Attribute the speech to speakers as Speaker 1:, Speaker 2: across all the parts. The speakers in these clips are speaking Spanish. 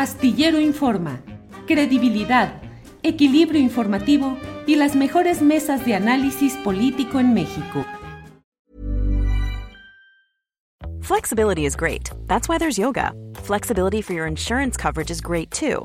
Speaker 1: Astillero Informa, credibilidad, equilibrio informativo y las mejores mesas de análisis político en México.
Speaker 2: Flexibility is great. That's why there's yoga. Flexibility for your insurance coverage is great too.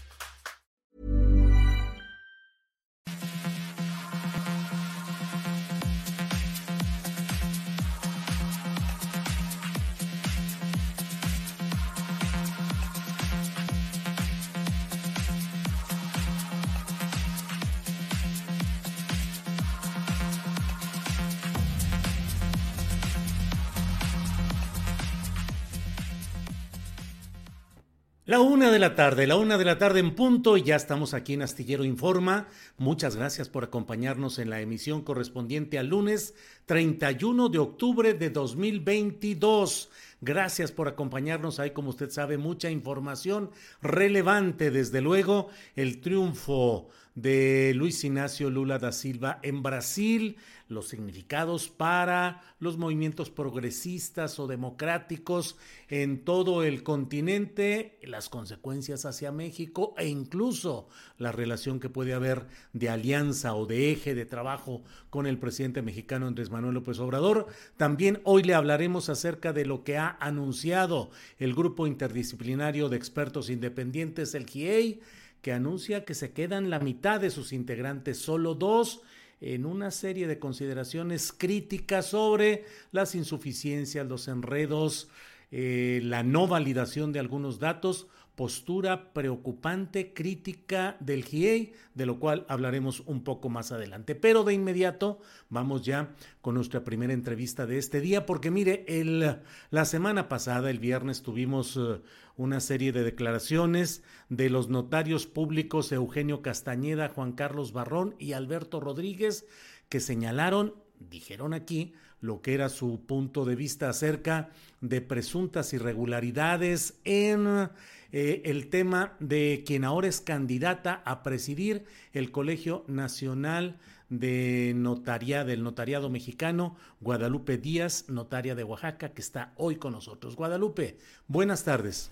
Speaker 3: La una de la tarde, la una de la tarde en punto y ya estamos aquí en Astillero Informa. Muchas gracias por acompañarnos en la emisión correspondiente al lunes 31 de octubre de 2022. Gracias por acompañarnos. Hay, como usted sabe, mucha información relevante. Desde luego, el triunfo de Luis Ignacio Lula da Silva en Brasil, los significados para los movimientos progresistas o democráticos en todo el continente, las consecuencias hacia México e incluso la relación que puede haber de alianza o de eje de trabajo con el presidente mexicano Andrés Manuel López Obrador. También hoy le hablaremos acerca de lo que ha anunciado el grupo interdisciplinario de expertos independientes, el GIEI, que anuncia que se quedan la mitad de sus integrantes, solo dos, en una serie de consideraciones críticas sobre las insuficiencias, los enredos, eh, la no validación de algunos datos, postura preocupante, crítica del GIEI, de lo cual hablaremos un poco más adelante. Pero de inmediato vamos ya con nuestra primera entrevista de este día, porque mire, el, la semana pasada, el viernes, tuvimos uh, una serie de declaraciones de los notarios públicos Eugenio Castañeda, Juan Carlos Barrón y Alberto Rodríguez, que señalaron, dijeron aquí, lo que era su punto de vista acerca de presuntas irregularidades en eh, el tema de quien ahora es candidata a presidir el Colegio Nacional de Notaría del Notariado Mexicano, Guadalupe Díaz, notaria de Oaxaca, que está hoy con nosotros. Guadalupe, buenas tardes.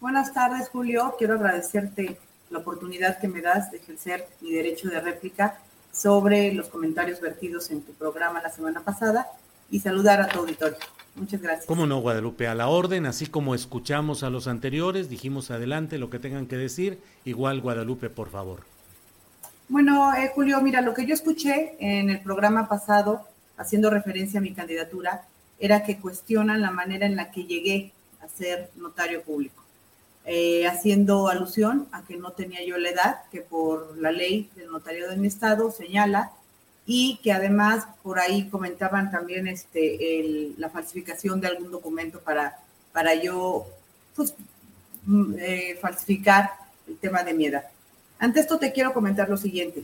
Speaker 4: Buenas tardes, Julio. Quiero agradecerte la oportunidad que me das de ejercer mi derecho de réplica sobre los comentarios vertidos en tu programa la semana pasada y saludar a tu auditorio. Muchas gracias.
Speaker 3: Cómo no, Guadalupe, a la orden, así como escuchamos a los anteriores, dijimos adelante lo que tengan que decir, igual Guadalupe, por favor.
Speaker 4: Bueno, eh, Julio, mira, lo que yo escuché en el programa pasado, haciendo referencia a mi candidatura, era que cuestionan la manera en la que llegué a ser notario público, eh, haciendo alusión a que no tenía yo la edad que por la ley del notariado de mi estado señala y que además por ahí comentaban también este, la falsificación de algún documento para, para yo pues, mm, eh, falsificar el tema de mi edad. Ante esto te quiero comentar lo siguiente.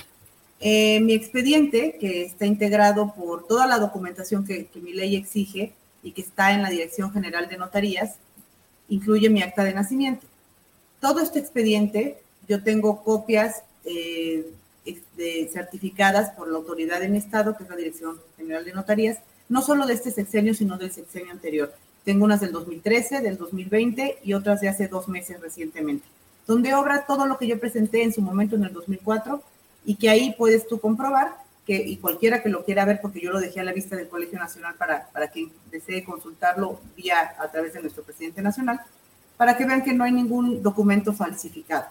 Speaker 4: Eh, mi expediente, que está integrado por toda la documentación que, mi ley exige y que está en la Dirección General de Notarías, incluye mi acta de nacimiento. Todo este expediente, yo tengo copias eh, este, certificadas por la autoridad de mi estado, que es la Dirección General de Notarías, no solo de este sexenio, sino del sexenio anterior. Tengo unas del 2013, del 2020 y otras de hace dos meses recientemente, donde obra todo lo que yo presenté en su momento en el 2004 y que ahí puedes tú comprobar que, y cualquiera que lo quiera ver, porque yo lo dejé a la vista del Colegio Nacional para, para quien desee consultarlo vía a través de nuestro presidente nacional, para que vean que no hay ningún documento falsificado.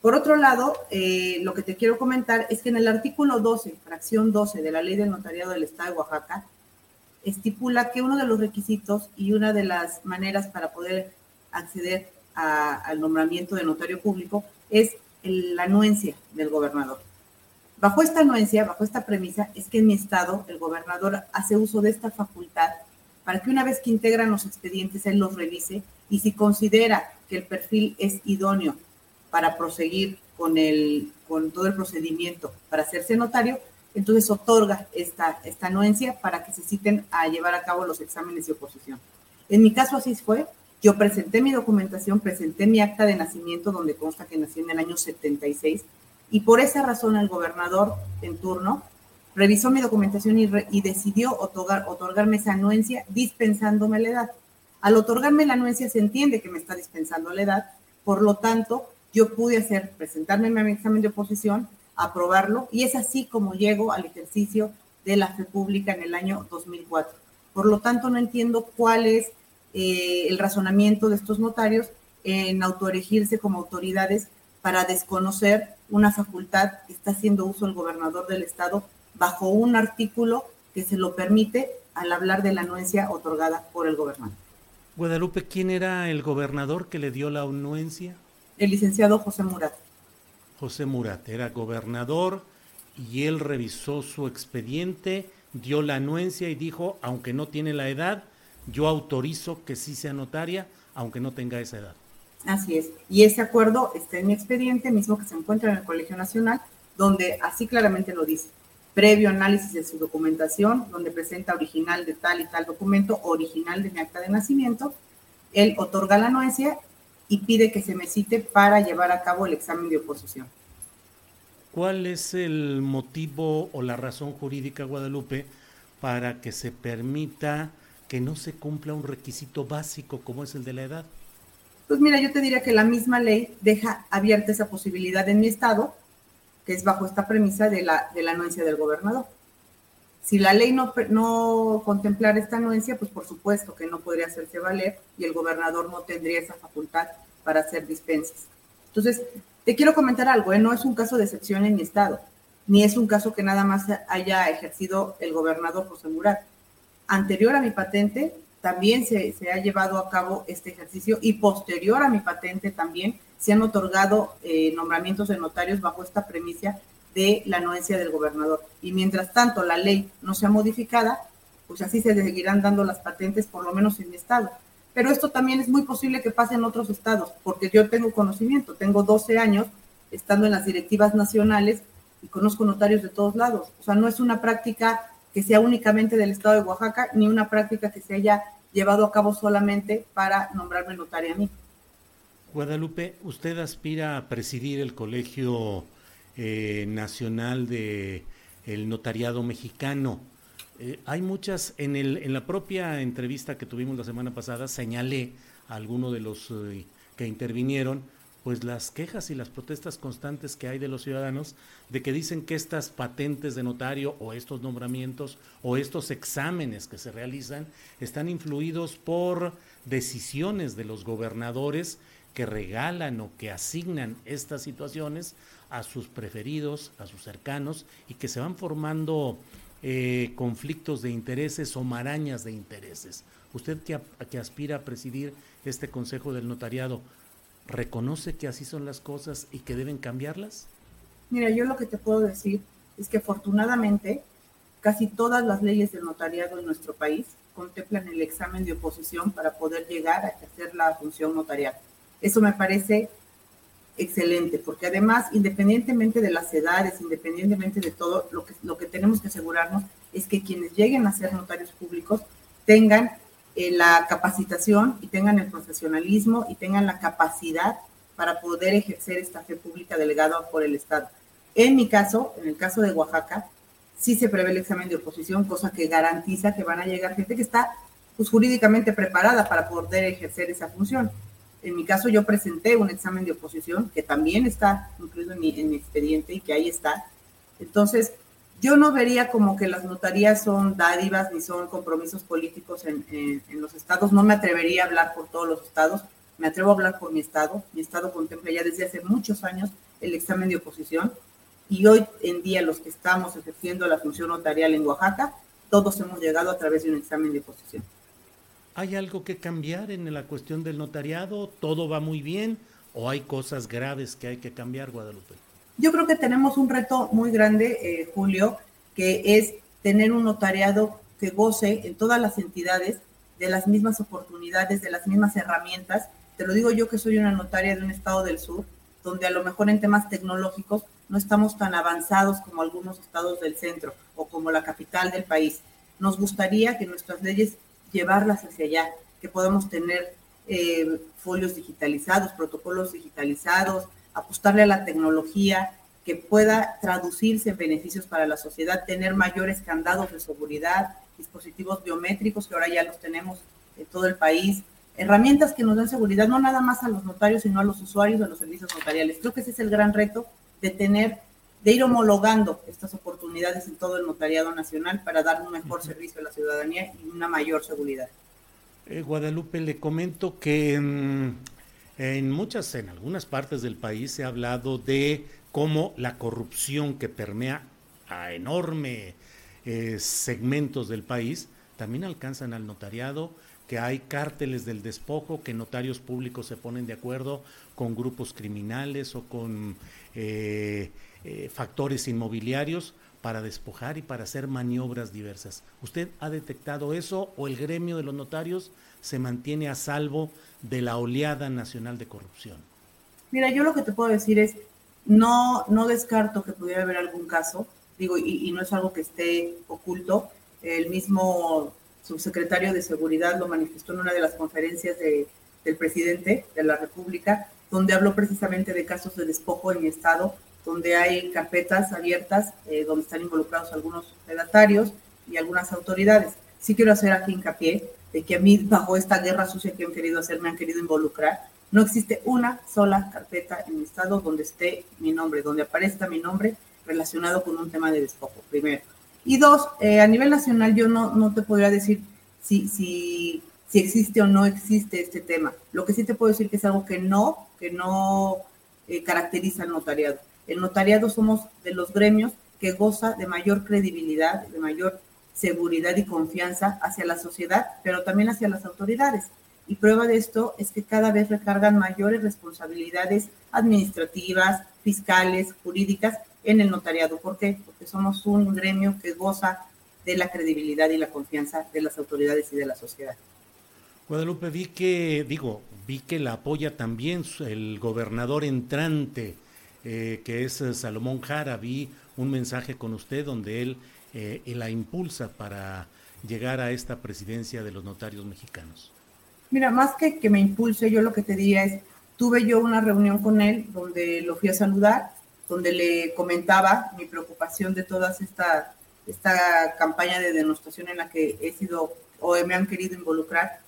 Speaker 4: Por otro lado, eh, lo que te quiero comentar es que en el artículo 12, fracción 12 de la Ley del Notariado del Estado de Oaxaca, estipula que uno de los requisitos y una de las maneras para poder acceder al nombramiento de notario público es la anuencia del gobernador. Bajo esta anuencia, bajo esta premisa, es que en mi estado el gobernador hace uso de esta facultad para que una vez que integran los expedientes, él los revise y si considera que el perfil es idóneo para proseguir con, el, con todo el procedimiento para hacerse notario, entonces otorga esta, esta anuencia para que se citen a llevar a cabo los exámenes de oposición. En mi caso así fue, yo presenté mi documentación, presenté mi acta de nacimiento donde consta que nací en el año 76 y por esa razón el gobernador en turno revisó mi documentación y, y decidió otorgar, otorgarme esa anuencia dispensándome la edad. Al otorgarme la anuencia se entiende que me está dispensando la edad, por lo tanto yo pude hacer, presentarme en mi examen de oposición, aprobarlo y es así como llego al ejercicio de la fe pública en el año 2004. Por lo tanto, no entiendo cuál es eh, el razonamiento de estos notarios en autoerigirse como autoridades para desconocer una facultad que está haciendo uso el gobernador del estado bajo un artículo que se lo permite al hablar de la anuencia otorgada por el gobernador.
Speaker 3: Guadalupe, ¿quién era el gobernador que le dio la anuencia?
Speaker 4: El licenciado José Murat.
Speaker 3: José Murat era gobernador y él revisó su expediente, dio la anuencia y dijo, aunque no tiene la edad, yo autorizo que sí sea notaria, aunque no tenga esa edad.
Speaker 4: Así es. Y ese acuerdo está en mi expediente, mismo que se encuentra en el Colegio Nacional, donde así claramente lo dice. Previo análisis de su documentación, donde presenta original de tal y tal documento, original de mi acta de nacimiento, él otorga la anuencia y pide que se me cite para llevar a cabo el examen de oposición.
Speaker 3: ¿Cuál es el motivo o la razón jurídica, Guadalupe, para que se permita que no se cumpla un requisito básico como es el de la edad?
Speaker 4: Pues mira, yo te diría que la misma ley deja abierta esa posibilidad en mi estado, que es bajo esta premisa de la, de la anuencia del gobernador. Si la ley no, no contemplara esta anuencia, pues por supuesto que no podría hacerse valer y el gobernador no tendría esa facultad para hacer dispensas. Entonces, te quiero comentar algo, ¿eh? no es un caso de excepción en mi estado, ni es un caso que nada más haya ejercido el gobernador José Murat. Anterior a mi patente, también se, se, ha llevado a cabo este ejercicio y posterior a mi patente también se han otorgado eh, nombramientos de notarios bajo esta premisa de la anuencia del gobernador. Y mientras tanto la ley no sea modificada, pues así se seguirán dando las patentes, por lo menos en mi estado. Pero esto también es muy posible que pase en otros estados, porque yo tengo conocimiento, tengo 12 años estando en las directivas nacionales y conozco notarios de todos lados. O sea, no es una práctica que sea únicamente del estado de Oaxaca, ni una práctica que se haya llevado a cabo solamente para nombrarme notaria a mí.
Speaker 3: Guadalupe, usted aspira a presidir el Colegio eh, Nacional de el Notariado Mexicano. Eh, hay muchas, en, el, en la propia entrevista que tuvimos la semana pasada, señalé a algunos de los eh, que intervinieron, pues las quejas y las protestas constantes que hay de los ciudadanos de que dicen que estas patentes de notario o estos nombramientos o estos exámenes que se realizan están influidos por decisiones de los gobernadores que regalan o que asignan estas situaciones a sus preferidos, a sus cercanos y que se van formando eh, conflictos de intereses o marañas de intereses. Usted que, que aspira a presidir este Consejo del Notariado, ¿reconoce que así son las cosas y que deben cambiarlas?
Speaker 4: Mira, yo lo que te puedo decir es que afortunadamente casi todas las leyes del notariado en nuestro país contemplan el examen de oposición para poder llegar a ejercer la función notarial. Eso me parece excelente, porque además, independientemente de las edades, independientemente de todo, lo que, lo que tenemos que asegurarnos es que quienes lleguen a ser notarios públicos tengan eh, la capacitación y tengan el profesionalismo y tengan la capacidad para poder ejercer esta fe pública delegada por el Estado. En mi caso, en el caso de Oaxaca, sí se prevé el examen de oposición, cosa que garantiza que van a llegar gente que está pues, jurídicamente preparada para poder ejercer esa función. En mi caso, yo presenté un examen de oposición que también está incluido en mi, en mi expediente y que ahí está. Entonces, yo no vería como que las notarías son dádivas ni son compromisos políticos en, en, en, los estados. No me atrevería a hablar por todos los estados, me atrevo a hablar por mi estado. Mi estado contempla ya desde hace muchos años el examen de oposición y hoy en día los que estamos ejerciendo la función notarial en Oaxaca, todos hemos llegado a través de un examen de oposición.
Speaker 3: ¿Hay algo que cambiar en la cuestión del notariado? ¿Todo va muy bien o hay cosas graves que hay que cambiar, Guadalupe?
Speaker 4: Yo creo que tenemos un reto muy grande, eh, Julio, que es tener un notariado que goce en todas las entidades de las mismas oportunidades, de las mismas herramientas. Te lo digo yo que soy una notaria de un estado del sur, donde a lo mejor en temas tecnológicos no estamos tan avanzados como algunos estados del centro o como la capital del país. Nos gustaría que nuestras leyes llevarlas hacia allá, que podamos tener eh, folios digitalizados, protocolos digitalizados, apostarle a la tecnología, que pueda traducirse en beneficios para la sociedad, tener mayores candados de seguridad, dispositivos biométricos que ahora ya los tenemos en todo el país, herramientas que nos den seguridad no nada más a los notarios, sino a los usuarios de los servicios notariales. Creo que ese es el gran reto de tener, de ir homologando estas oportunidades en todo el notariado nacional para dar un mejor servicio a la ciudadanía y una mayor seguridad.
Speaker 3: Eh, Guadalupe, le comento que en muchas, en algunas partes del país se ha hablado de cómo la corrupción que permea a enorme eh, segmentos del país también alcanzan al notariado, que hay cárteles del despojo, que notarios públicos se ponen de acuerdo con grupos criminales o con eh, eh, factores inmobiliarios para despojar y para hacer maniobras diversas. ¿Usted ha detectado eso o el gremio de los notarios se mantiene a salvo de la oleada nacional de corrupción?
Speaker 4: Mira, yo lo que te puedo decir es, no, no descarto que pudiera haber algún caso, digo, y, no es algo que esté oculto. El mismo subsecretario de Seguridad lo manifestó en una de las conferencias del presidente de la República, donde habló precisamente de casos de despojo en mi estado, donde hay carpetas abiertas, eh, donde están involucrados algunos redatarios y algunas autoridades. Sí quiero hacer aquí hincapié de que a mí, bajo esta guerra sucia que han querido hacer, me han querido involucrar. No existe una sola carpeta en mi estado donde esté mi nombre, donde aparezca mi nombre relacionado con un tema de despojo, primero. Y dos, eh, a nivel nacional yo no, no te podría decir si, si, si existe o no existe este tema. Lo que sí te puedo decir que es algo que no, que no eh, caracteriza al notariado. El notariado somos de los gremios que goza de mayor credibilidad, de mayor seguridad y confianza hacia la sociedad, pero también hacia las autoridades. Y prueba de esto es que cada vez recargan mayores responsabilidades administrativas, fiscales, jurídicas en el notariado. ¿Por qué? Porque somos un gremio que goza de la credibilidad y la confianza de las autoridades y de la sociedad.
Speaker 3: Guadalupe, vi que, digo, vi que la apoya también el gobernador entrante, eh, que es eh, Salomón Jara. Vi un mensaje con usted donde él eh, la impulsa para llegar a esta presidencia de los notarios mexicanos.
Speaker 4: Mira, más que que me impulse, yo lo que te diría es, tuve yo una reunión con él donde lo fui a saludar, donde le comentaba mi preocupación de toda esta, esta campaña de denostación en la que he sido o me han querido involucrar.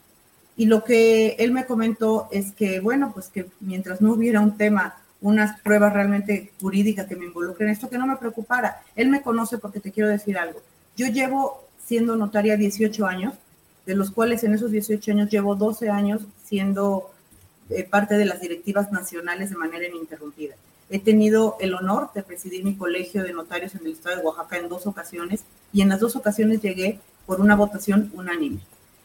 Speaker 4: Y lo que él me comentó es que, bueno, pues que mientras no hubiera un tema, unas pruebas realmente jurídicas que me involucren esto, que no me preocupara. Él me conoce porque te quiero decir algo. Yo llevo siendo notaria 18 años, de los cuales en esos 18 años llevo 12 años siendo eh, parte de las directivas nacionales de manera ininterrumpida. He tenido el honor de presidir mi colegio de notarios en el estado de Oaxaca en dos ocasiones y en las dos ocasiones llegué por una votación unánime.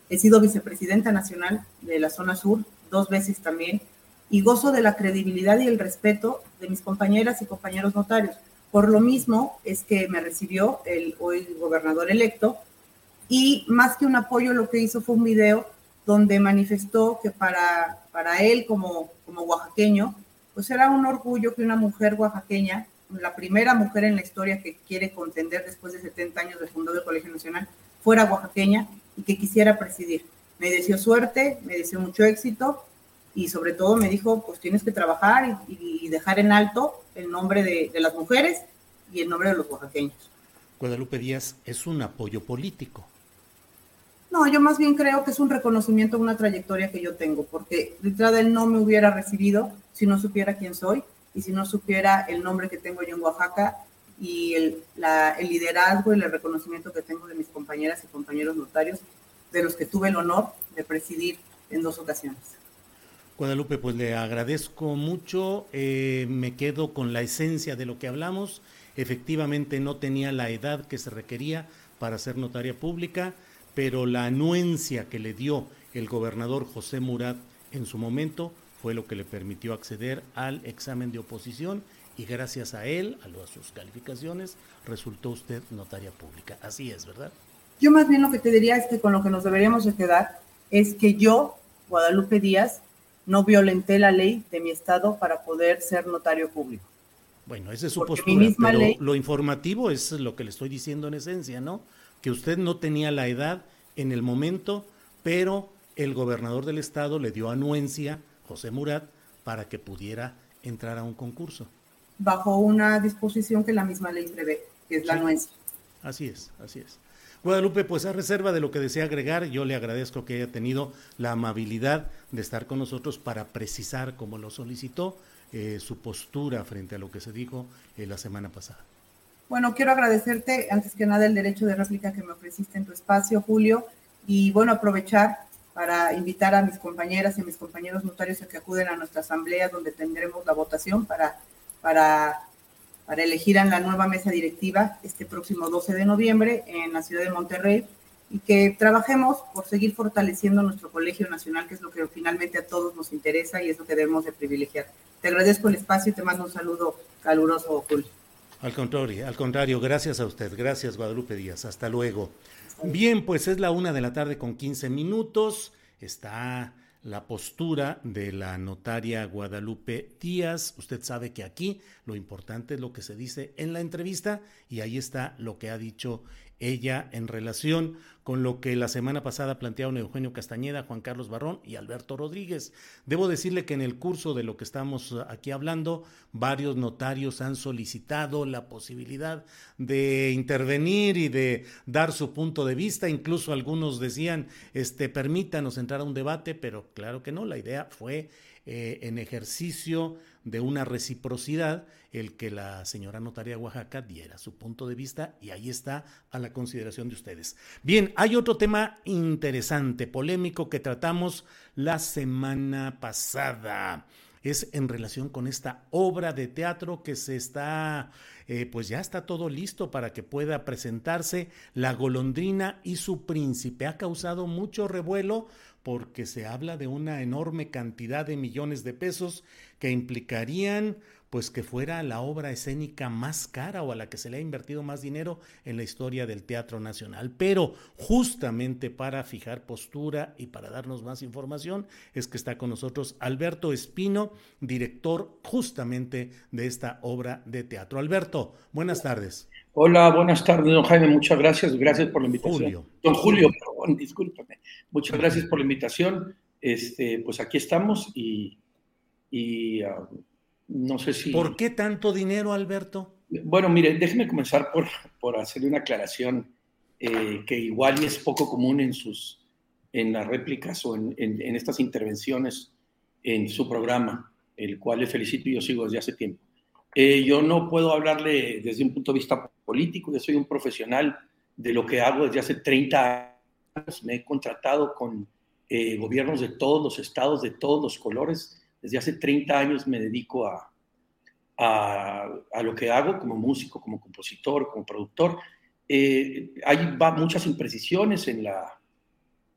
Speaker 4: He sido vicepresidenta nacional de la zona sur dos veces también y gozo de la credibilidad y el respeto de mis compañeras y compañeros notarios. Por lo mismo es que me recibió el hoy gobernador electo y más que un apoyo lo que hizo fue un video donde manifestó que para, para él como, como oaxaqueño pues era un orgullo que una mujer oaxaqueña, la primera mujer en la historia que quiere contender después de 70 años de fundado del Colegio Nacional, fuera oaxaqueña y que quisiera presidir. Me deseó suerte, me deseó mucho éxito y sobre todo me dijo, pues tienes que trabajar y, dejar en alto el nombre de, de las mujeres y el nombre de los oaxaqueños.
Speaker 3: Guadalupe Díaz es un apoyo político.
Speaker 4: No, yo más bien creo que es un reconocimiento a una trayectoria que yo tengo, porque detrás de él no me hubiera recibido si no supiera quién soy y si no supiera el nombre que tengo yo en Oaxaca y el, el liderazgo y el reconocimiento que tengo de mis compañeras y compañeros notarios, de los que tuve el honor de presidir en dos ocasiones.
Speaker 3: Guadalupe, pues le agradezco mucho, eh, me quedo con la esencia de lo que hablamos, efectivamente no tenía la edad que se requería para ser notaria pública, pero la anuencia que le dio el gobernador José Murat en su momento fue lo que le permitió acceder al examen de oposición y gracias a él, a, sus calificaciones, resultó usted notaria pública. Así es, ¿verdad?
Speaker 4: Yo más bien lo que te diría es que con lo que nos deberíamos de quedar es que yo, Guadalupe Díaz, no violenté la ley de mi estado para poder ser notario público.
Speaker 3: Bueno, esa es su postura, pero lo informativo es lo que le estoy diciendo en esencia, ¿no? Que usted no tenía la edad en el momento, pero el gobernador del estado le dio anuencia, José Murat, para que pudiera entrar a un concurso.
Speaker 4: Bajo una disposición que la misma ley prevé, que es la anuencia.
Speaker 3: Así es, así es. Guadalupe, pues a reserva de lo que desea agregar, yo le agradezco que haya tenido la amabilidad de estar con nosotros para precisar, como lo solicitó, eh, su postura frente a lo que se dijo eh, la semana pasada.
Speaker 4: Bueno, quiero agradecerte antes que nada el derecho de réplica que me ofreciste en tu espacio, Julio, y bueno, aprovechar para invitar a mis compañeras y mis compañeros notarios a que acuden a nuestra asamblea donde tendremos la votación para, para para elegir a la nueva mesa directiva este próximo 12 de noviembre en la ciudad de Monterrey y que trabajemos por seguir fortaleciendo nuestro Colegio Nacional, que es lo que finalmente a todos nos interesa y es lo que debemos de privilegiar. Te agradezco el espacio y te mando un saludo caluroso, Julio.
Speaker 3: Al contrario, al contrario, gracias a usted, gracias Guadalupe Díaz, hasta luego. Bien, pues es la una de la tarde con 15 minutos, está la postura de la notaria Guadalupe Díaz. Usted sabe que aquí lo importante es lo que se dice en la entrevista y ahí está lo que ha dicho ella en relación con lo que la semana pasada plantearon Eugenio Castañeda, Juan Carlos Barrón y Alberto Rodríguez. Debo decirle que en el curso de lo que estamos aquí hablando, varios notarios han solicitado la posibilidad de intervenir y de dar su punto de vista, incluso algunos decían, este, permítanos entrar a un debate, pero claro que no, la idea fue eh, en ejercicio de una reciprocidad el que la señora notaria Oaxaca diera su punto de vista y ahí está a la consideración de ustedes. Bien, hay otro tema interesante, polémico que tratamos la semana pasada. Es en relación con esta obra de teatro que se está, eh, pues ya está todo listo para que pueda presentarse La golondrina y su príncipe. Ha causado mucho revuelo porque se habla de una enorme cantidad de millones de pesos que implicarían pues que fuera la obra escénica más cara o a la que se le ha invertido más dinero en la historia del Teatro Nacional. Pero justamente para fijar postura y para darnos más información es que está con nosotros Alberto Espino, director justamente de esta obra de teatro. Alberto, buenas tardes.
Speaker 5: Hola, buenas tardes, don Jaime. Muchas gracias. Gracias por la invitación. Julio. Don Julio, perdón, discúlpame. Muchas gracias por la invitación. Este, pues aquí estamos y, ah, no sé si.
Speaker 3: ¿Por qué tanto dinero, Alberto?
Speaker 5: Bueno, mire, déjeme comenzar por, por hacerle una aclaración eh, que igual es poco común en sus en las réplicas o en, en estas intervenciones en su programa, el cual le felicito y yo sigo desde hace tiempo. Eh, yo no puedo hablarle desde un punto de vista político, yo soy un profesional de lo que hago desde hace 30 años, me he contratado con eh, gobiernos de todos los estados, de todos los colores, desde hace 30 años me dedico a, a, lo que hago como músico, como compositor, como productor. Eh, hay muchas imprecisiones en, la,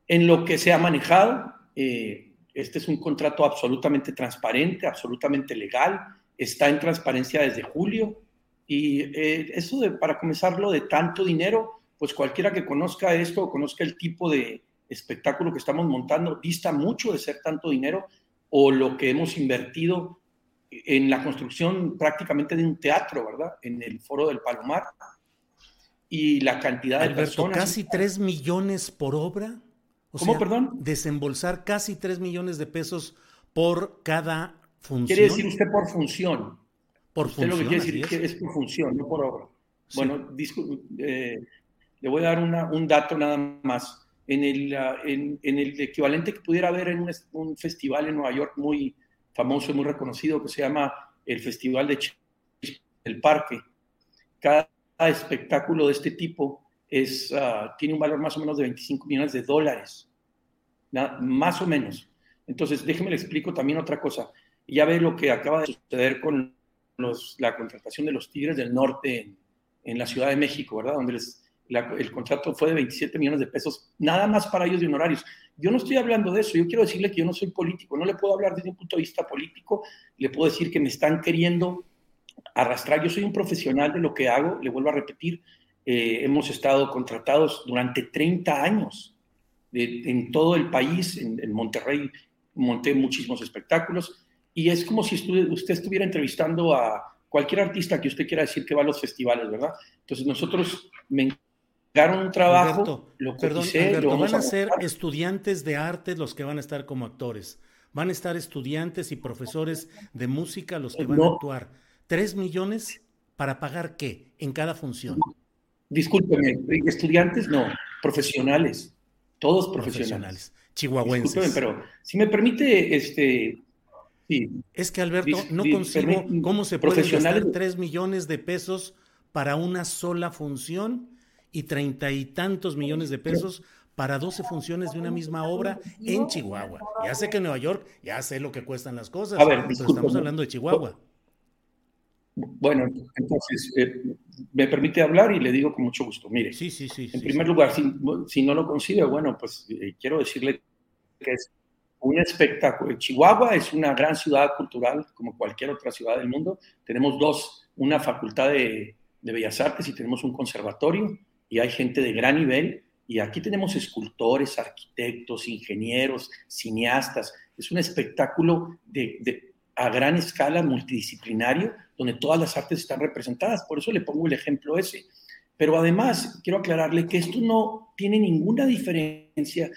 Speaker 5: en lo que se ha manejado. este es un contrato absolutamente transparente, absolutamente legal está en transparencia desde julio. Y eh, eso de, para comenzarlo de tanto dinero, pues cualquiera que conozca esto o conozca el tipo de espectáculo que estamos montando, dista mucho de ser tanto dinero o lo que hemos invertido en la construcción prácticamente de un teatro, ¿verdad? En el foro del Palomar. Y la cantidad de personas.
Speaker 3: ¿Casi 3 millones por obra?
Speaker 5: ¿Cómo, perdón?
Speaker 3: Desembolsar casi 3 millones de pesos por cada
Speaker 5: Quiere decir usted por función.
Speaker 3: Por función.
Speaker 5: lo que quiere decir que es por función, no por obra. Bueno, eh, le voy a dar un dato nada más. En el, en, el, equivalente que pudiera haber en un, festival en Nueva York muy famoso y muy reconocido que se llama el Festival de el Parque. Cada espectáculo de este tipo es, ah, tiene un valor más o menos de 25 millones de dólares, más o menos. Entonces, déjeme le explico también otra cosa. Ya ve lo que acaba de suceder con los, la contratación de los Tigres del Norte en, en la Ciudad de México, ¿verdad? Donde les, el contrato fue de 27 millones de pesos, nada más para ellos de honorarios. Yo no estoy hablando de eso, yo quiero decirle que yo no soy político, no le puedo hablar desde un punto de vista político, le puedo decir que me están queriendo arrastrar, yo soy un profesional de lo que hago, le vuelvo a repetir, eh, hemos estado contratados durante 30 años en todo el país, en, Monterrey monté muchísimos espectáculos y es como si usted estuviera entrevistando a cualquier artista que usted quiera decir que va a los festivales, ¿verdad? Entonces nosotros me encargaron un trabajo,
Speaker 3: lo perdón, Alberto, van a, ser estudiantes de arte los que van a estar como actores. Van a estar estudiantes y profesores de música los que van a actuar. ¿Tres millones para pagar qué en cada función?
Speaker 5: Discúlpeme, estudiantes no, profesionales, todos profesionales.
Speaker 3: Chihuahuenses. Discúlpeme,
Speaker 5: pero si me permite, este,
Speaker 3: sí. Es que Alberto, no consigo cómo se puede gastar tres millones de pesos para una sola función y treinta y tantos millones de pesos para 12 funciones de una misma obra en Chihuahua. Ya sé que en Nueva York, ya sé lo que cuestan las cosas, A ver, pero estamos hablando de Chihuahua.
Speaker 5: Bueno, entonces, eh, me permite hablar y le digo con mucho gusto. Mire,
Speaker 3: sí, sí, sí,
Speaker 5: en primer lugar, si, no lo consigue, bueno, pues eh, quiero decirle que es un espectáculo. Chihuahua es una gran ciudad cultural, como cualquier otra ciudad del mundo. Tenemos dos, una facultad de, de Bellas Artes y tenemos un conservatorio y hay gente de gran nivel. Y aquí tenemos escultores, arquitectos, ingenieros, cineastas. Es un espectáculo de, a gran escala multidisciplinario donde todas las artes están representadas. Por eso le pongo el ejemplo ese. Pero además, quiero aclararle que esto no tiene ninguna diferencia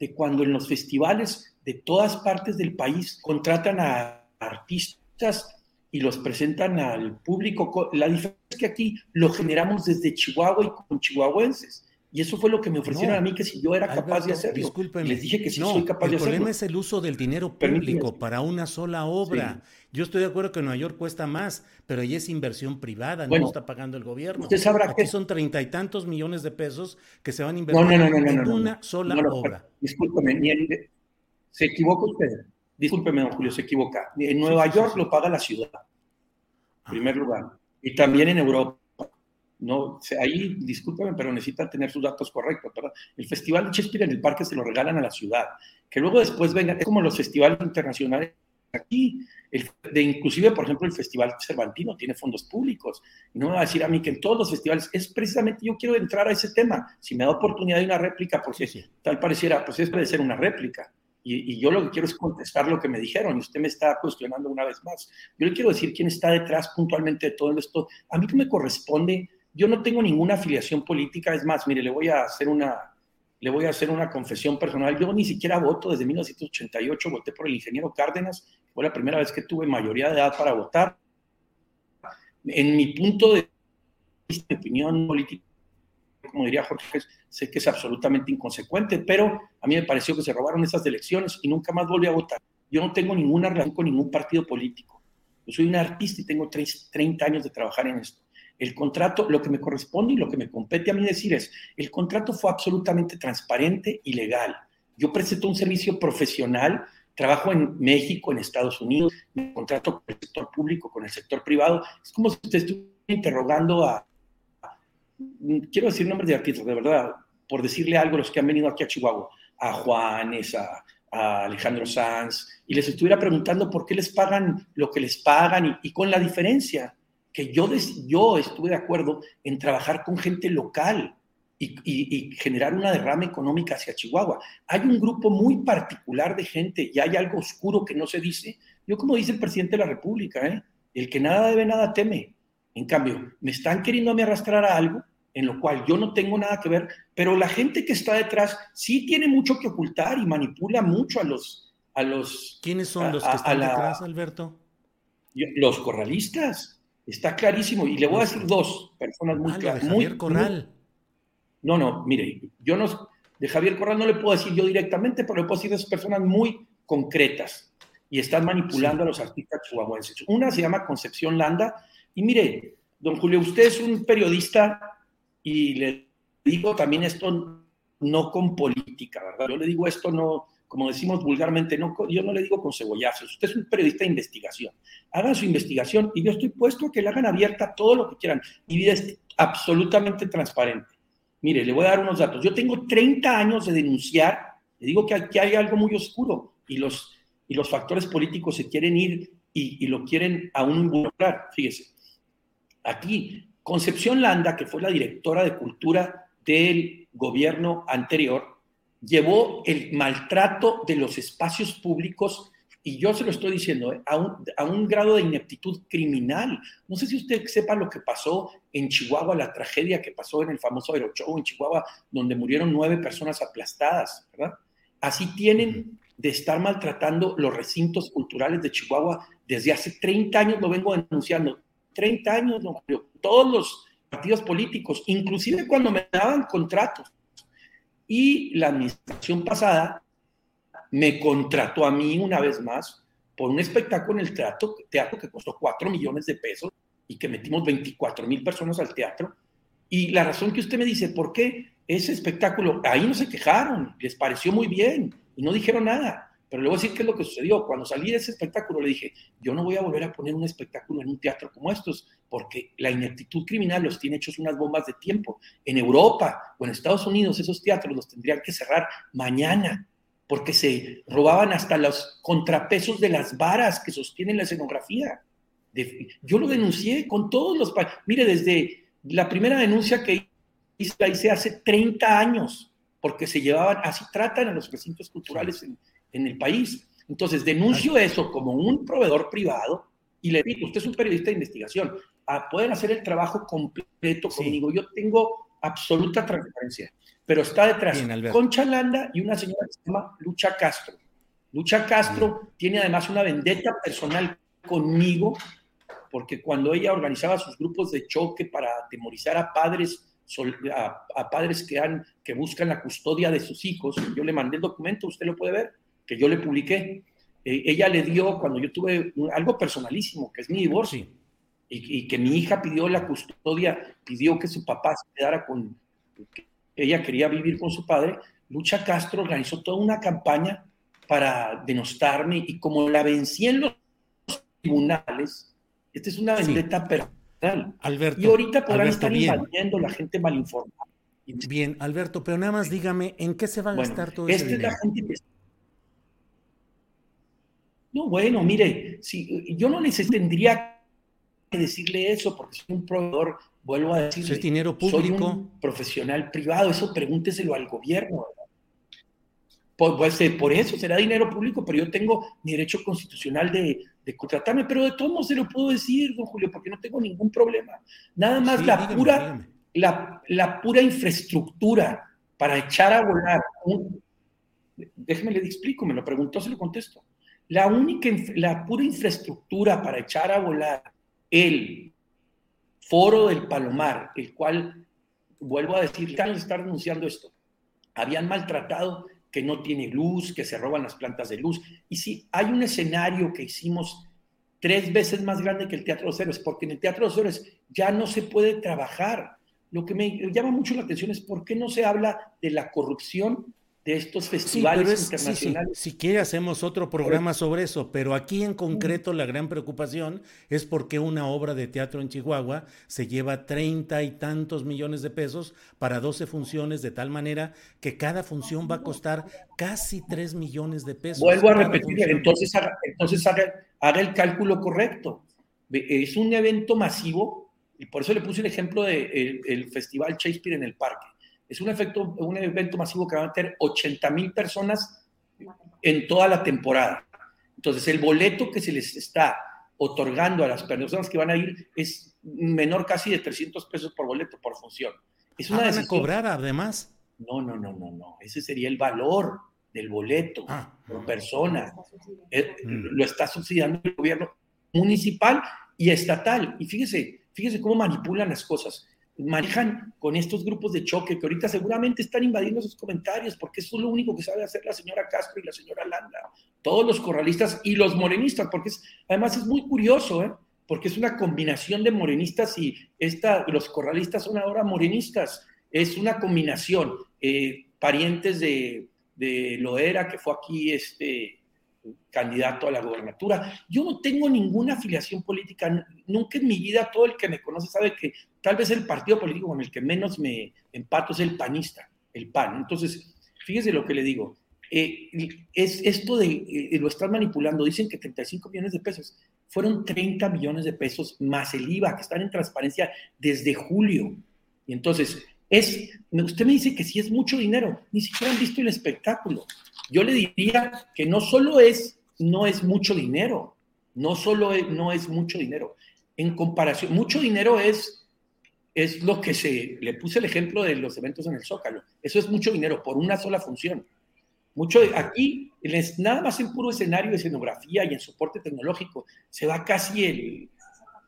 Speaker 5: de cuando en los festivales de todas partes del país contratan a artistas y los presentan al público. La diferencia es que aquí lo generamos desde Chihuahua y con chihuahuenses. Y eso fue lo que me ofrecieron a mí, que si yo era capaz de hacerlo.
Speaker 3: Discúlpeme.
Speaker 5: Les dije que sí soy capaz de
Speaker 3: hacerlo. El problema es el uso del dinero público para una sola obra. Yo estoy de acuerdo que Nueva York cuesta más, pero ahí es inversión privada, no está pagando el gobierno.
Speaker 5: Usted sabrá
Speaker 3: Aquí son treinta y tantos millones de pesos que se van a invertir en una sola obra.
Speaker 5: Discúlpeme, se equivoca usted. Discúlpeme, don Julio, se equivoca. En Nueva York lo paga la ciudad, en primer lugar. Y también en Europa. No, ahí, discúlpeme, pero necesita tener sus datos correctos, ¿verdad? El Festival de Shakespeare en el parque se lo regalan a la ciudad. Que luego después vengan, es como los festivales internacionales aquí. El, de inclusive, por ejemplo, el Festival Cervantino tiene fondos públicos. Y no me va a decir a mí que en todos los festivales, es precisamente, yo quiero entrar a ese tema. Si me da oportunidad de una réplica, porque tal pareciera, pues es puede ser una réplica. Y, yo lo que quiero es contestar lo que me dijeron y usted me está cuestionando una vez más. Yo le quiero decir quién está detrás puntualmente de todo esto. A mí que me corresponde, yo no tengo ninguna afiliación política, es más, mire, le voy a hacer una, le voy a hacer una confesión personal. Yo ni siquiera voto desde 1988, voté por el ingeniero Cárdenas, fue la primera vez que tuve mayoría de edad para votar. En mi punto de vista, mi opinión política, como diría Jorge, sé que es absolutamente inconsecuente, pero a mí me pareció que se robaron esas elecciones y nunca más volví a votar. Yo no tengo ninguna relación con ningún partido político. Yo soy un artista y tengo 30 años de trabajar en esto. El contrato, lo que me corresponde y lo que me compete a mí decir es, el contrato fue absolutamente transparente y legal. Yo presento un servicio profesional, trabajo en México, en Estados Unidos, me contrato con el sector público, con el sector privado. Es como si usted estuviera interrogando a, quiero decir nombres de artistas, de verdad, por decirle algo, los que han venido aquí a Chihuahua, a Juanes, a, Alejandro Sanz, y les estuviera preguntando por qué les pagan lo que les pagan y, con la diferencia que yo, yo estuve de acuerdo en trabajar con gente local y, y, generar una derrama económica hacia Chihuahua. Hay un grupo muy particular de gente y hay algo oscuro que no se dice. Yo como dice el presidente de la República, ¿eh? el que nada debe, nada teme. En cambio, me están queriendo me arrastrar a algo en lo cual yo no tengo nada que ver, pero la gente que está detrás sí tiene mucho que ocultar y manipula mucho a los... A los
Speaker 3: ¿Quiénes son los que están detrás, Alberto?
Speaker 5: Los corralistas, está clarísimo. Y le voy a decir dos personas muy
Speaker 3: ah,
Speaker 5: claras.
Speaker 3: Javier Corral.
Speaker 5: no, no, mire, yo no... De Javier Corral no le puedo decir yo directamente, pero le puedo decir de esas personas muy concretas y están manipulando a los artistas chihuahuenses. Una se llama Concepción Landa, y mire, don Julio, usted es un periodista y le digo también esto no con política, ¿verdad? Yo le digo esto no, como decimos vulgarmente, no, yo no le digo con cebollazos, usted es un periodista de investigación, hagan su investigación y yo estoy puesto a que le hagan abierta todo lo que quieran. Mi vida es absolutamente transparente. Mire, le voy a dar unos datos. Yo tengo 30 años de denunciar, le digo que aquí hay algo muy oscuro y los, y los factores políticos se quieren ir y, y lo quieren aún involucrar. Fíjese, aquí Concepción Landa, que fue la directora de cultura del gobierno anterior, llevó el maltrato de los espacios públicos, y yo se lo estoy diciendo, eh, a, un, a, un, grado de ineptitud criminal. No sé si usted sepa lo que pasó en Chihuahua, la tragedia que pasó en el famoso Aeroshow en Chihuahua, donde murieron nueve personas aplastadas, ¿verdad? Así tienen de estar maltratando los recintos culturales de Chihuahua desde hace 30 años, lo vengo denunciando. 30 años, no, todos los partidos políticos, inclusive cuando me daban contratos y la administración pasada me contrató a mí una vez más por un espectáculo en el teatro, teatro que costó 4 millones de pesos y que metimos 24 mil personas al teatro. Y la razón que usted me dice, ¿por qué ese espectáculo? Ahí no se quejaron, les pareció muy bien y no dijeron nada. Pero le voy a decir qué es lo que sucedió. Cuando salí de ese espectáculo le dije, yo no voy a volver a poner un espectáculo en un teatro como estos, porque la ineptitud criminal los tiene hechos unas bombas de tiempo. En Europa o en Estados Unidos esos teatros los tendrían que cerrar mañana, porque se robaban hasta los contrapesos de las varas que sostienen la escenografía. yo lo denuncié con todos los... Mire, desde la primera denuncia que hice, la hice hace 30 años, porque se llevaban, así tratan a los recintos culturales en, en el país. Entonces, denuncio eso como un proveedor privado y le digo, usted es un periodista de investigación, ah, pueden hacer el trabajo completo conmigo. Yo tengo absoluta transparencia, pero está detrás Concha Landa y una señora que se llama Lucha Castro. Lucha Castro tiene además una vendetta personal conmigo, porque cuando ella organizaba sus grupos de choque para atemorizar a padres, a, padres que, han, que buscan la custodia de sus hijos, yo le mandé el documento, usted lo puede ver, que yo le publiqué, eh, ella le dio, cuando yo tuve algo personalísimo, que es mi divorcio, y, y, que mi hija pidió la custodia, pidió que su papá se quedara con, ella quería vivir con su padre, Lucha Castro organizó toda una campaña para denostarme y como la vencí en los tribunales, esta es una vendetta personal.
Speaker 3: Alberto,
Speaker 5: y ahorita podrán estar invadiendo la gente mal informada.
Speaker 3: Bien, Alberto, pero nada más dígame, ¿en qué se va a gastar todo ese dinero?
Speaker 5: Es la gente que no, bueno, mire, si, yo no les tendría que decirle eso porque soy un proveedor, vuelvo a decir,
Speaker 3: es dinero público.
Speaker 5: Soy un profesional privado, eso pregúnteselo al gobierno. Por, pues, eh, por eso será dinero público, pero yo tengo mi derecho constitucional de, contratarme, pero de todos modos se lo puedo decir, don Julio, porque no tengo ningún problema. Nada más la, pura, La, la, pura infraestructura para echar a volar. déjeme le explico, me lo preguntó, se lo contesto. La única, la pura infraestructura para echar a volar el foro del Palomar, el cual, vuelvo a decir, están estar denunciando esto, habían maltratado que no tiene luz, que se roban las plantas de luz. Y si hay un escenario que hicimos tres veces más grande que el Teatro de los Héroes, porque en el Teatro de los Héroes ya no se puede trabajar. Lo que me llama mucho la atención es por qué no se habla de la corrupción de estos festivales internacionales.
Speaker 3: si quiere hacemos otro programa sobre eso, pero aquí en concreto la gran preocupación es porque una obra de teatro en Chihuahua se lleva treinta y tantos millones de pesos para 12 funciones, de tal manera que cada función va a costar casi 3 millones de pesos.
Speaker 5: Vuelvo a repetir, entonces, haga, entonces haga, el cálculo correcto. Es un evento masivo, y por eso le puse el ejemplo del el Festival Shakespeare en el Parque es un, efecto, un evento masivo que va a meter 80 mil personas en toda la temporada. Entonces, el boleto que se les está otorgando a las personas que van a ir es menor casi de 300 pesos por boleto por función. Es
Speaker 3: una ah, ¿Van a cobrar además?
Speaker 5: No, no, no, no, no. Ese sería el valor del boleto ah. por persona. Eh, mm. Lo está subsidiando el gobierno municipal y estatal. Y fíjese, fíjese cómo manipulan las cosas manejan con estos grupos de choque que ahorita seguramente están invadiendo sus comentarios porque eso es lo único que sabe hacer la señora Castro y la señora Landa. Todos los corralistas y los morenistas, porque además es muy curioso, ¿eh? porque es una combinación de morenistas y esta, los corralistas son ahora morenistas. Es una combinación, eh, parientes de, de Loera, que fue aquí este candidato a la gobernatura. Yo no tengo ninguna afiliación política, nunca en mi vida, todo el que me conoce sabe que tal vez el partido político con el que menos me empato es el panista, el PAN. Entonces, fíjese lo que le digo. Eh, es esto de eh, lo están manipulando, dicen que 35 millones de pesos, fueron 30 millones de pesos más el IVA, que están en transparencia desde julio. Y entonces, es, usted me dice que si es mucho dinero, ni siquiera han visto el espectáculo. Yo le diría que no solo es, no es mucho dinero, no solo es, no es mucho dinero. En comparación, mucho dinero es, es lo que se, le puse el ejemplo de los eventos en el Zócalo. Eso es mucho dinero por una sola función. Mucho, aquí, nada más en puro escenario de escenografía y en soporte tecnológico, se va casi el,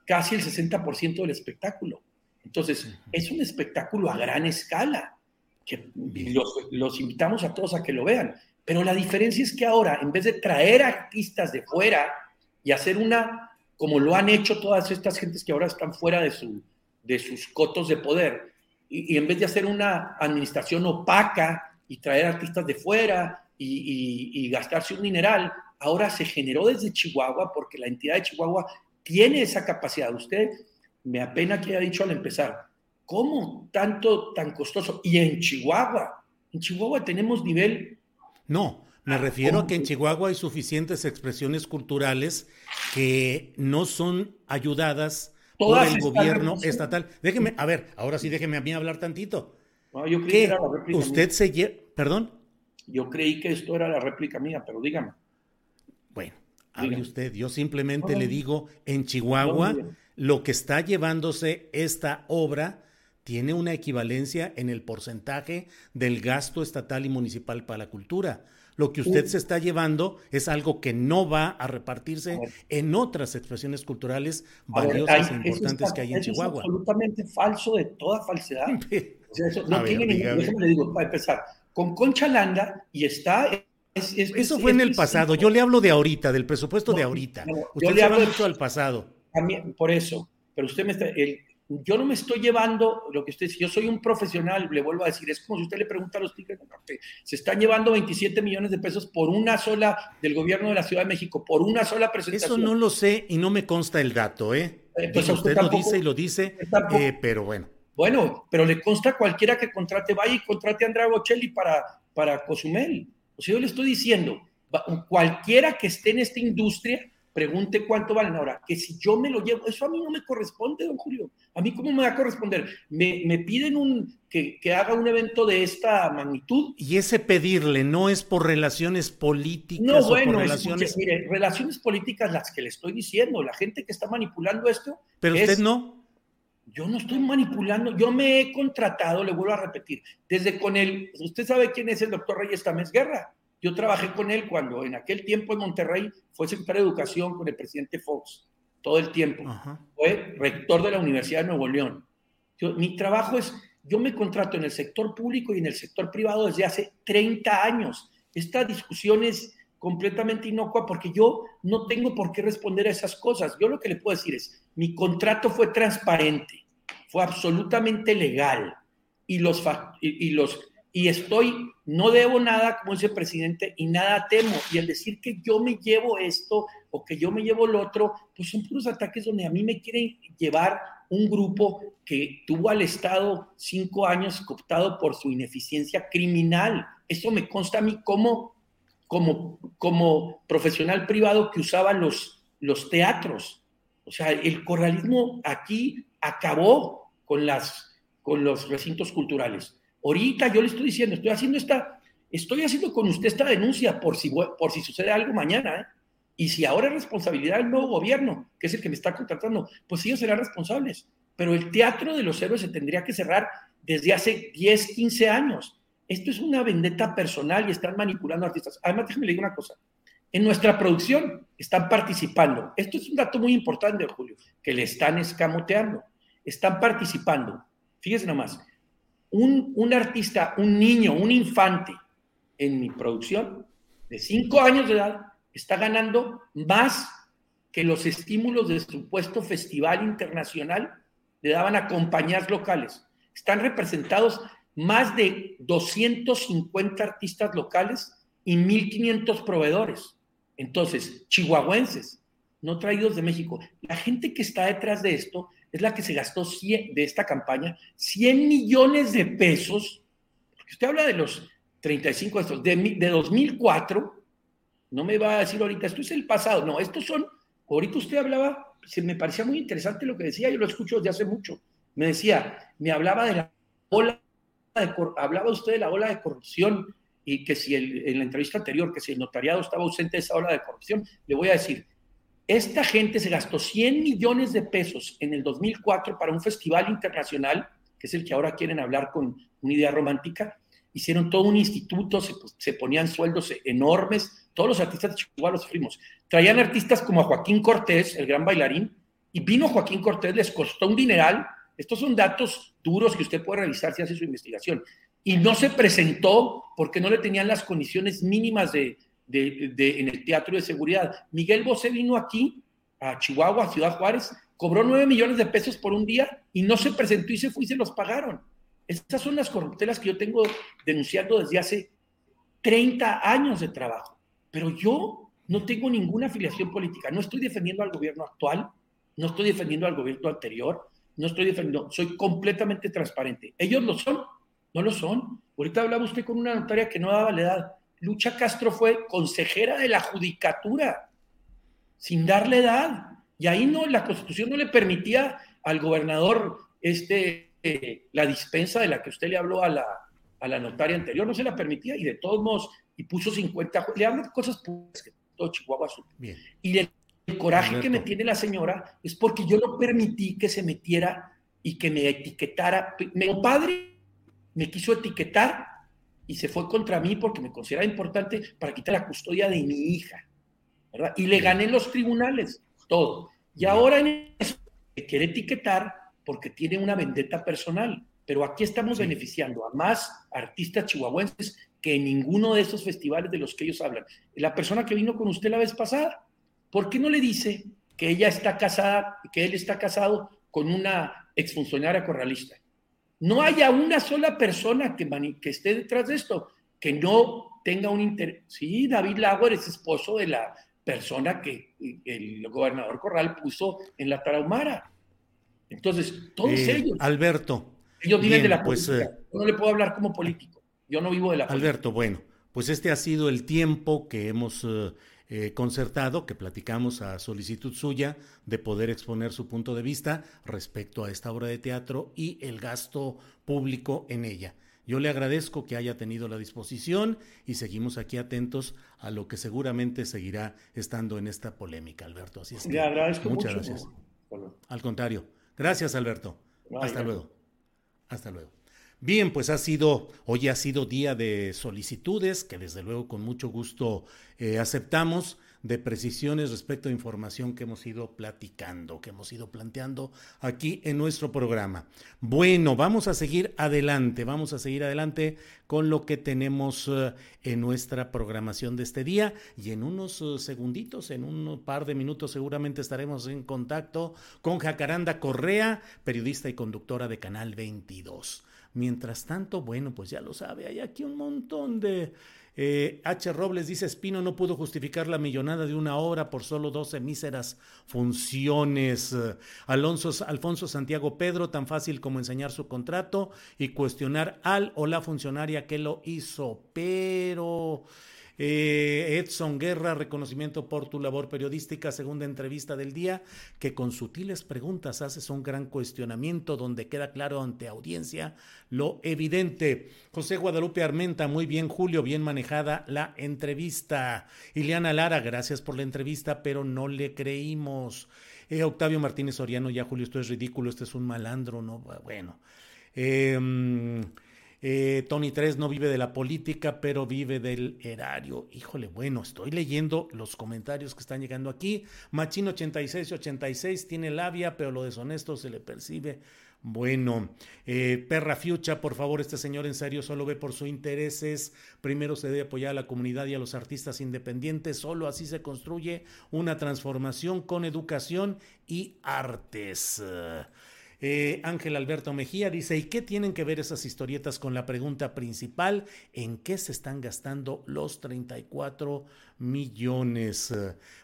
Speaker 5: casi el 60% del espectáculo. Entonces, es un espectáculo a gran escala, que los, los, invitamos a todos a que lo vean. Pero la diferencia es que ahora, en vez de traer artistas de fuera y hacer una, como lo han hecho todas estas gentes que ahora están fuera de, su, de sus cotos de poder, y, y en vez de hacer una administración opaca y traer artistas de fuera y, y, y gastarse un mineral, ahora se generó desde Chihuahua porque la entidad de Chihuahua tiene esa capacidad. Usted me apena que haya dicho al empezar, ¿cómo tanto, tan costoso? Y en Chihuahua, en Chihuahua tenemos nivel...
Speaker 3: No, me refiero a que en. Chihuahua hay suficientes expresiones culturales que no son ayudadas por el gobierno estatal. Déjeme, a ver, ahora sí déjeme a mí hablar tantito.
Speaker 5: No, yo creí que era la réplica
Speaker 3: Usted
Speaker 5: mía.
Speaker 3: se lleva, perdón.
Speaker 5: Yo creí que esto era la réplica mía, pero dígame.
Speaker 3: Bueno, hable usted. Yo simplemente
Speaker 5: No,
Speaker 3: le digo, en Chihuahua,
Speaker 5: no.
Speaker 3: Lo que está llevándose esta obra tiene una equivalencia en el porcentaje del gasto estatal y municipal para la cultura. Lo que usted se está llevando es algo que no va a repartirse
Speaker 5: A
Speaker 3: en otras expresiones culturales
Speaker 5: A ver,
Speaker 3: valiosas
Speaker 5: hay-
Speaker 3: e importantes
Speaker 5: está-
Speaker 3: que hay en
Speaker 5: eso es
Speaker 3: Chihuahua.
Speaker 5: absolutamente falso de toda falsedad. O sea, eso no
Speaker 3: A ver,
Speaker 5: tiene ningún-
Speaker 3: dígame.
Speaker 5: déjame le digo, para empezar, con Concha Landa y está... es- es-
Speaker 3: Eso
Speaker 5: es-
Speaker 3: fue en el pasado. Yo le hablo de ahorita, del presupuesto de ahorita.
Speaker 5: no, yo
Speaker 3: Usted
Speaker 5: le hablo de-
Speaker 3: mucho al pasado.
Speaker 5: Mí- por eso, pero usted me está... el- yo no me estoy llevando lo que usted dice, yo soy un profesional, le vuelvo a decir, es como si usted le pregunta a los tigres del norte, se están llevando 27 millones de pesos por una sola, del gobierno de la Ciudad de México, por una sola presentación.
Speaker 3: Eso no lo sé y no me consta el dato, ¿eh?
Speaker 5: Eh, pues
Speaker 3: Digo,
Speaker 5: usted
Speaker 3: usted lo
Speaker 5: tampoco-
Speaker 3: dice y lo dice, eh, pero bueno.
Speaker 5: Bueno, pero le consta a cualquiera que contrate, vaya y contrate a Andrea Bocelli para, para Cozumel. O sea, yo le estoy diciendo, cualquiera que esté en esta industria, pregunte cuánto valen ahora, que si yo me lo llevo, eso a mí no me corresponde, don Julio. A mí, ¿cómo me va a corresponder? Me, me piden un, que, que haga un evento de esta magnitud.
Speaker 3: Y ese pedirle no es por relaciones políticas
Speaker 5: No,
Speaker 3: o
Speaker 5: bueno,
Speaker 3: por relaciones.
Speaker 5: mire, relaciones políticas las que le estoy diciendo, la gente que está manipulando esto.
Speaker 3: pero
Speaker 5: es-
Speaker 3: usted no.
Speaker 5: Yo no estoy manipulando, yo me he contratado, le vuelvo a repetir, desde con el, usted sabe quién es el doctor Reyes Tamés Guerra. Yo trabajé con él cuando en aquel tiempo en Monterrey fue secretario de Educación con el presidente Fox, todo el tiempo.
Speaker 3: Ajá.
Speaker 5: Fue rector de la Universidad de Nuevo León. Yo- mi trabajo es, yo me contrato en el sector público y en el sector privado desde hace 30 años. Esta discusión es completamente inocua porque yo no tengo por qué responder a esas cosas. Yo lo que le puedo decir es, mi contrato fue transparente, fue absolutamente legal y los y los y estoy no debo nada como dice el presidente y nada temo. Y el decir que yo me llevo esto o que yo me llevo lo otro pues son puros ataques donde a mí me quieren llevar un grupo que tuvo al Estado cinco años cooptado por su ineficiencia criminal. Eso me consta a mí como como como profesional privado que usaba los los teatros. O sea, el corralismo aquí acabó con, las, con los recintos culturales. Ahorita yo le estoy diciendo, estoy haciendo esta, estoy haciendo con usted esta denuncia por si, por si sucede algo mañana, ¿eh? Y si ahora es responsabilidad del nuevo gobierno, que es el que me está contratando, pues ellos serán responsables. Pero el Teatro de los Héroes se tendría que cerrar desde hace 10, 15 años. Esto es una vendetta personal y están manipulando artistas. Además, déjeme le digo una cosa. En nuestra producción están participando. Esto es un dato muy importante, Julio, que le están escamoteando. Están participando. Fíjese nomás. Un, un artista, un niño, un infante en mi producción de cinco años de edad está ganando más que los estímulos de supuesto festival internacional le daban a compañías locales. Están representados más de 250 artistas locales y 1.500 proveedores. Entonces, chihuahuenses, no traídos de México. La gente que está detrás de esto es la que se gastó de esta campaña 100 millones de pesos. Usted habla de los 35 estos, de, de 2004, no me va a decir ahorita, esto es el pasado, no, estos son, ahorita usted hablaba, me parecía muy interesante lo que decía, yo lo escucho desde hace mucho, me decía, me hablaba de la ola, de, hablaba usted de la ola de corrupción y que si en la entrevista anterior, que si el notariado estaba ausente de esa ola de corrupción, le voy a decir, esta gente se gastó 100 millones de pesos en el 2004 para un festival internacional, que es el que ahora quieren hablar con una idea romántica. Hicieron todo un instituto, se, ponían sueldos enormes, todos los artistas de Chihuahua los fuimos. Traían artistas como a Joaquín Cortés, el gran bailarín, y vino Joaquín Cortés, les costó un dineral. Estos son datos duros que usted puede revisar si hace su investigación. Y no se presentó porque no le tenían las condiciones mínimas de, de, en el Teatro de Seguridad. Miguel Bosé vino aquí, a Chihuahua, Ciudad Juárez, cobró nueve millones de pesos por un día y no se presentó y se fue y se los pagaron. Estas son las corruptelas que yo tengo denunciando desde hace 30 años de trabajo. Pero yo no tengo ninguna afiliación política. No estoy defendiendo al gobierno actual, no estoy defendiendo al gobierno anterior, no estoy defendiendo, soy completamente transparente. ¿Ellos lo son? No lo son. Ahorita hablaba usted con una notaria que no daba la edad. Lucha Castro fue consejera de la judicatura, sin darle edad. Y ahí no, la constitución no le permitía al gobernador este, eh, la dispensa de la que usted le habló a la, a la notaria anterior, no se la permitía y de todos modos, y puso 50, le hablan cosas que todo Chihuahua Bien. Y el, coraje que me tiene la señora es porque yo no permití que se metiera y que me etiquetara. Mi padre me quiso etiquetar y se fue contra mí porque me consideraba importante para quitar la custodia de mi hija, ¿verdad? Y le gané los tribunales, todo. Y ahora en eso me quiere etiquetar porque tiene una vendetta personal. Pero aquí estamos beneficiando a más artistas chihuahuenses que en ninguno de esos festivales de los que ellos hablan. La persona que vino con usted la vez pasada, ¿por qué no le dice que ella está casada, que él está casado con una exfuncionaria corralista? No haya una sola persona que, que esté detrás de esto, que no tenga un interés. Sí, David Lago es esposo de la persona que el gobernador Corral puso en la Tarahumara. Entonces, todos eh, ellos.
Speaker 3: Alberto.
Speaker 5: Ellos viven de la pues, política. Eh, Yo no le puedo hablar como político. Yo no vivo de la
Speaker 3: política. Alberto, bueno, pues este ha sido el tiempo que hemos eh, eh, concertado que platicamos a solicitud suya de poder exponer su punto de vista respecto a esta obra de teatro y el gasto público en ella. Yo le agradezco que haya tenido la disposición y seguimos aquí atentos a lo que seguramente seguirá estando en esta polémica, Alberto. Así es
Speaker 5: que, agradezco
Speaker 3: muchas gracias. Al contrario. Gracias, Alberto. Hasta luego. Hasta luego. Bien, pues ha sido, hoy ha sido día de solicitudes, que desde luego con mucho gusto eh, aceptamos, de precisiones respecto a información que hemos ido platicando, que hemos ido planteando aquí en nuestro programa. Bueno, vamos a seguir adelante, vamos a seguir adelante con lo que tenemos eh, en nuestra programación de este día y en unos eh, segunditos, en un par de minutos seguramente estaremos en contacto con Jacaranda Correa, periodista y conductora de Canal 22. Mientras tanto, bueno, pues ya lo sabe, hay aquí un montón de... Eh, H. Robles dice, Espino no pudo justificar la millonada de una obra por solo 12 míseras funciones. Alonso, Alfonso Santiago Pedro, tan fácil como enseñar su contrato y cuestionar al o la funcionaria que lo hizo. Pero... Eh, Edson Guerra, reconocimiento por tu labor periodística, segunda entrevista del día, que con sutiles preguntas haces un gran cuestionamiento donde queda claro ante audiencia lo evidente. José Guadalupe Armenta, muy bien, Julio, bien manejada la entrevista. Ileana Lara, gracias por la entrevista, pero no le creímos. Eh, Octavio Martínez Soriano, ya Julio, esto es ridículo, este es un malandro, ¿no? Bueno. Eh, eh, Tony 3 no vive de la política, pero vive del erario. Híjole, bueno, estoy leyendo los comentarios que están llegando aquí. Machín 86 86 tiene labia, pero lo deshonesto se le percibe. Bueno, eh, Perra Fiucha, por favor, este señor en serio solo ve por sus intereses. Primero se debe apoyar a la comunidad y a los artistas independientes. Solo así se construye una transformación con educación y artes. Eh, Ángel Alberto Mejía dice, ¿y qué tienen que ver esas historietas con la pregunta principal? ¿En qué se están gastando los 34 millones?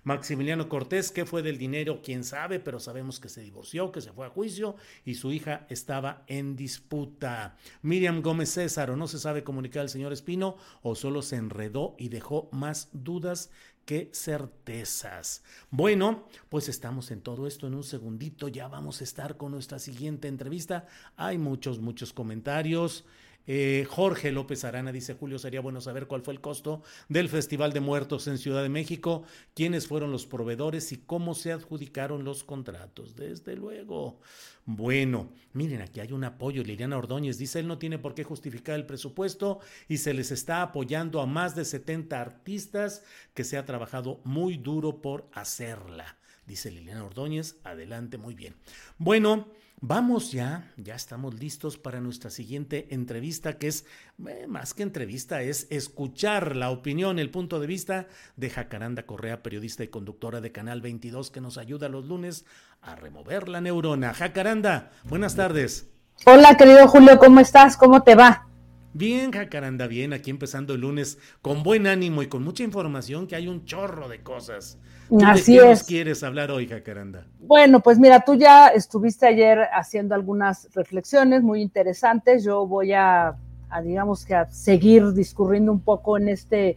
Speaker 3: Maximiliano Cortés, ¿qué fue del dinero? ¿Quién sabe? Pero sabemos que se divorció, que se fue a juicio y su hija estaba en disputa. Miriam Gómez César, ¿o no se sabe comunicar al señor Espino o solo se enredó y dejó más dudas qué certezas. Bueno, pues estamos en todo esto en un segundito, ya vamos a estar con nuestra siguiente entrevista. Hay muchos, muchos comentarios. Eh, Jorge López Arana dice, Julio, sería bueno saber cuál fue el costo del Festival de Muertos en Ciudad de México, quiénes fueron los proveedores y cómo se adjudicaron los contratos. Desde luego. Bueno, miren, aquí hay un apoyo. Liliana Ordóñez dice, él no tiene por qué justificar el presupuesto y se les está apoyando a más de 70 artistas que se ha trabajado muy duro por hacerla. Dice Liliana Ordóñez, adelante, muy bien. Bueno, Vamos ya, ya estamos listos para nuestra siguiente entrevista, que es eh, más que entrevista, es escuchar la opinión, el punto de vista de Jacaranda Correa, periodista y conductora de Canal 22, que nos ayuda los lunes a remover la neurona. Jacaranda, buenas tardes.
Speaker 6: Hola, querido Julio, ¿cómo estás? ¿Cómo te va?
Speaker 3: Bien, Jacaranda, bien, aquí empezando el lunes con buen ánimo y con mucha información, que hay un chorro de cosas.
Speaker 6: Así
Speaker 3: ¿De qué
Speaker 6: es.
Speaker 3: nos quieres hablar hoy, Jacaranda?
Speaker 6: Bueno, pues mira, tú ya estuviste ayer haciendo algunas reflexiones muy interesantes. Yo voy a, a digamos que a seguir discurriendo un poco en este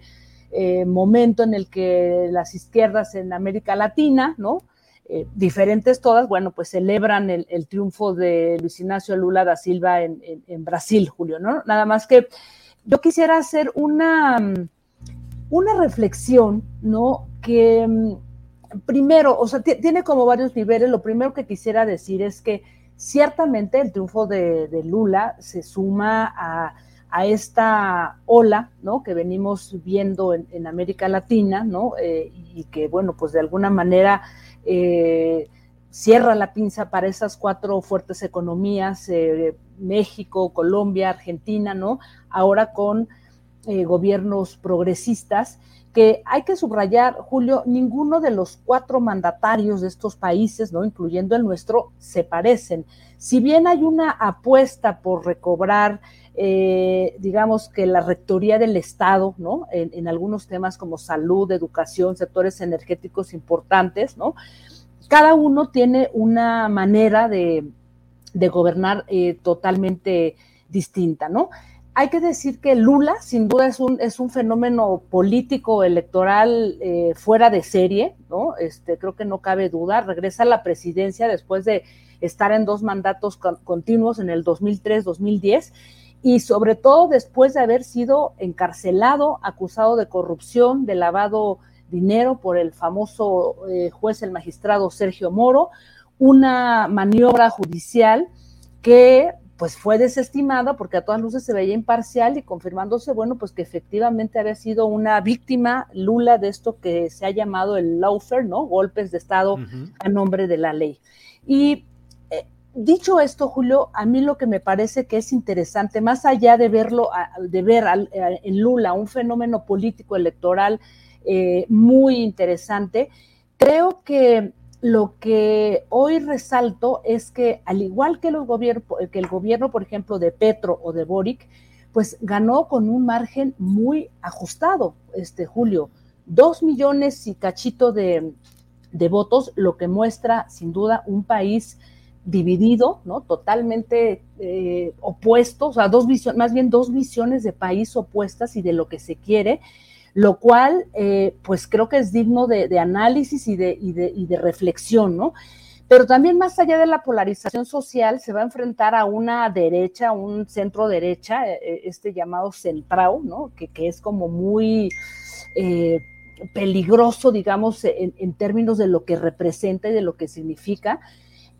Speaker 6: eh, momento en el que las izquierdas en América Latina, ¿no? Eh, diferentes todas, bueno, pues celebran el, triunfo de Luis Ignacio Lula da Silva en, Brasil, Julio, ¿no? Nada más que yo quisiera hacer una, una reflexión, ¿no? Que primero, o sea, tiene como varios niveles. Lo primero que quisiera decir es que ciertamente el triunfo de, Lula se suma a, a, esta ola, ¿no? Que venimos viendo en, en América Latina, ¿no? Eh, y que, bueno, pues de alguna manera eh, cierra la pinza para esas cuatro fuertes economías, eh, México, Colombia, Argentina, ¿no? Ahora con eh, gobiernos progresistas, que hay que subrayar, Julio, ninguno de los cuatro mandatarios de estos países, ¿no? Incluyendo el nuestro, se parecen. Si bien hay una apuesta por recobrar eh, digamos que la rectoría del Estado, ¿no? En, algunos temas como salud, educación, sectores energéticos importantes, ¿no? Cada uno tiene una manera de, gobernar eh, totalmente distinta, ¿no? Hay que decir que Lula, sin duda, es un, es un fenómeno político electoral eh, fuera de serie, ¿no? Este, creo que no cabe duda. Regresa a la presidencia después de estar en dos mandatos con, continuos en el 2003-2010 y sobre todo después de haber sido encarcelado, acusado de corrupción, de lavado dinero por el famoso eh, juez, el magistrado Sergio Moro, una maniobra judicial que pues fue desestimada porque a todas luces se veía imparcial y confirmándose, bueno, pues que efectivamente había sido una víctima Lula de esto que se ha llamado el lawfare, ¿no? Golpes de Estado uh -huh. a nombre de la ley. Y dicho esto, Julio, a mí lo que me parece que es interesante, más allá de verlo, de ver en Lula un fenómeno político electoral eh, muy interesante, creo que lo que hoy resalto es que al igual que, el gobierno, por ejemplo, de Petro o de Boric, pues ganó con un margen muy ajustado, este Julio, dos millones y cachito de votos, lo que muestra sin duda un país dividido, ¿no? Totalmente eh, opuestos, o sea, dos visiones, más bien dos visiones de país opuestas y de lo que se quiere, lo cual, eh, pues creo que es digno de, análisis y de, y, de, y de, reflexión, ¿no? Pero también más allá de la polarización social, se va a enfrentar a una derecha, un centro derecha, eh, este llamado centrao, ¿no? Que, es como muy eh, peligroso, digamos, en términos de lo que representa y de lo que significa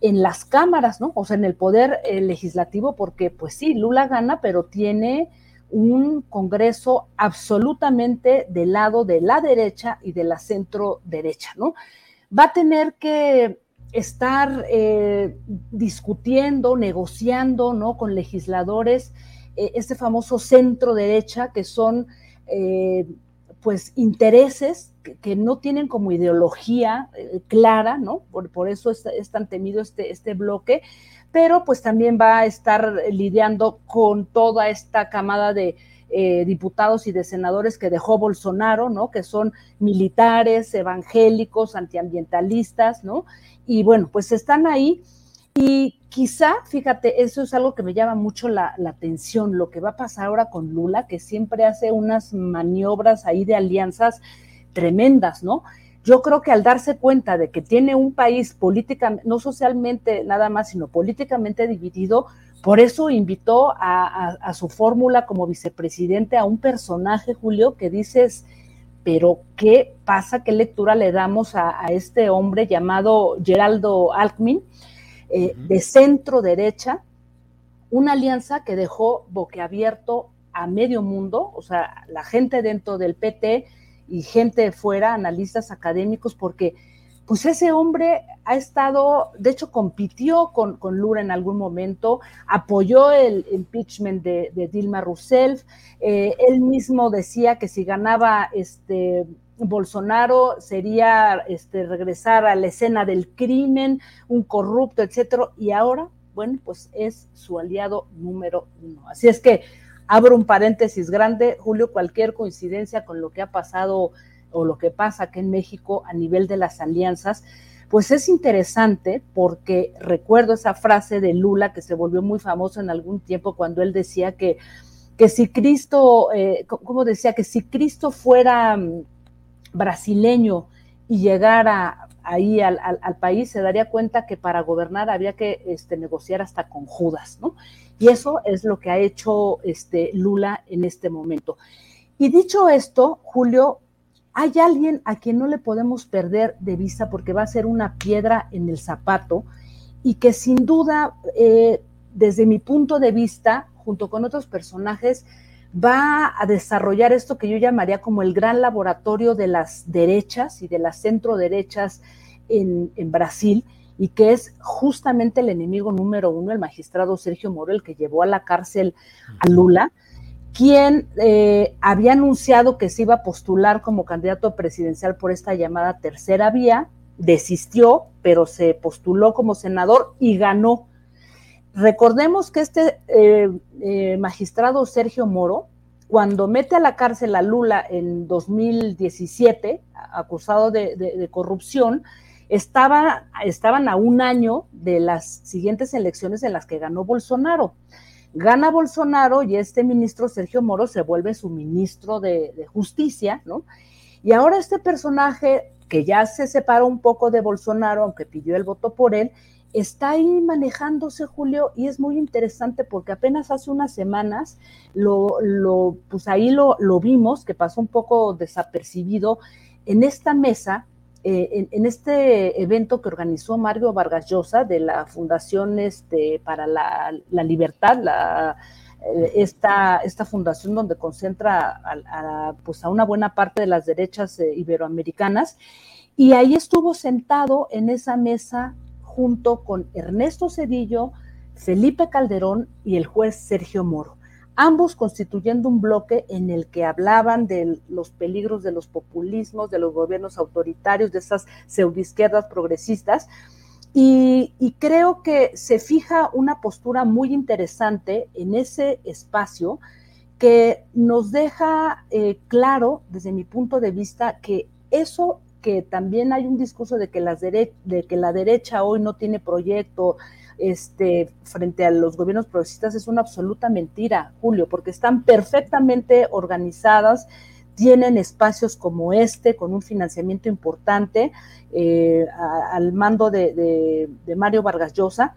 Speaker 6: en las cámaras, ¿no? O sea, en el poder eh, legislativo, porque pues sí, Lula gana, pero tiene un Congreso absolutamente del lado de la derecha y de la centro derecha, ¿no? Va a tener que estar eh, discutiendo, negociando, ¿no? Con legisladores, eh, este famoso centro derecha, que son pues intereses que, no tienen como ideología eh, clara, ¿no? Por, eso es, tan temido este, este bloque, pero pues también va a estar lidiando con toda esta camada de eh, diputados y de senadores que dejó Bolsonaro, ¿no? Que son militares, evangélicos, antiambientalistas, ¿no? Y bueno, pues están ahí y quizá, fíjate, eso es algo que me llama mucho la, atención, lo que va a pasar ahora con Lula, que siempre hace unas maniobras ahí de alianzas tremendas, ¿no? Yo creo que al darse cuenta de que tiene un país políticamente, no socialmente nada más, sino políticamente dividido, por eso invitó a, su fórmula como vicepresidente a un personaje, Julio, que dices, pero ¿qué pasa? ¿Qué lectura le damos a, a este hombre llamado Geraldo Alckmin? Eh, de centro derecha, una alianza que dejó boquiabierto a medio mundo, o sea, la gente dentro del PT y gente fuera, analistas académicos, porque pues ese hombre ha estado, de hecho compitió con, con Lula en algún momento, apoyó el impeachment de, Dilma Rousseff, eh, él mismo decía que si ganaba este Bolsonaro sería este, regresar a la escena del crimen, un corrupto, etcétera, y ahora, bueno, pues es su aliado número uno. Así es que abro un paréntesis grande, Julio, cualquier coincidencia con lo que ha pasado o lo que pasa aquí en México a nivel de las alianzas, pues es interesante porque recuerdo esa frase de Lula que se volvió muy famoso en algún tiempo cuando él decía que, que si Cristo, eh, como decía, que si Cristo fuera mm, brasileño y llegara ahí al, país, se daría cuenta que para gobernar había que este, negociar hasta con Judas, ¿no? Y eso es lo que ha hecho este, Lula en este momento. Y dicho esto, Julio, hay alguien a quien no le podemos perder de vista porque va a ser una piedra en el zapato y que sin duda, eh, desde mi punto de vista, junto con otros personajes, va a desarrollar esto que yo llamaría como el gran laboratorio de las derechas y de las centro derechas en, Brasil y que es justamente el enemigo número uno, el magistrado Sergio Moro, el que llevó a la cárcel a Lula, quien eh, había anunciado que se iba a postular como candidato presidencial por esta llamada tercera vía, desistió, pero se postuló como senador y ganó. Recordemos que este eh, eh, magistrado Sergio Moro, cuando mete a la cárcel a Lula en 2017, acusado de, corrupción, estaba, estaban a un año de las siguientes elecciones en las que ganó Bolsonaro. Gana Bolsonaro y este ministro Sergio Moro se vuelve su ministro de, justicia, ¿no? Y ahora este personaje que ya se separó un poco de Bolsonaro, aunque pidió el voto por él, está ahí manejándose, Julio, y es muy interesante porque apenas hace unas semanas lo, lo pues ahí lo, vimos, que pasó un poco desapercibido en esta mesa, eh, en, este evento que organizó Mario Vargas Llosa de la Fundación este, para la, Libertad, la, eh, esta, esta, fundación donde concentra a, pues a una buena parte de las derechas eh, iberoamericanas. Y ahí estuvo sentado en esa mesa junto con Ernesto Cedillo, Felipe Calderón y el juez Sergio Moro, ambos constituyendo un bloque en el que hablaban de los peligros de los populismos, de los gobiernos autoritarios, de esas pseudoizquierdas progresistas. Y, creo que se fija una postura muy interesante en ese espacio que nos deja eh, claro, desde mi punto de vista, que eso que también hay un discurso de que, las de que la derecha hoy no tiene proyecto este, frente a los gobiernos progresistas es una absoluta mentira, Julio, porque están perfectamente organizadas, tienen espacios como este, con un financiamiento importante eh, al mando de, Mario Vargas Llosa,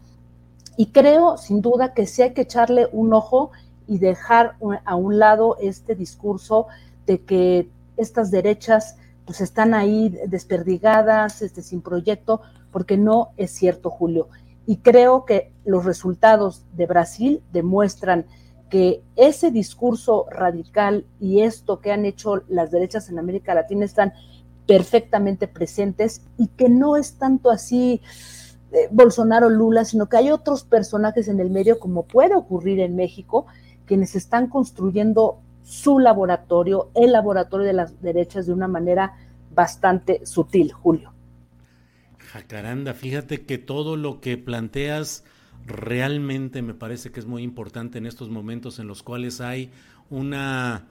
Speaker 6: y creo sin duda que sí hay que echarle un ojo y dejar a un lado este discurso de que estas derechas pues están ahí desperdigadas, este, sin proyecto, porque no es cierto, Julio. Y creo que los resultados de Brasil demuestran que ese discurso radical y esto que han hecho las derechas en América Latina están perfectamente presentes y que no es tanto así eh, Bolsonaro Lula, sino que hay otros personajes en el medio, como puede ocurrir en México, quienes están construyendo su laboratorio, el laboratorio de las derechas de una manera bastante sutil, Julio.
Speaker 3: Jacaranda, fíjate que todo lo que planteas realmente me parece que es muy importante en estos momentos en los cuales hay una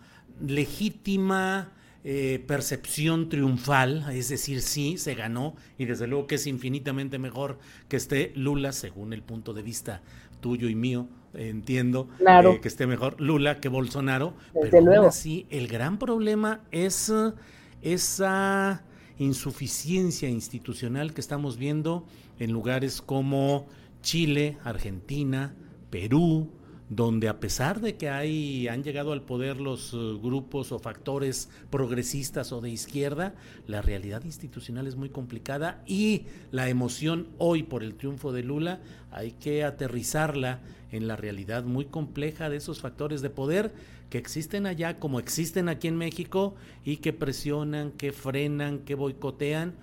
Speaker 3: legítima eh, percepción triunfal, es decir, sí, se ganó y desde luego que es infinitamente mejor que esté Lula, según el punto de vista tuyo y mío, entiendo eh, que esté mejor Lula que Bolsonaro, pero luego. así el gran problema es esa insuficiencia institucional que estamos viendo en lugares como Chile, Argentina, Perú, donde a pesar de que hay, han llegado al poder los eh, grupos o factores progresistas o de izquierda, la realidad institucional es muy complicada y la emoción hoy por el triunfo de Lula hay que aterrizarla en la realidad muy compleja de esos factores de poder que existen allá como existen aquí en México y que presionan, que frenan, que boicotean.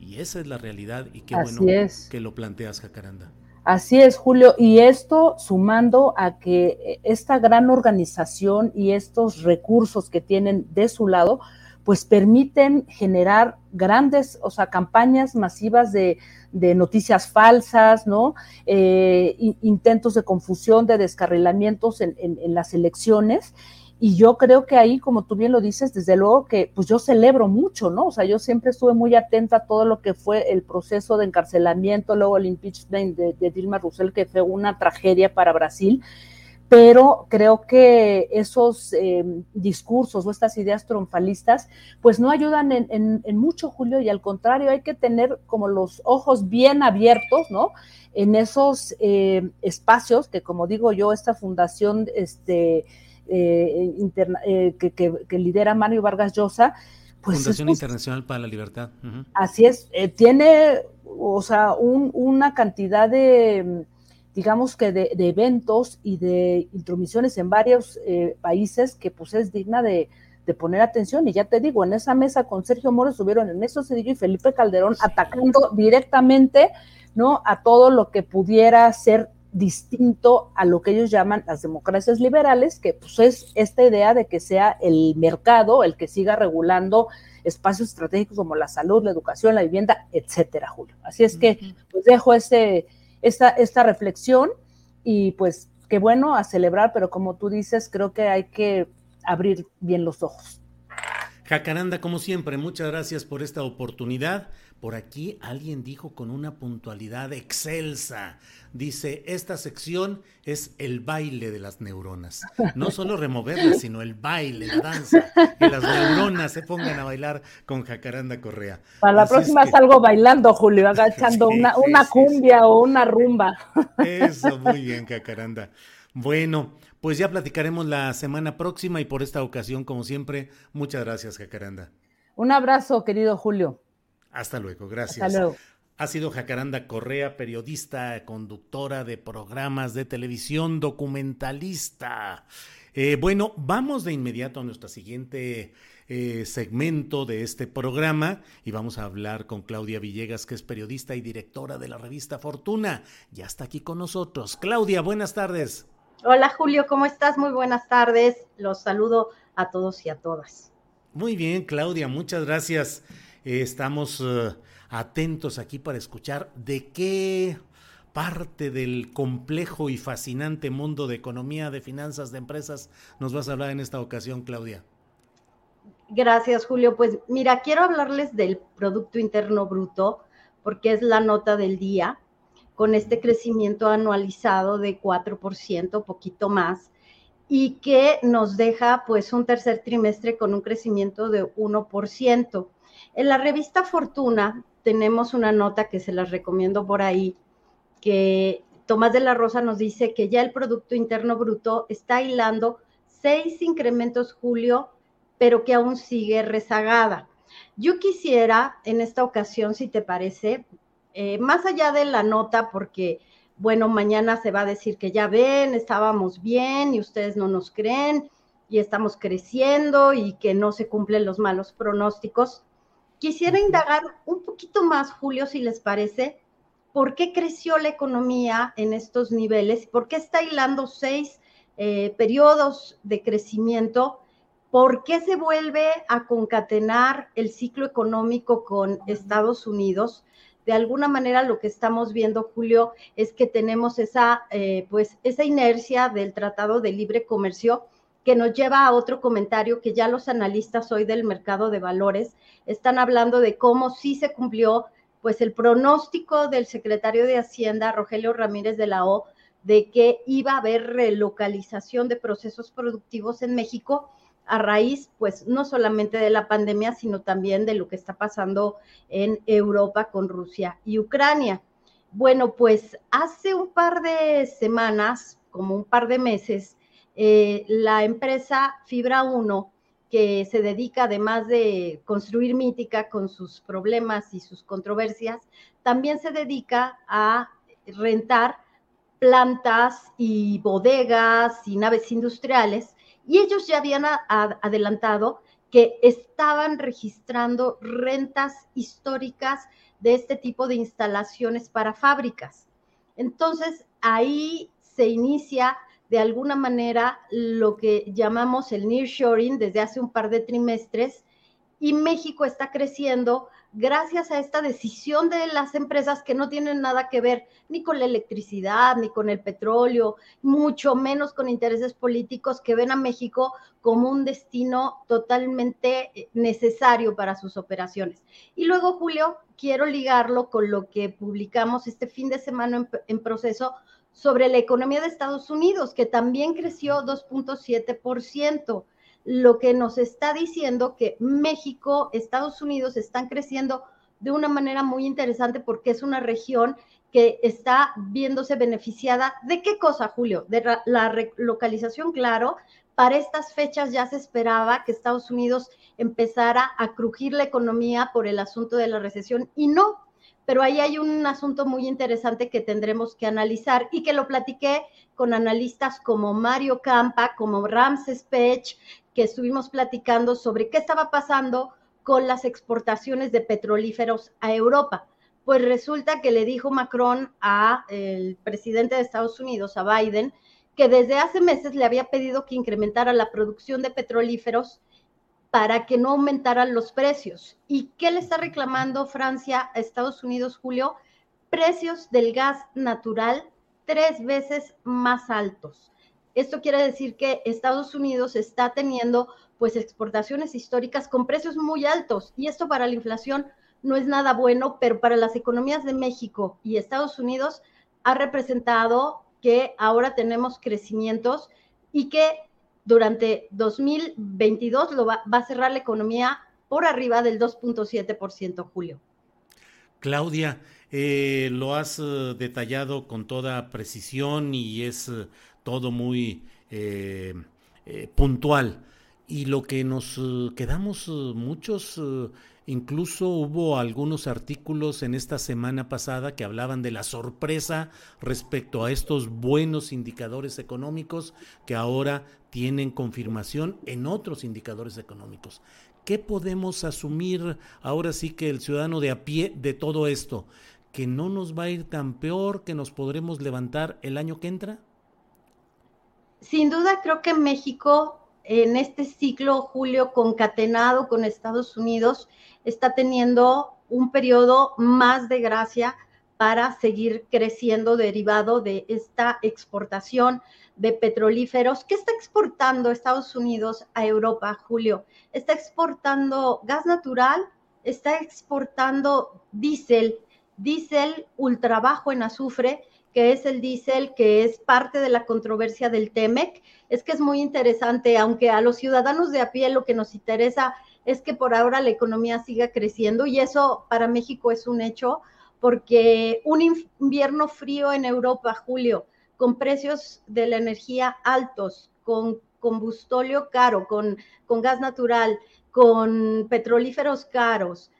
Speaker 3: Y esa es la realidad y qué bueno que lo planteas, Jacaranda.
Speaker 6: Así es, Julio. Y esto sumando a que esta gran organización y estos recursos que tienen de su lado, pues permiten generar grandes, o sea, campañas masivas de, noticias falsas, ¿no? Eh, intentos de confusión, de descarrilamientos en, en las elecciones y yo creo que ahí, como tú bien lo dices, desde luego que pues yo celebro mucho, ¿no? O sea, yo siempre estuve muy atenta a todo lo que fue el proceso de encarcelamiento, luego el impeachment de, Dilma Rousseff, que fue una tragedia para Brasil, pero creo que esos em, discursos o estas ideas triunfalistas, pues no ayudan en, mucho, Julio, y al contrario, hay que tener como los ojos bien abiertos, ¿no? En esos em, espacios que, como digo yo, esta fundación, este, eh, eh, que, lidera Mario Vargas Llosa.
Speaker 3: Pues Fundación Internacional para la Libertad.
Speaker 6: Así es, eh, tiene, o sea, una cantidad de, digamos que de, eventos y de intromisiones en varios países que pues es digna de, poner atención. Y ya te digo, en esa mesa con Sergio Moro estuvieron Ernesto Cedillo y Felipe Calderón atacando directamente, ¿no? A todo lo que pudiera ser distinto a lo que ellos llaman las democracias liberales, que pues es esta idea de que sea el mercado el que siga regulando espacios estratégicos como la salud, la educación, la vivienda, etcétera, Julio. Así es que pues dejo ese, esta, esta reflexión y pues qué bueno a celebrar, pero como tú dices, creo que hay que abrir bien los ojos.
Speaker 3: Jacaranda, como siempre, muchas gracias por esta oportunidad. Por aquí alguien dijo con una puntualidad excelsa, dice, esta sección es el baile de las neuronas. No solo removerlas, sino el baile, la danza, que las neuronas se pongan a bailar con Jacaranda Correa.
Speaker 6: Para la próxima salgo bailando, Julio, agachando una, una cumbia o una rumba.
Speaker 3: Eso, muy bien, Jacaranda. Bueno, pues ya platicaremos la semana próxima y por esta ocasión, como siempre, muchas gracias, Jacaranda.
Speaker 6: Un abrazo, querido Julio.
Speaker 3: Hasta luego, gracias. Hasta luego. Ha sido Jacaranda Correa, periodista, conductora de programas de televisión, documentalista. Eh, bueno, vamos de inmediato a nuestro siguiente eh, segmento de este programa y vamos a hablar con Claudia Villegas, que es periodista y directora de la revista Fortuna. Ya está aquí con nosotros. Claudia, buenas tardes.
Speaker 7: Hola Julio, ¿cómo estás? Muy buenas tardes. Los saludo a todos y a todas.
Speaker 3: Muy bien, Claudia, muchas gracias. Estamos eh, atentos aquí para escuchar de qué parte del complejo y fascinante mundo de economía, de finanzas, de empresas nos vas a hablar en esta ocasión, Claudia.
Speaker 7: Gracias, Julio. Pues mira, quiero hablarles del Producto Interno Bruto porque es la nota del día, con este crecimiento anualizado de 4%, poquito más, y que nos deja pues un tercer trimestre con un crecimiento de 1%. En la revista Fortuna tenemos una nota que se las recomiendo por ahí, que Tomás de la Rosa nos dice que ya el Producto Interno Bruto está hilando seis incrementos julio, pero que aún sigue rezagada. Yo quisiera en esta ocasión, si te parece, eh, más allá de la nota, porque, bueno, mañana se va a decir que ya ven, estábamos bien y ustedes no nos creen y estamos creciendo y que no se cumplen los malos pronósticos. Quisiera indagar un poquito más, Julio, si les parece, por qué creció la economía en estos niveles, por qué está hilando seis eh, periodos de crecimiento ¿Por qué se vuelve a concatenar el ciclo económico con Estados Unidos? De alguna manera lo que estamos viendo, Julio, es que tenemos esa, eh, pues, esa inercia del Tratado de Libre Comercio que nos lleva a otro comentario que ya los analistas hoy del mercado de valores están hablando de cómo sí se cumplió pues el pronóstico del secretario de Hacienda, Rogelio Ramírez de la O, de que iba a haber relocalización de procesos productivos en México a raíz, pues, no solamente de la pandemia, sino también de lo que está pasando en Europa con Rusia y Ucrania. Bueno, pues hace un par de semanas, como un par de meses, eh, la empresa Fibra 1, que se dedica además de construir mítica con sus problemas y sus controversias, también se dedica a rentar plantas y bodegas y naves industriales y ellos ya habían adelantado que estaban registrando rentas históricas de este tipo de instalaciones para fábricas. Entonces, ahí se inicia de alguna manera lo que llamamos el nearshoring desde hace un par de trimestres y México está creciendo gracias a esta decisión de las empresas que no tienen nada que ver ni con la electricidad, ni con el petróleo, mucho menos con intereses políticos que ven a México como un destino totalmente eh, necesario para sus operaciones. Y luego, Julio, quiero ligarlo con lo que publicamos este fin de semana en, en proceso sobre la economía de Estados Unidos, que también creció 2.7% lo que nos está diciendo que México, Estados Unidos están creciendo de una manera muy interesante porque es una región que está viéndose beneficiada de qué cosa, Julio? De la relocalización, claro. Para estas fechas ya se esperaba que Estados Unidos empezara a crujir la economía por el asunto de la recesión y no, pero ahí hay un asunto muy interesante que tendremos que analizar y que lo platiqué con analistas como Mario Campa, como Ramses Pech, que estuvimos platicando sobre qué estaba pasando con las exportaciones de petrolíferos a Europa. Pues resulta que le dijo Macron al presidente de Estados Unidos, a Biden, que desde hace meses le había pedido que incrementara la producción de petrolíferos para que no aumentaran los precios. ¿Y qué le está reclamando Francia a Estados Unidos, Julio? Precios del gas natural tres veces más altos. Esto quiere decir que Estados Unidos está teniendo pues exportaciones históricas con precios muy altos y esto para la inflación no es nada bueno, pero para las economías de México y Estados Unidos ha representado que ahora tenemos crecimientos y que durante 2022 lo va, a cerrar la economía por arriba del 2.7%, Julio.
Speaker 3: Claudia, eh, lo has eh, detallado con toda precisión y es eh, todo muy puntual. Y lo que nos quedamos muchos, incluso hubo algunos artículos en esta semana pasada que hablaban de la sorpresa respecto a estos buenos indicadores económicos que ahora tienen confirmación en otros indicadores económicos. ¿Qué podemos asumir ahora sí que el ciudadano de a pie de todo esto? ¿Que no nos va a ir tan peor, que nos podremos levantar el año que entra?
Speaker 7: sin duda creo que México en este ciclo, Julio, concatenado con Estados Unidos, está teniendo un periodo más de gracia para seguir creciendo derivado de esta exportación de petrolíferos. ¿Qué está exportando Estados Unidos a Europa, Julio? Está exportando gas natural, está exportando diésel, diésel ultra bajo en azufre, que es el diésel, que es parte de la controversia del TEMEC. Es que es muy interesante, aunque a los ciudadanos de a pie lo que nos interesa es que por ahora la economía siga creciendo y eso para México es un hecho, porque un invierno frío en Europa, Julio, con precios de la energía altos, con combustóleo caro, con, con gas natural, con petrolíferos caros,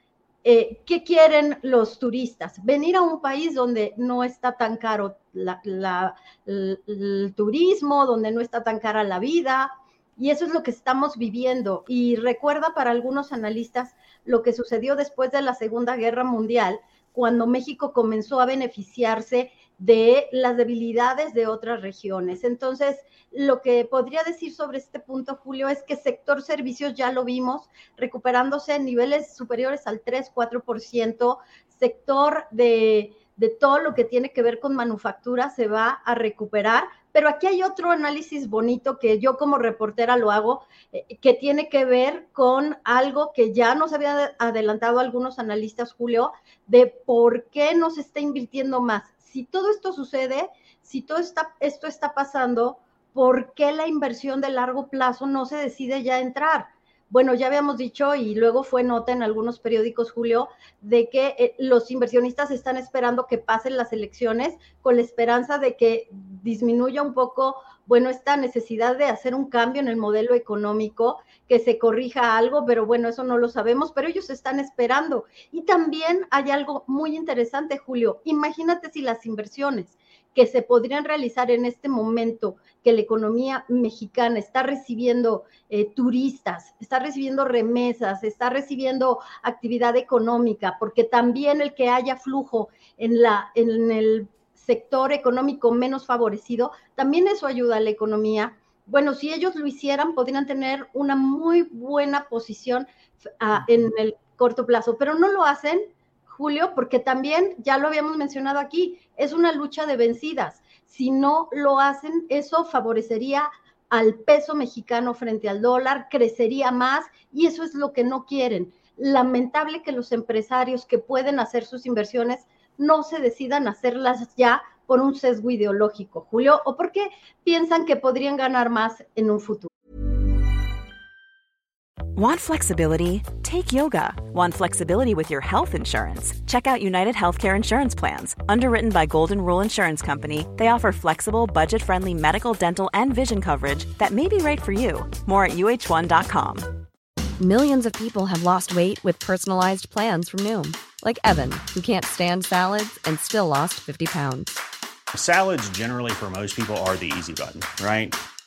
Speaker 7: eh, ¿qué quieren los turistas? Venir a un país donde no está tan caro el turismo, donde no está tan cara la vida, y eso es lo que estamos viviendo. Y recuerda para algunos analistas lo que sucedió después de la Segunda Guerra Mundial, cuando México comenzó a beneficiarse de las debilidades de otras regiones. Entonces, lo que podría decir sobre este punto, Julio, es que sector servicios ya lo vimos recuperándose en niveles superiores al 3-4%, sector de, de todo lo que tiene que ver con manufactura se va a recuperar, pero aquí hay otro análisis bonito que yo como reportera lo hago, eh, que tiene que ver con algo que ya nos habían adelantado algunos analistas, Julio, de por qué no se está invirtiendo más. Si todo esto sucede, si todo está, esto está pasando, ¿por qué la inversión de largo plazo no se decide ya entrar? Bueno, ya habíamos dicho y luego fue nota en algunos periódicos, Julio, de que eh, los inversionistas están esperando que pasen las elecciones con la esperanza de que disminuya un poco, bueno, esta necesidad de hacer un cambio en el modelo económico, que se corrija algo, pero bueno, eso no lo sabemos, pero ellos están esperando. Y también hay algo muy interesante, Julio. Imagínate si las inversiones que se podrían realizar en este momento que la economía mexicana está recibiendo eh, turistas, está recibiendo remesas, está recibiendo actividad económica, porque también el que haya flujo en, la, en el sector económico menos favorecido, también eso ayuda a la economía. Bueno, si ellos lo hicieran, podrían tener una muy buena posición ah, en el corto plazo, pero no lo hacen Julio, porque también, ya lo habíamos mencionado aquí, es una lucha de vencidas. Si no lo hacen, eso favorecería al peso mexicano frente al dólar, crecería más y eso es lo que no quieren. Lamentable que los empresarios que pueden hacer sus inversiones no se decidan hacerlas ya por un sesgo ideológico, Julio, o porque piensan que podrían ganar más en un futuro.
Speaker 2: Want flexibility? Take yoga. Want flexibility with your health insurance? Check out United Healthcare Insurance Plans. Underwritten by Golden Rule Insurance Company, they offer flexible, budget friendly medical, dental, and vision coverage that may be right for you. More at uh1.com.
Speaker 8: Millions of people have lost weight with personalized plans from Noom, like Evan, who can't stand salads and still lost 50 pounds.
Speaker 9: Salads, generally, for most people, are the easy button, right?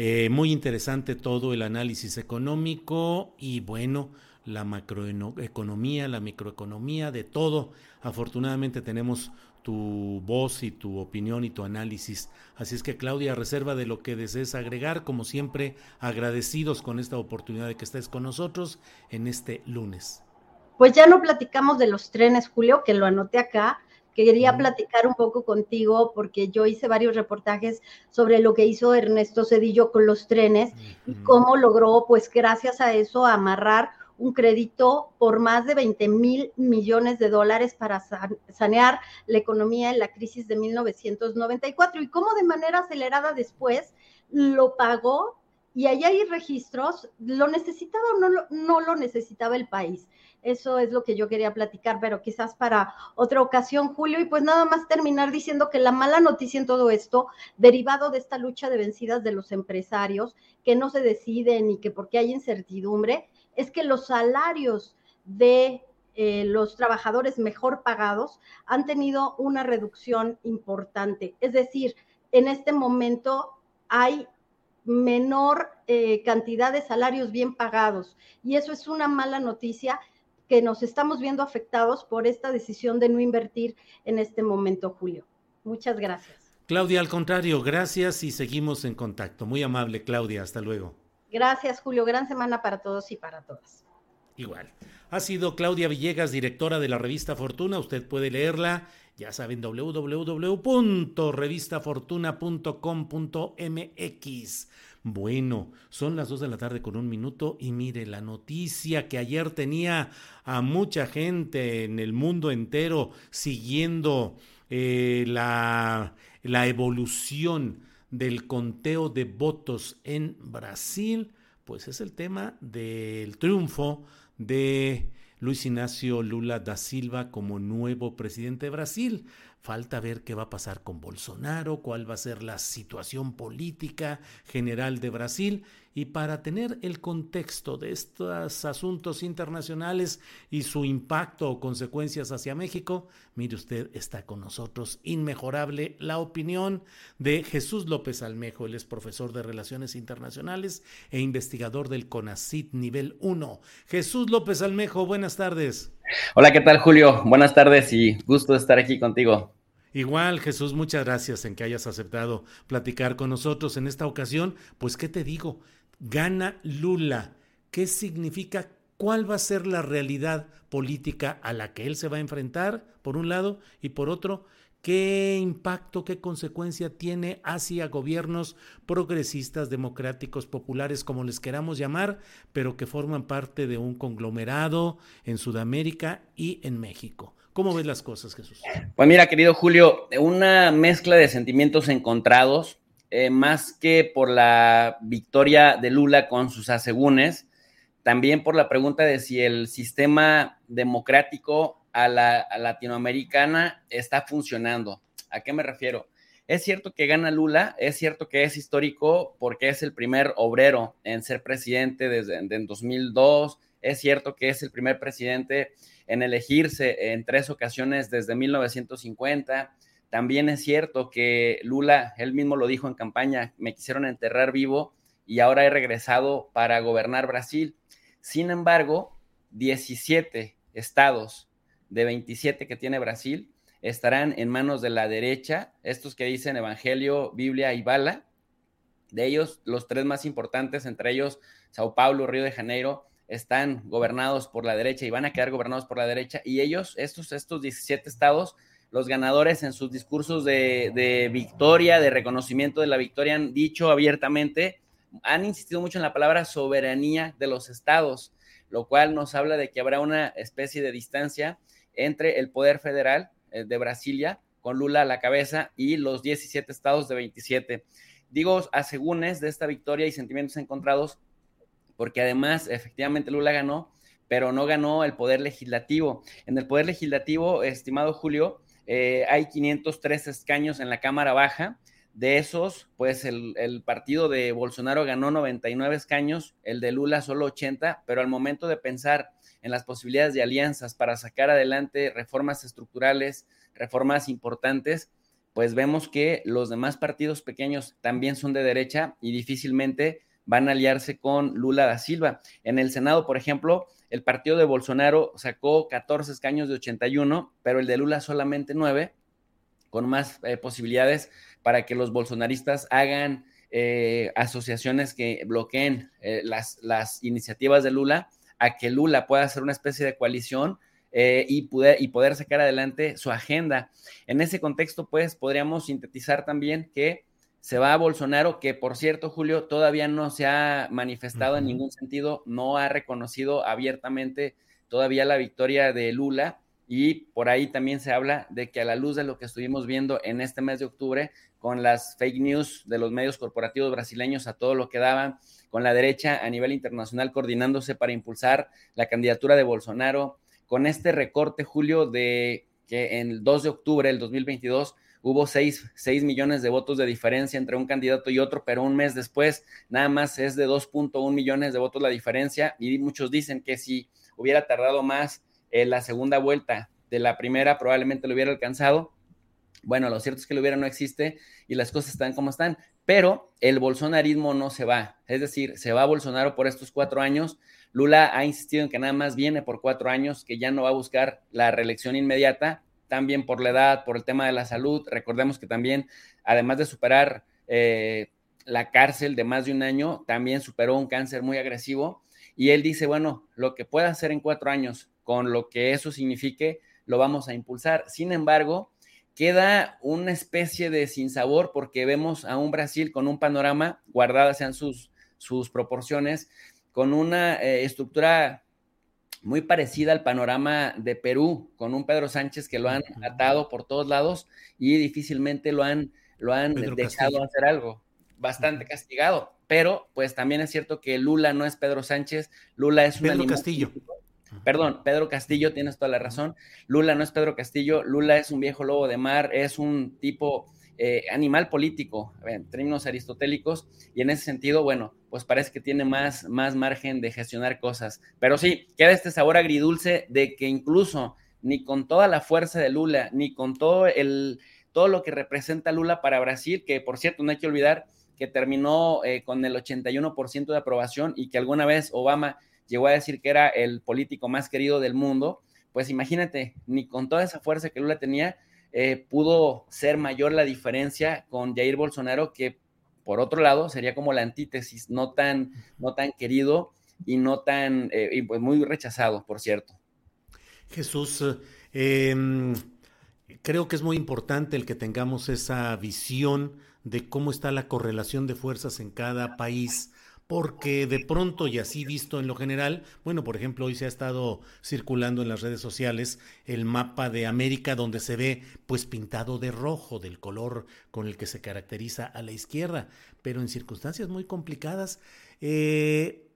Speaker 3: Eh, muy interesante todo el análisis económico y bueno, la macroeconomía, la microeconomía, de todo. Afortunadamente tenemos tu voz y tu opinión y tu análisis. Así es que Claudia, reserva de lo que desees agregar, como siempre, agradecidos con esta oportunidad de que estés con nosotros en este lunes.
Speaker 7: Pues ya no platicamos de los trenes, Julio, que lo anoté acá, Quería platicar un poco contigo porque yo hice varios reportajes sobre lo que hizo Ernesto Cedillo con los trenes y cómo logró, pues gracias a eso, amarrar un crédito por más de 20 mil millones de dólares para sanear la economía en la crisis de 1994 y cómo de manera acelerada después lo pagó y ahí hay registros, ¿lo necesitaba o no, no lo necesitaba el país? Eso es lo que yo quería platicar, pero quizás para otra ocasión, Julio. Y pues nada más terminar diciendo que la mala noticia en todo esto, derivado de esta lucha de vencidas de los empresarios, que no se deciden y que porque hay incertidumbre, es que los salarios de eh, los trabajadores mejor pagados han tenido una reducción importante. Es decir, en este momento hay menor eh, cantidad de salarios bien pagados y eso es una mala noticia que nos estamos viendo afectados por esta decisión de no invertir en este momento, Julio. Muchas gracias.
Speaker 3: Claudia, al contrario, gracias y seguimos en contacto. Muy amable, Claudia. Hasta luego.
Speaker 7: Gracias, Julio. Gran semana para todos y para todas.
Speaker 3: Igual. Ha sido Claudia Villegas, directora de la revista Fortuna. Usted puede leerla, ya saben, www.revistafortuna.com.mx. Bueno, son las 2 de la tarde con un minuto y mire la noticia que ayer tenía a mucha gente en el mundo entero siguiendo eh, la, la evolución del conteo de votos en Brasil, pues es el tema del triunfo de Luis Ignacio Lula da Silva como nuevo presidente de Brasil. Falta ver qué va a pasar con Bolsonaro, cuál va a ser la situación política general de Brasil y para tener el contexto de estos asuntos internacionales y su impacto o consecuencias hacia México, mire usted, está con nosotros inmejorable la opinión de Jesús López Almejo. Él es profesor de Relaciones Internacionales e investigador del CONACIT nivel 1. Jesús López Almejo, buenas tardes.
Speaker 10: Hola, ¿qué tal Julio? Buenas tardes y gusto de estar aquí contigo.
Speaker 3: Igual, Jesús, muchas gracias en que hayas aceptado platicar con nosotros en esta ocasión. Pues, ¿qué te digo? Gana Lula. ¿Qué significa? ¿Cuál va a ser la realidad política a la que él se va a enfrentar, por un lado, y por otro, qué impacto, qué consecuencia tiene hacia gobiernos progresistas, democráticos, populares, como les queramos llamar, pero que forman parte de un conglomerado en Sudamérica y en México. ¿Cómo ves las cosas, Jesús?
Speaker 10: Pues mira, querido Julio, una mezcla de sentimientos encontrados. Eh, más que por la victoria de Lula con sus asegúnes, también por la pregunta de si el sistema democrático a la latinoamericana está funcionando. ¿A qué me refiero? Es cierto que gana Lula, es cierto que es histórico porque es el primer obrero en ser presidente desde en 2002, es cierto que es el primer presidente en elegirse en tres ocasiones desde 1950, también es cierto que Lula, él mismo lo dijo en campaña, me quisieron enterrar vivo y ahora he regresado para gobernar Brasil. Sin embargo, 17 estados de 27 que tiene Brasil estarán en manos de la derecha, estos que dicen Evangelio, Biblia y Bala. De ellos, los tres más importantes, entre ellos Sao Paulo, Río de Janeiro, están gobernados por la derecha y van a quedar gobernados por la derecha. Y ellos, estos, estos 17 estados, los ganadores en sus discursos de, victoria, de reconocimiento de la victoria, han dicho abiertamente, han insistido mucho en la palabra soberanía de los estados, lo cual nos habla de que habrá una especie de distancia entre el poder federal eh, de Brasilia, con Lula a la cabeza, y los 17 estados de 27. Digo asegúnes de esta victoria y sentimientos encontrados, porque además efectivamente Lula ganó, pero no ganó el poder legislativo. En el poder legislativo, estimado Julio, eh, hay 503 escaños en la Cámara Baja. De esos, pues el, partido de Bolsonaro ganó 99 escaños, el de Lula solo 80, pero al momento de pensar en las posibilidades de alianzas para sacar adelante reformas estructurales, reformas importantes, pues vemos que los demás partidos pequeños también son de derecha y difícilmente van a aliarse con Lula da Silva. En el Senado, por ejemplo, el partido de Bolsonaro sacó 14 escaños de 81, pero el de Lula solamente 9, con más eh, posibilidades para que los bolsonaristas hagan eh, asociaciones que bloqueen eh, las, las, iniciativas de Lula, a que Lula pueda hacer una especie de coalición y, poder, y poder sacar adelante su agenda. En ese contexto, pues, podríamos sintetizar también que se va a Bolsonaro, que por cierto, Julio, todavía no se ha manifestado en ningún sentido, no ha reconocido abiertamente todavía la victoria de Lula y por ahí también se habla de que a la luz de lo que estuvimos viendo en este mes de octubre, con las fake news de los medios corporativos brasileños a todo lo que daban, con la derecha a nivel internacional coordinándose para impulsar la candidatura de Bolsonaro, con este recorte, Julio, de que en el 2 de octubre del 2022 hubo 6, millones de votos de diferencia entre un candidato y otro, pero un mes después nada más es de 2.1 millones de votos la diferencia y muchos dicen que si hubiera tardado más en la segunda vuelta de la primera probablemente lo hubiera alcanzado. Bueno, lo cierto es que lo hubiera no existe y las cosas están como están, pero el bolsonarismo no se va, es decir, se va a Bolsonaro por estos cuatro años. Lula ha insistido en que nada más viene por cuatro años, que ya no va a buscar la reelección inmediata también por la edad, por el tema de la salud. Recordemos que también, además de superar eh, la cárcel de más de un año, también superó un cáncer muy agresivo. Y él dice, bueno, lo que pueda hacer en cuatro años, con lo que eso signifique, lo vamos a impulsar. Sin embargo, queda una especie de sinsabor porque vemos a un Brasil con un panorama, guardadas sean sus, sus proporciones, con una eh, estructura muy parecida al panorama de Perú, con un Pedro Sánchez que lo han atado por todos lados y difícilmente lo han, lo han dejado hacer algo. Bastante castigado, pero pues también es cierto que Lula no es Pedro Sánchez, Lula es
Speaker 3: un Pedro Castillo.
Speaker 10: Perdón, Pedro Castillo, tienes toda la razón. Lula no es Pedro Castillo, Lula es un viejo lobo de mar, es un tipo eh, animal político, en términos aristotélicos, y en ese sentido, bueno, pues parece que tiene más, más margen de gestionar cosas. Pero sí, queda este sabor agridulce de que incluso ni con toda la fuerza de Lula, ni con todo el todo lo que representa Lula para Brasil, que por cierto, no hay que olvidar que terminó eh, con el 81% de aprobación y que alguna vez Obama llegó a decir que era el político más querido del mundo, pues imagínate, ni con toda esa fuerza que Lula tenía, eh, pudo ser mayor la diferencia con Jair Bolsonaro, que por otro lado sería como la antítesis, no tan, no tan querido y no tan, eh, y pues muy rechazado, por cierto.
Speaker 3: Jesús, em, creo que es muy importante el que tengamos esa visión de cómo está la correlación de fuerzas en cada país, porque de pronto, y así visto en lo general, bueno, por ejemplo, hoy se ha estado circulando en las redes sociales el mapa de América donde se ve pues pintado de rojo, del color con el que se caracteriza a la izquierda, pero en circunstancias muy complicadas. Eh,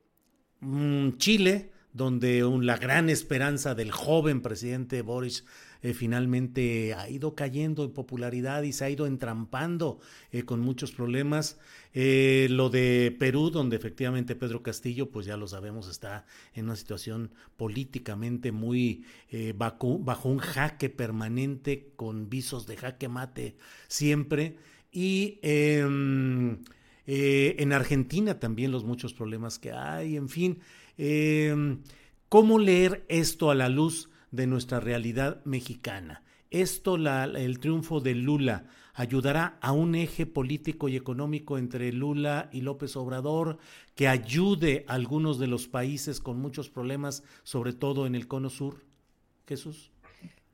Speaker 3: mm, Chile, donde la gran esperanza del joven presidente Boris eh, finalmente ha ido cayendo en popularidad y se ha ido entrampando eh, con muchos problemas. Eh, lo de Perú, donde efectivamente Pedro Castillo, pues ya lo sabemos, está en una situación políticamente muy bajo, un jaque permanente, con visos de jaque mate siempre. Y em, en Argentina también los muchos problemas que hay, en fin. Em, ¿Cómo leer esto a la luz de nuestra realidad mexicana. Esto, el triunfo de Lula, ayudará a un eje político y económico entre Lula y López Obrador que ayude a algunos de los países con muchos problemas, sobre todo en el cono sur. Jesús.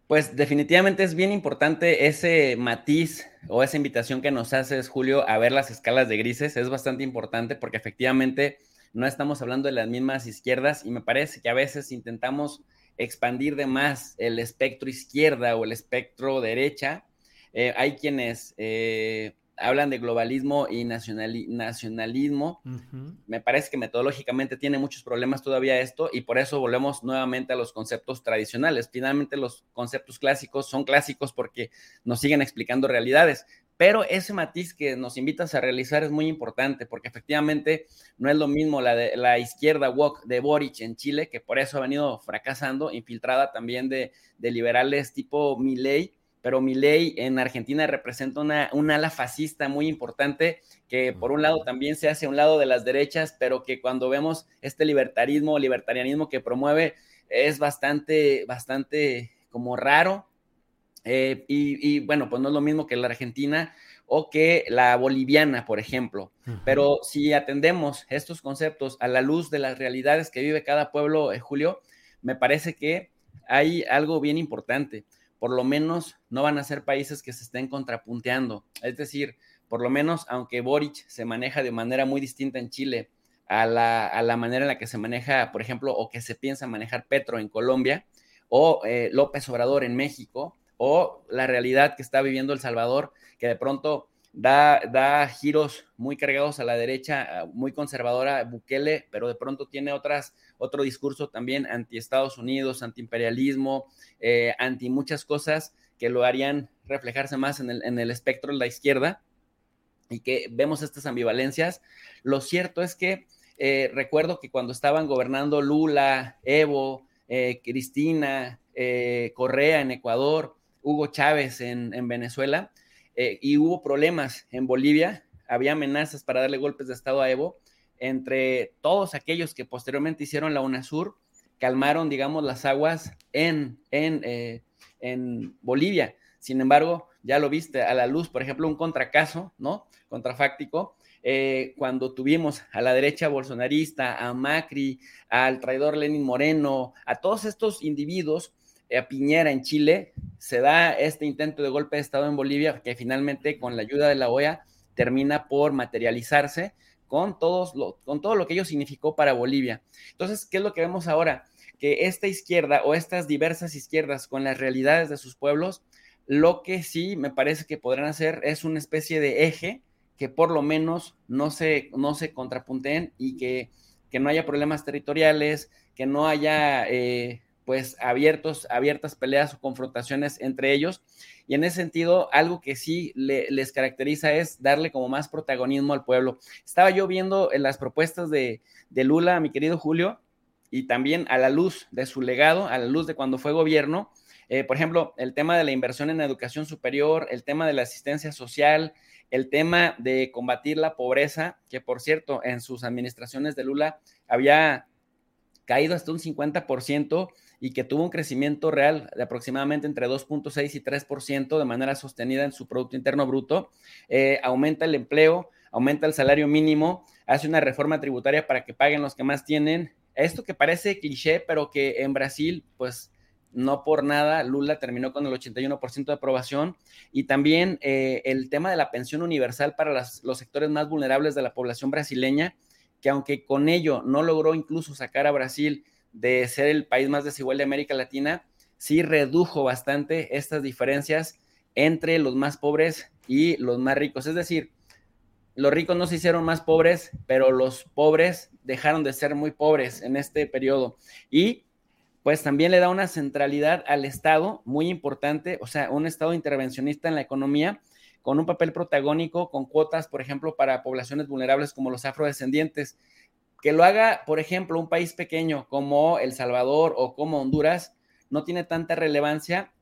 Speaker 10: Pues definitivamente es bien importante ese matiz o esa invitación que nos haces, Julio, a ver las escalas de grises. Es bastante importante porque efectivamente no estamos hablando de las mismas izquierdas y me parece que a veces intentamos expandir de más el espectro izquierda o el espectro derecha. Eh, hay quienes eh, hablan de globalismo y nacionalismo. Me parece que metodológicamente tiene muchos problemas todavía esto y por eso volvemos nuevamente a los conceptos tradicionales. Finalmente los conceptos clásicos son clásicos porque nos siguen explicando realidades, pero ese matiz que nos invitas a realizar es muy importante porque efectivamente no es lo mismo la, de, la izquierda walk de Boric en Chile, que por eso ha venido fracasando, infiltrada también de, liberales tipo Milei, pero Milei en Argentina representa una, un ala fascista muy importante que por un lado también se hace a un lado de las derechas, pero que cuando vemos este libertarismo, libertarianismo que promueve es bastante, bastante como raro eh, y, bueno, pues no es lo mismo que la argentina o que la boliviana, por ejemplo. Pero si atendemos estos conceptos a la luz de las realidades que vive cada pueblo, eh, Julio, me parece que hay algo bien importante. Por lo menos no van a ser países que se estén contrapunteando. Es decir, por lo menos, aunque Boric se maneja de manera muy distinta en Chile a la, manera en la que se maneja, por ejemplo, o que se piensa manejar Petro en Colombia, o eh, López Obrador en México, o la realidad que está viviendo El Salvador, que de pronto da, da giros muy cargados a la derecha, muy conservadora, Bukele, pero de pronto tiene otras, otro discurso también anti Estados Unidos, anti imperialismo, eh, anti muchas cosas que lo harían reflejarse más en el, en el espectro de la izquierda y que vemos estas ambivalencias. Lo cierto es que eh, recuerdo que cuando estaban gobernando Lula, Evo, eh, Cristina, Correa en Ecuador, Hugo Chávez en, Venezuela eh, y hubo problemas en Bolivia, había amenazas para darle golpes de Estado a Evo, entre todos aquellos que posteriormente hicieron la UNASUR, calmaron, digamos, las aguas en, en, eh, en Bolivia. Sin embargo, ya lo viste a la luz, por ejemplo, un contracaso, ¿no? Contrafáctico, eh, cuando tuvimos a la derecha bolsonarista, a Macri, al traidor Lenin Moreno, a todos estos individuos a Piñera en Chile, se da este intento de golpe de Estado en Bolivia, que finalmente con la ayuda de la OEA termina por materializarse con, todos con todo lo que ello significó para Bolivia. Entonces, ¿qué es lo que vemos ahora? Que esta izquierda o estas diversas izquierdas con las realidades de sus pueblos, lo que sí me parece que podrán hacer es una especie de eje que por lo menos no se, no se contrapunteen y que que no haya problemas territoriales, que no haya eh, pues abiertos, abiertas peleas o confrontaciones entre ellos. Y en ese sentido, algo que sí les caracteriza es darle como más protagonismo al pueblo. Estaba yo viendo en las propuestas de, de Lula, mi querido Julio, y también a la luz de su legado, a la luz de cuando fue gobierno, eh, por ejemplo, el tema de la inversión en educación superior, el tema de la asistencia social, el tema de combatir la pobreza, que por cierto, en sus administraciones de Lula había caído hasta un 50% y que tuvo un crecimiento real de aproximadamente entre 2.6 y 3% de manera sostenida en su Producto Interno Bruto, eh, aumenta el empleo, aumenta el salario mínimo, hace una reforma tributaria para que paguen los que más tienen. Esto que parece cliché, pero que en Brasil, pues no por nada, Lula terminó con el 81% de aprobación y también eh, el tema de la pensión universal para los sectores más vulnerables de la población brasileña, que aunque con ello no logró incluso sacar a Brasil de ser el país más desigual de América Latina, sí redujo bastante estas diferencias entre los más pobres y los más ricos. Es decir, los ricos no se hicieron más pobres, pero los pobres dejaron de ser muy pobres en este periodo. Y pues también le da una centralidad al Estado muy importante, o sea, un Estado intervencionista en la economía con un papel protagónico, con cuotas, por ejemplo, para poblaciones vulnerables como los afrodescendientes. Que lo haga, por ejemplo, un país pequeño como El Salvador o como Honduras, no tiene tanta relevancia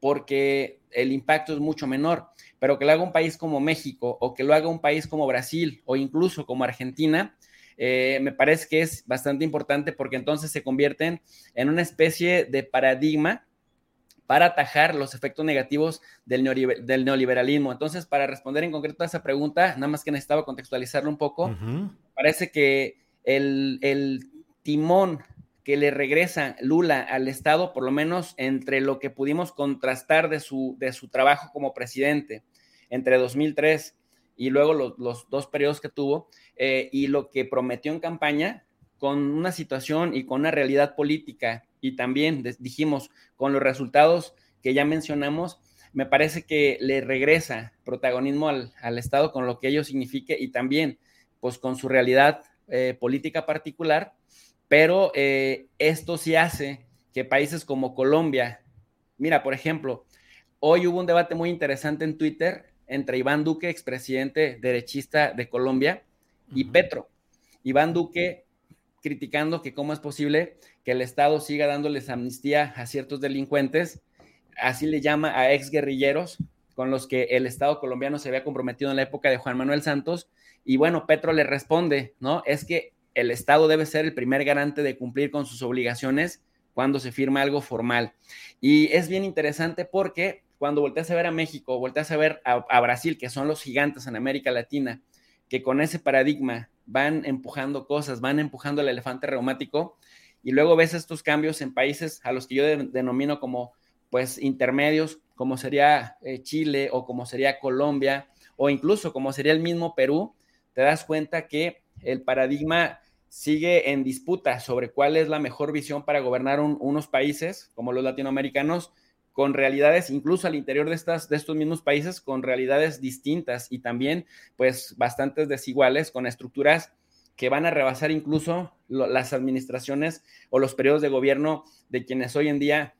Speaker 10: porque el impacto es mucho menor, pero que lo haga un país como México o que lo haga un país como Brasil o incluso como Argentina, eh, me parece que es bastante importante porque entonces se convierten en una especie de paradigma para atajar los efectos negativos del, neoliberalismo. Entonces, para responder en concreto a esa pregunta, nada más que necesitaba contextualizarlo un poco, parece que el, el timón que le regresa Lula al Estado, por lo menos entre lo que pudimos contrastar de su, de su trabajo como presidente entre 2003 y luego los, dos periodos que tuvo, eh, y lo que prometió en campaña, con una situación y con una realidad política, y también dijimos con los resultados que ya mencionamos, me parece que le regresa protagonismo al, Estado con lo que ello signifique y también pues con su realidad eh, política particular, pero eh, esto sí hace que países como Colombia, mira, por ejemplo, hoy hubo un debate muy interesante en Twitter entre Iván Duque, expresidente derechista de Colombia, y Petro. Iván Duque criticando que cómo es posible que el Estado siga dándoles amnistía a ciertos delincuentes, así le llama a ex guerrilleros con los que el Estado colombiano se había comprometido en la época de Juan Manuel Santos. Y bueno, Petro le responde, ¿no? Es que el Estado debe ser el primer garante de cumplir con sus obligaciones cuando se firma algo formal. Y es bien interesante porque cuando volteas a ver a México, volteas a ver a, Brasil, que son los gigantes en América Latina, que con ese paradigma van empujando cosas, van empujando el elefante reumático, y luego ves estos cambios en países a los que yo denomino como pues intermedios, como sería eh, Chile o como sería Colombia o incluso como sería el mismo Perú, te das cuenta que el paradigma sigue en disputa sobre cuál es la mejor visión para gobernar unos países como los latinoamericanos con realidades, incluso al interior de, estos mismos países, con realidades distintas y también, pues, bastante desiguales, con estructuras que van a rebasar incluso las administraciones o los periodos de gobierno de quienes hoy en día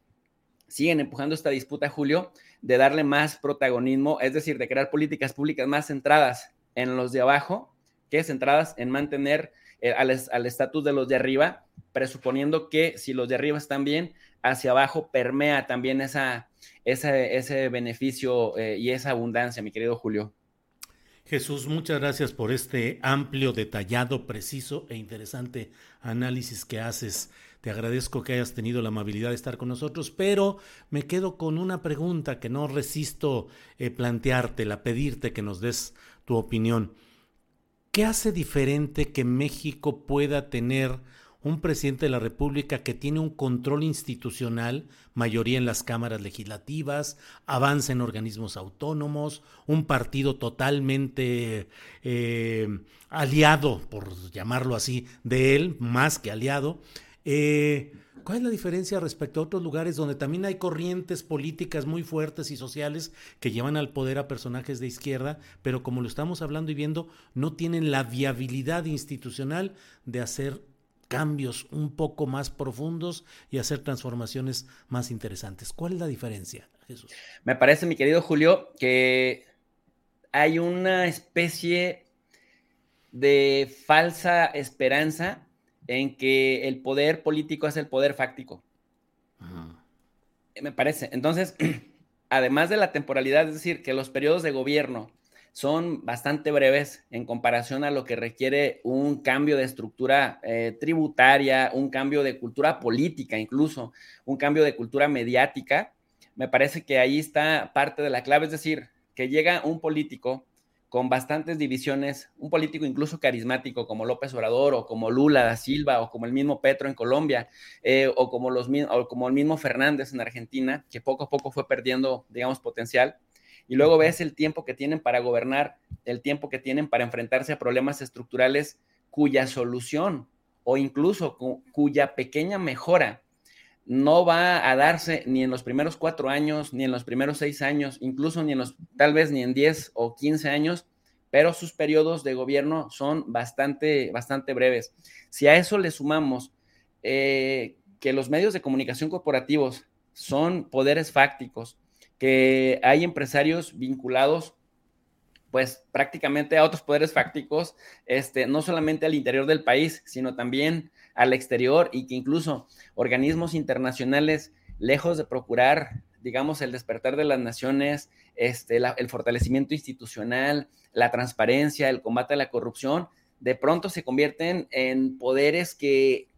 Speaker 10: siguen empujando esta disputa, Julio, de darle más protagonismo, es decir, de crear políticas públicas más centradas en los de abajo que centradas en mantener eh, al estatus de los de arriba, presuponiendo que si los de arriba están bien, hacia abajo permea también esa, ese beneficio eh, y esa abundancia, mi querido Julio.
Speaker 3: Jesús, muchas gracias por este amplio, detallado, preciso e interesante análisis que haces. Te agradezco que hayas tenido la amabilidad de estar con nosotros, pero me quedo con una pregunta que no resisto eh, planteártela, pedirte que nos des tu opinión. ¿Qué hace diferente que México pueda tener un presidente de la República que tiene un control institucional, mayoría en las cámaras legislativas, avance en organismos autónomos, un partido totalmente eh, aliado, por llamarlo así, de él, más que aliado. Eh, ¿Cuál es la diferencia respecto a otros lugares donde también hay corrientes políticas muy fuertes y sociales que llevan al poder a personajes de izquierda, pero como lo estamos hablando y viendo, no tienen la viabilidad institucional de hacer cambios un poco más profundos y hacer transformaciones más interesantes. ¿Cuál es la diferencia, Jesús?
Speaker 10: Me parece, mi querido Julio, que hay una especie de falsa esperanza en que el poder político es el poder fáctico. Me parece. Entonces, además de la temporalidad, es decir, que los periodos de gobierno son bastante breves en comparación a lo que requiere un cambio de estructura eh, tributaria, un cambio de cultura política incluso, un cambio de cultura mediática. Me parece que ahí está parte de la clave, es decir, que llega un político con bastantes divisiones, un político incluso carismático como López Obrador o como Lula da Silva o como el mismo Petro en Colombia eh, o, como los, o como el mismo Fernández en Argentina, que poco a poco fue perdiendo, digamos, potencial. Y luego ves el tiempo que tienen para gobernar, el tiempo que tienen para enfrentarse a problemas estructurales cuya solución o incluso cuya pequeña mejora no va a darse ni en los primeros cuatro años, ni en los primeros seis años, incluso ni en los, tal vez ni en diez o quince años, pero sus periodos de gobierno son bastante, bastante breves. Si a eso le sumamos eh, que los medios de comunicación corporativos son poderes fácticos, que hay empresarios vinculados pues prácticamente a otros poderes fácticos, este, no solamente al interior del país, sino también al exterior y que incluso organismos internacionales, lejos de procurar, digamos, el despertar de las naciones, este, el fortalecimiento institucional, la transparencia, el combate a la corrupción, de pronto se convierten en poderes que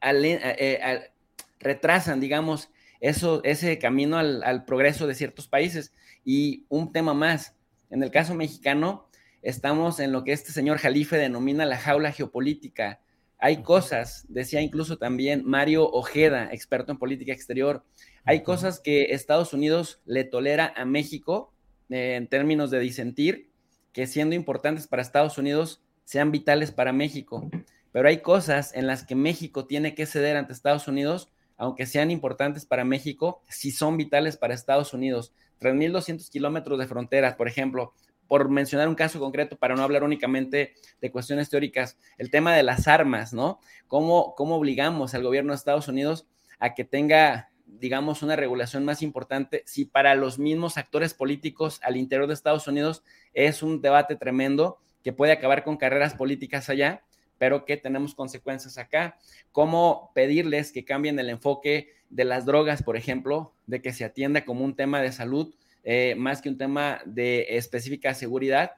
Speaker 10: eh, eh, retrasan, digamos, eso, ese camino al, al progreso de ciertos países. Y un tema más, en el caso mexicano, estamos en lo que este señor Jalife denomina la jaula geopolítica. Hay cosas, decía incluso también Mario Ojeda, experto en política exterior, hay cosas que Estados Unidos le tolera a México eh, en términos de disentir, que siendo importantes para Estados Unidos sean vitales para México. Pero hay cosas en las que México tiene que ceder ante Estados Unidos, aunque sean importantes para México, si son vitales para Estados Unidos. 3.200 kilómetros de fronteras, por ejemplo, por mencionar un caso concreto, para no hablar únicamente de cuestiones teóricas, el tema de las armas, ¿no? ¿Cómo, cómo obligamos al gobierno de Estados Unidos a que tenga, digamos, una regulación más importante si para los mismos actores políticos al interior de Estados Unidos es un debate tremendo que puede acabar con carreras políticas allá, pero que tenemos consecuencias acá? ¿Cómo pedirles que cambien el enfoque de las drogas, por ejemplo, de que se atienda como un tema de salud eh, más que un tema de específica seguridad,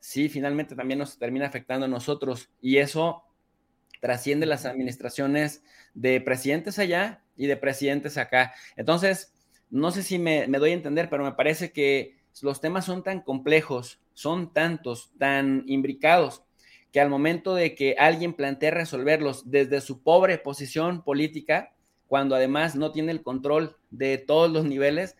Speaker 10: sí, finalmente también nos termina afectando a nosotros y eso trasciende las administraciones de presidentes allá y de presidentes acá. Entonces, no sé si me, me doy a entender, pero me parece que los temas son tan complejos, son tantos, tan imbricados, que al momento de que alguien plantea resolverlos desde su pobre posición política, cuando además no tiene el control de todos los niveles,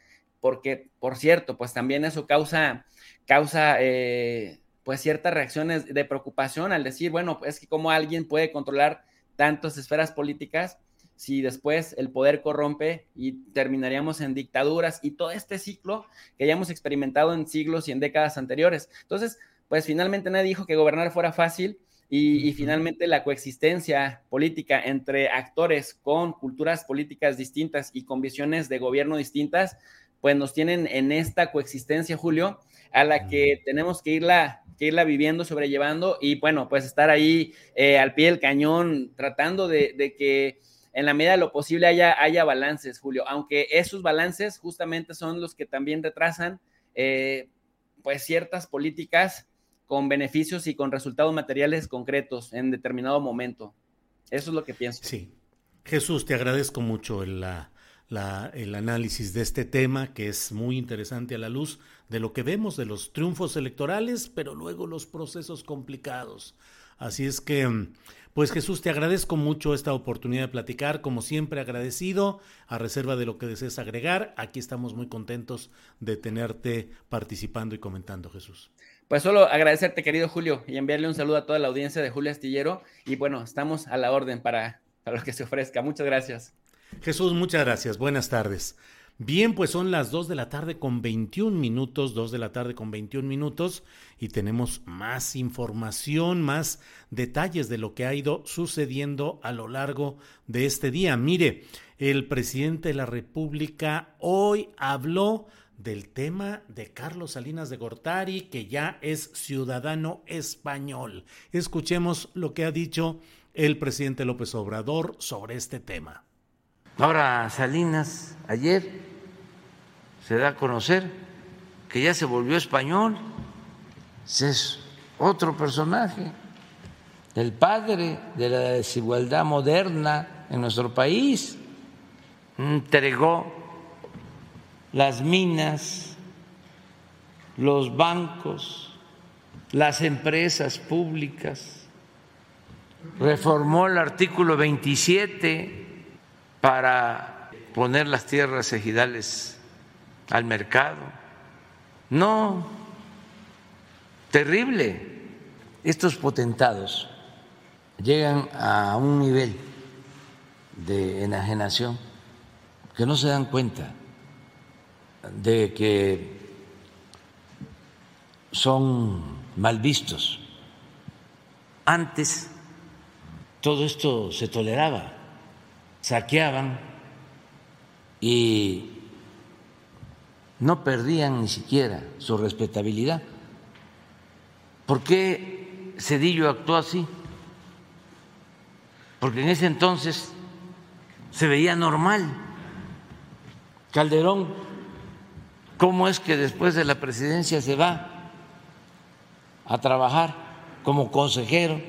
Speaker 10: porque, por cierto, pues también eso causa, causa eh, pues ciertas reacciones de preocupación al decir, bueno, es que cómo alguien puede controlar tantas esferas políticas si después el poder corrompe y terminaríamos en dictaduras y todo este ciclo que ya hemos experimentado en siglos y en décadas anteriores. Entonces, pues finalmente nadie dijo que gobernar fuera fácil y, finalmente la coexistencia política entre actores con culturas políticas distintas y con visiones de gobierno distintas, pues nos tienen en esta coexistencia, Julio, a la que tenemos que irla, que irla viviendo, sobrellevando y bueno, pues estar ahí eh, al pie del cañón tratando de, que en la medida de lo posible haya, haya balances, Julio, aunque esos balances justamente son los que también retrasan eh, pues ciertas políticas con beneficios y con resultados materiales concretos en determinado momento. Eso es lo que pienso.
Speaker 3: Sí. Jesús, te agradezco mucho el, el análisis de este tema, que es muy interesante a la luz de lo que vemos de los triunfos electorales, pero luego los procesos complicados. Así es que, pues Jesús, te agradezco mucho esta oportunidad de platicar, como siempre agradecido, a reserva de lo que desees agregar. Aquí estamos muy contentos de tenerte participando y comentando, Jesús.
Speaker 10: Pues solo agradecerte, querido Julio, y enviarle un saludo a toda la audiencia de Julio Astillero. Y bueno, estamos a la orden para, para lo que se ofrezca. Muchas gracias.
Speaker 3: Jesús, muchas gracias. Buenas tardes. Bien, pues son las 2 de la tarde con 21 minutos, 2 de la tarde con 21 minutos y tenemos más información, más detalles de lo que ha ido sucediendo a lo largo de este día. Mire, el presidente de la República hoy habló del tema de Carlos Salinas de Gortari, que ya es ciudadano español. Escuchemos lo que ha dicho el presidente López Obrador sobre este tema.
Speaker 11: Ahora Salinas, ayer se da a conocer que ya se volvió español, es otro personaje, el padre de la desigualdad moderna en nuestro país, entregó las minas, los bancos, las empresas públicas, reformó el artículo 27 para poner las tierras ejidales al mercado. No, terrible. Estos potentados llegan a un nivel de enajenación que no se dan cuenta de que son mal vistos. Antes todo esto se toleraba saqueaban y no perdían ni siquiera su respetabilidad. ¿Por qué Cedillo actuó así? Porque en ese entonces se veía normal. Calderón, ¿cómo es que después de la presidencia se va a trabajar como consejero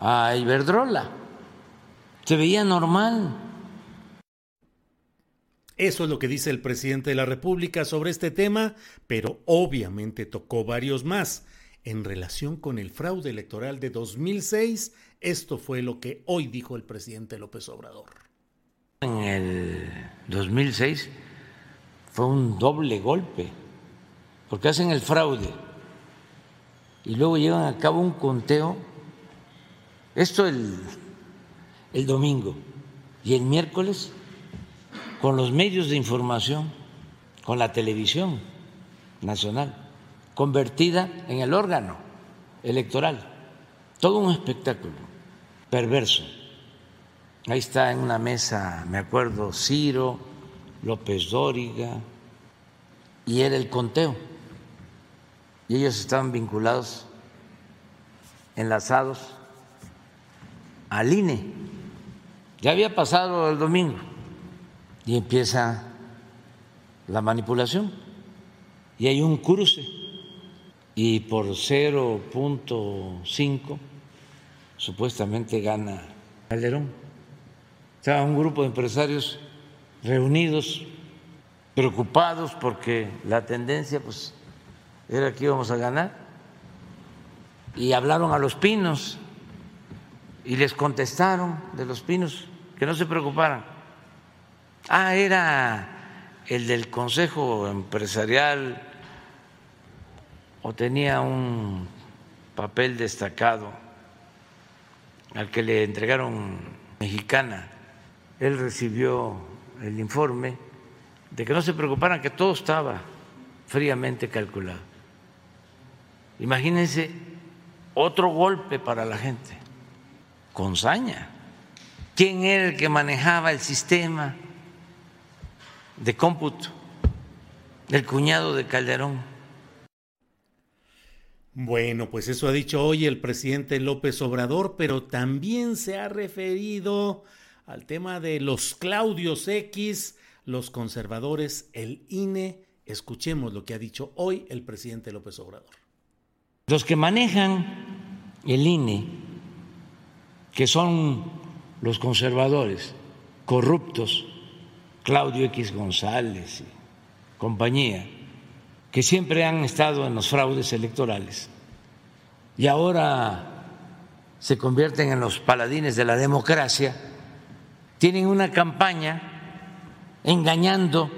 Speaker 11: a Iberdrola? Se veía normal.
Speaker 3: Eso es lo que dice el presidente de la República sobre este tema, pero obviamente tocó varios más. En relación con el fraude electoral de 2006, esto fue lo que hoy dijo el presidente López Obrador.
Speaker 11: En el 2006 fue un doble golpe, porque hacen el fraude y luego llevan a cabo un conteo. Esto el el domingo y el miércoles con los medios de información, con la televisión nacional, convertida en el órgano electoral. Todo un espectáculo perverso. Ahí está en una mesa, me acuerdo, Ciro, López Dóriga, y era el conteo. Y ellos estaban vinculados, enlazados al INE ya había pasado el domingo y empieza la manipulación y hay un cruce. Y por 0.5 supuestamente gana Calderón. Estaba un grupo de empresarios reunidos, preocupados porque la tendencia pues era que íbamos a ganar. Y hablaron a los pinos y les contestaron de los pinos que no se preocuparan. Ah, era el del Consejo Empresarial o tenía un papel destacado al que le entregaron mexicana. Él recibió el informe de que no se preocuparan, que todo estaba fríamente calculado. Imagínense otro golpe para la gente con saña. ¿Quién era el que manejaba el sistema de cómputo? El cuñado de Calderón.
Speaker 3: Bueno, pues eso ha dicho hoy el presidente López Obrador, pero también se ha referido al tema de los Claudios X, los conservadores, el INE. Escuchemos lo que ha dicho hoy el presidente López Obrador.
Speaker 11: Los que manejan el INE que son los conservadores corruptos, Claudio X González y compañía, que siempre han estado en los fraudes electorales y ahora se convierten en los paladines de la democracia, tienen una campaña engañando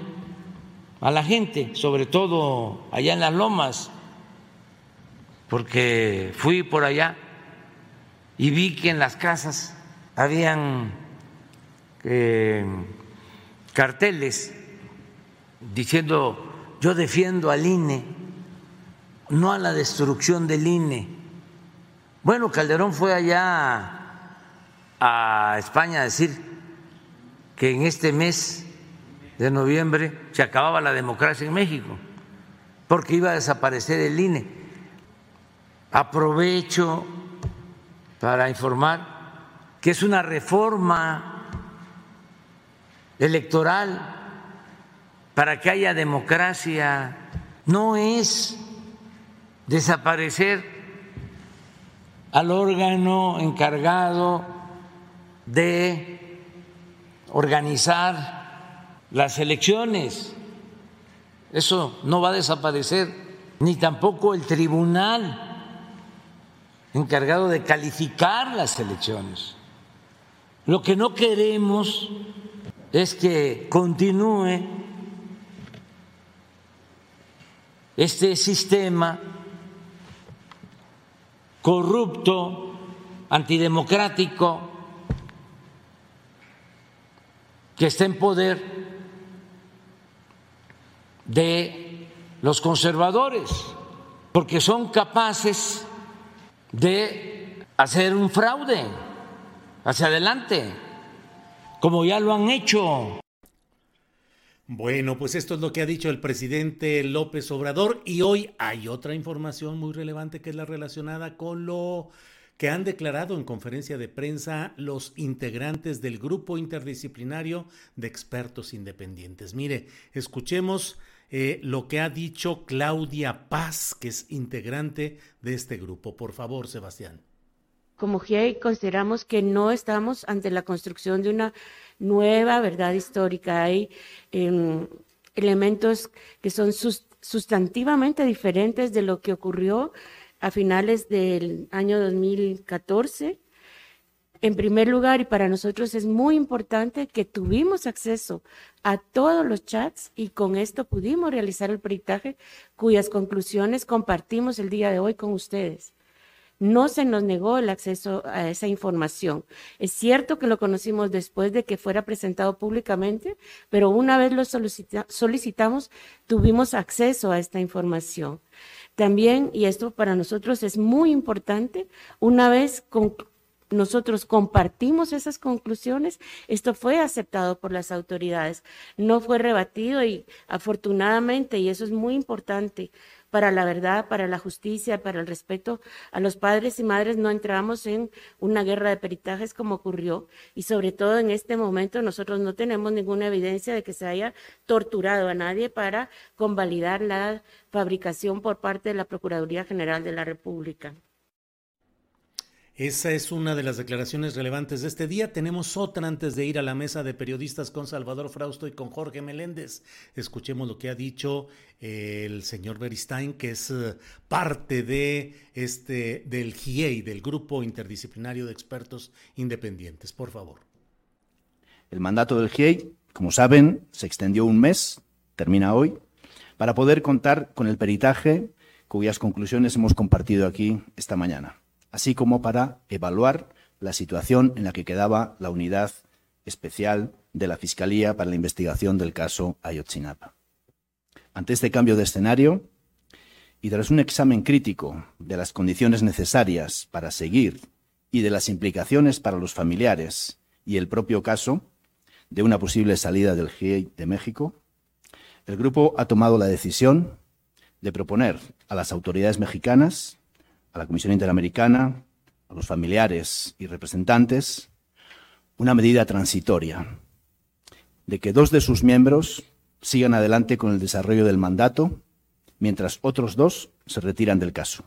Speaker 11: a la gente, sobre todo allá en las lomas, porque fui por allá y vi que en las casas habían eh, carteles diciendo yo defiendo al INE, no a la destrucción del INE. Bueno, Calderón fue allá a España a decir que en este mes de noviembre se acababa la democracia en México, porque iba a desaparecer el INE. Aprovecho para informar que es una reforma electoral para que haya democracia, no es desaparecer al órgano encargado de organizar las elecciones. Eso no va a desaparecer, ni tampoco el tribunal encargado de calificar las elecciones. Lo que no queremos es que continúe este sistema corrupto, antidemocrático, que está en poder de los conservadores, porque son capaces de hacer un fraude hacia adelante, como ya lo han hecho.
Speaker 3: Bueno, pues esto es lo que ha dicho el presidente López Obrador y hoy hay otra información muy relevante que es la relacionada con lo que han declarado en conferencia de prensa los integrantes del grupo interdisciplinario de expertos independientes. Mire, escuchemos eh, lo que ha dicho Claudia Paz, que es integrante de este grupo. Por favor, Sebastián
Speaker 12: como GIEI consideramos que no estamos ante la construcción de una nueva verdad histórica. Hay em, elementos que son sustantivamente diferentes de lo que ocurrió a finales del año 2014. En primer lugar, y para nosotros es muy importante que tuvimos acceso a todos los chats y con esto pudimos realizar el peritaje cuyas conclusiones compartimos el día de hoy con ustedes no se nos negó el acceso a esa información. Es cierto que lo conocimos después de que fuera presentado públicamente, pero una vez lo solicitamos, tuvimos acceso a esta información. También, y esto para nosotros es muy importante, una vez nosotros compartimos esas conclusiones, esto fue aceptado por las autoridades, no fue rebatido y afortunadamente, y eso es muy importante, para la verdad, para la justicia, para el respeto a los padres y madres, no entramos en una guerra de peritajes como ocurrió y sobre todo en este momento nosotros no tenemos ninguna evidencia de que se haya torturado a nadie para convalidar la fabricación por parte de la Procuraduría General de la República.
Speaker 3: Esa es una de las declaraciones relevantes de este día. Tenemos otra antes de ir a la mesa de periodistas con Salvador Frausto y con Jorge Meléndez. Escuchemos lo que ha dicho eh, el señor Beristain, que es eh, parte de este del GIEI, del Grupo Interdisciplinario de Expertos Independientes. Por favor.
Speaker 13: El mandato del GIEI, como saben, se extendió un mes, termina hoy, para poder contar con el peritaje cuyas conclusiones hemos compartido aquí esta mañana así como para evaluar la situación en la que quedaba la unidad especial de la Fiscalía para la investigación del caso Ayotzinapa. Ante este cambio de escenario, y tras un examen crítico de las condiciones necesarias para seguir y de las implicaciones para los familiares y el propio caso de una posible salida del GIEI de México, el grupo ha tomado la decisión de proponer a las autoridades mexicanas a la Comisión Interamericana, a los familiares y representantes, una medida transitoria de que dos de sus miembros sigan adelante con el desarrollo del mandato, mientras otros dos se retiran del caso.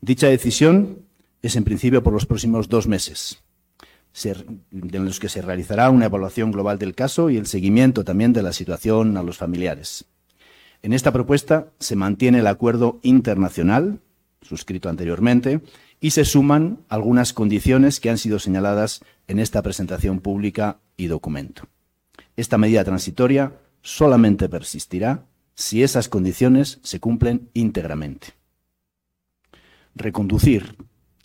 Speaker 13: Dicha decisión es en principio por los próximos dos meses, en los que se realizará una evaluación global del caso y el seguimiento también de la situación a los familiares. En esta propuesta se mantiene el acuerdo internacional suscrito anteriormente, y se suman algunas condiciones que han sido señaladas en esta presentación pública y documento. Esta medida transitoria solamente persistirá si esas condiciones se cumplen íntegramente. Reconducir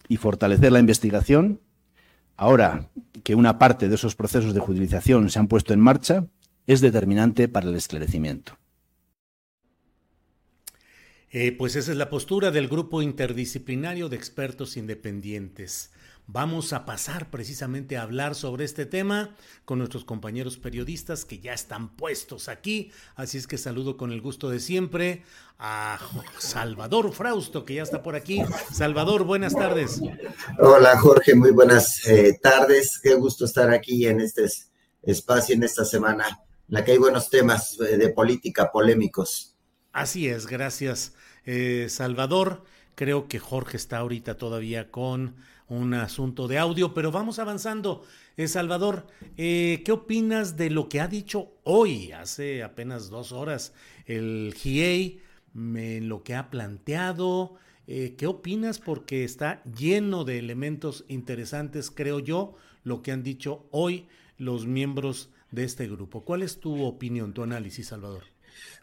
Speaker 13: y fortalecer la investigación, ahora que una parte de esos procesos de judicialización se han puesto en marcha, es determinante para el esclarecimiento.
Speaker 3: Eh, pues esa es la postura del grupo interdisciplinario de expertos independientes. Vamos a pasar precisamente a hablar sobre este tema con nuestros compañeros periodistas que ya están puestos aquí. Así es que saludo con el gusto de siempre a Salvador Frausto, que ya está por aquí. Salvador, buenas tardes.
Speaker 14: Hola Jorge, muy buenas eh, tardes. Qué gusto estar aquí en este espacio, en esta semana, en la que hay buenos temas eh, de política polémicos.
Speaker 3: Así es, gracias eh, Salvador. Creo que Jorge está ahorita todavía con un asunto de audio, pero vamos avanzando. Eh, Salvador, eh, ¿qué opinas de lo que ha dicho hoy, hace apenas dos horas, el GIEI, lo que ha planteado? Eh, ¿Qué opinas? Porque está lleno de elementos interesantes, creo yo, lo que han dicho hoy los miembros de este grupo. ¿Cuál es tu opinión, tu análisis, Salvador?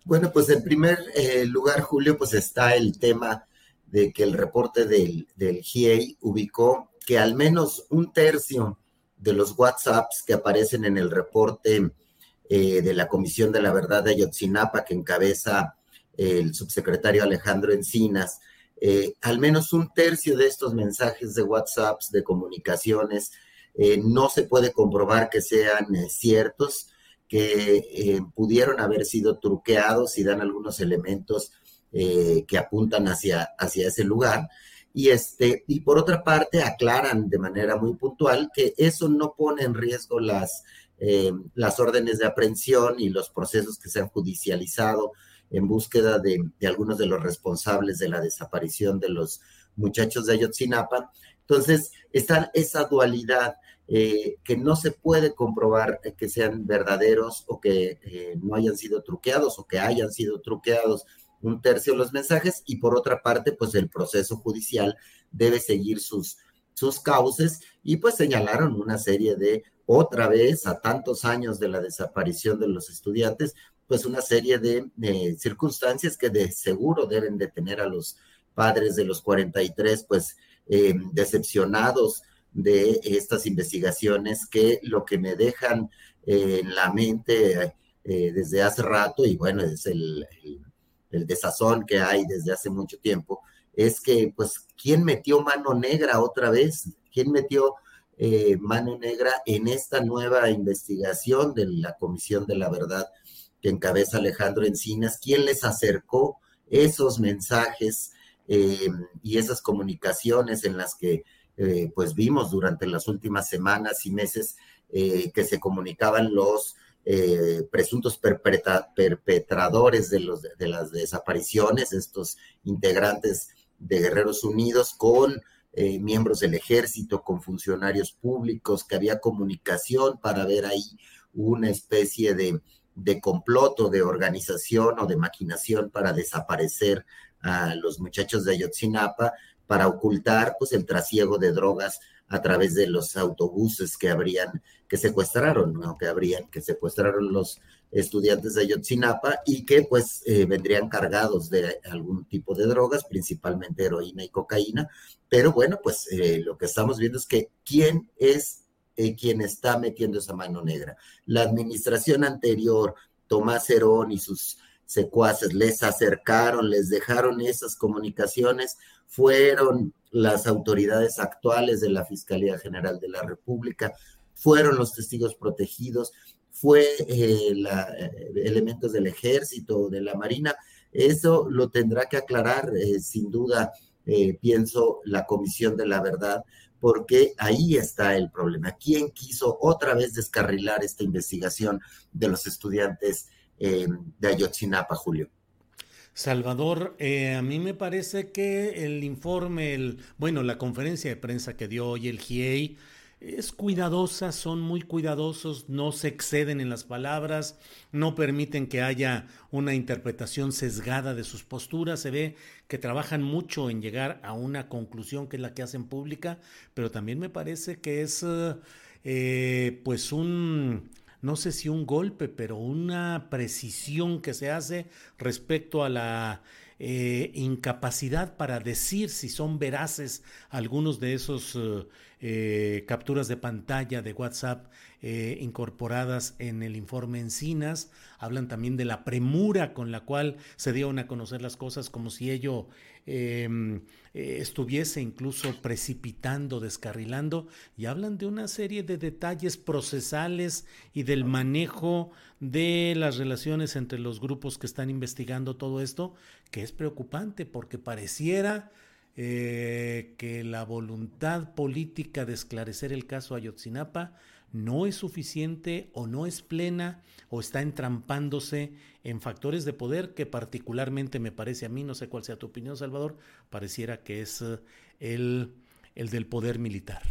Speaker 14: Bueno, pues en primer lugar, Julio, pues está el tema de que el reporte del, del GIEI ubicó que al menos un tercio de los WhatsApps que aparecen en el reporte eh, de la Comisión de la Verdad de Ayotzinapa que encabeza el subsecretario Alejandro Encinas, eh, al menos un tercio de estos mensajes de WhatsApps, de comunicaciones, eh, no se puede comprobar que sean ciertos, que pudieron haber sido truqueados y dan algunos elementos eh, que apuntan hacia, hacia ese lugar. Y, este, y por otra parte, aclaran de manera muy puntual que eso no pone en riesgo las, eh, las órdenes de aprehensión y los procesos que se han judicializado en búsqueda de, algunos de los responsables de la desaparición de los muchachos de Ayotzinapa. Entonces, está esa dualidad eh, que no se puede comprobar que sean verdaderos o que no hayan sido truqueados o que hayan sido truqueados un tercio de los mensajes. Y por otra parte, pues el proceso judicial debe seguir sus, sus cauces. Y pues señalaron una serie de, otra vez, a tantos años de la desaparición de los estudiantes, pues una serie de, circunstancias que de seguro deben de tener a los padres de los 43, pues eh, decepcionados de estas investigaciones que lo que me dejan eh, en la mente eh, desde hace rato, y bueno, es el desazón que hay desde hace mucho tiempo, es que, pues, ¿quién metió mano negra otra vez? ¿Quién metió eh, mano negra en esta nueva investigación de la Comisión de la Verdad que encabeza Alejandro Encinas? ¿Quién les acercó esos mensajes y esas comunicaciones en las que, eh, pues, vimos durante las últimas semanas y meses que se comunicaban los eh, presuntos perpetradores de, los, de las desapariciones, estos integrantes de Guerreros Unidos, con eh, miembros del ejército, con funcionarios públicos, que había comunicación para ver ahí una especie de, de complot de organización o de maquinación para desaparecer a los muchachos de Ayotzinapa, para ocultar pues el trasiego de drogas a través de los autobuses que habrían, que secuestraron, que habrían, que secuestraron los estudiantes de Ayotzinapa y que pues eh, vendrían cargados de algún tipo de drogas, principalmente heroína y cocaína. Pero bueno, pues eh, lo que estamos viendo es que quién es eh, quien está metiendo esa mano negra. La administración anterior, Tomás Herón y sus secuaces les acercaron, les dejaron esas comunicaciones, fueron las autoridades actuales de la Fiscalía General de la República, fueron los testigos protegidos, fue eh, eh, elementos del ejército de la marina. Eso lo tendrá que aclarar, eh, sin duda, pienso, la Comisión de la Verdad, porque ahí está el problema. ¿Quién quiso otra vez descarrilar esta investigación de los estudiantes de Ayotzinapa, Julio?
Speaker 3: Salvador, eh, a mí me parece que el informe, el, bueno, la conferencia de prensa que dio hoy el GIEI es cuidadosa, son muy cuidadosos, no se exceden en las palabras, no permiten que haya una interpretación sesgada de sus posturas, se ve que trabajan mucho en llegar a una conclusión que es la que hacen pública, pero también me parece que es eh, pues un no sé si un golpe, pero una precisión que se hace respecto a la eh, incapacidad para decir si son veraces algunos de esos eh, eh, capturas de pantalla de WhatsApp eh, incorporadas en el informe Encinas. Hablan también de la premura con la cual se dieron a conocer las cosas, como si ello em, eh, estuviese incluso precipitando, descarrilando, y hablan de una serie de detalles procesales y del manejo de las relaciones entre los grupos que están investigando todo esto, que es preocupante porque pareciera eh, que la voluntad política de esclarecer el caso Ayotzinapa no es suficiente o no es plena o está entrampándose en factores de poder que particularmente me parece a mí, no sé cuál sea tu opinión Salvador, pareciera que es eh, el, el del poder militar.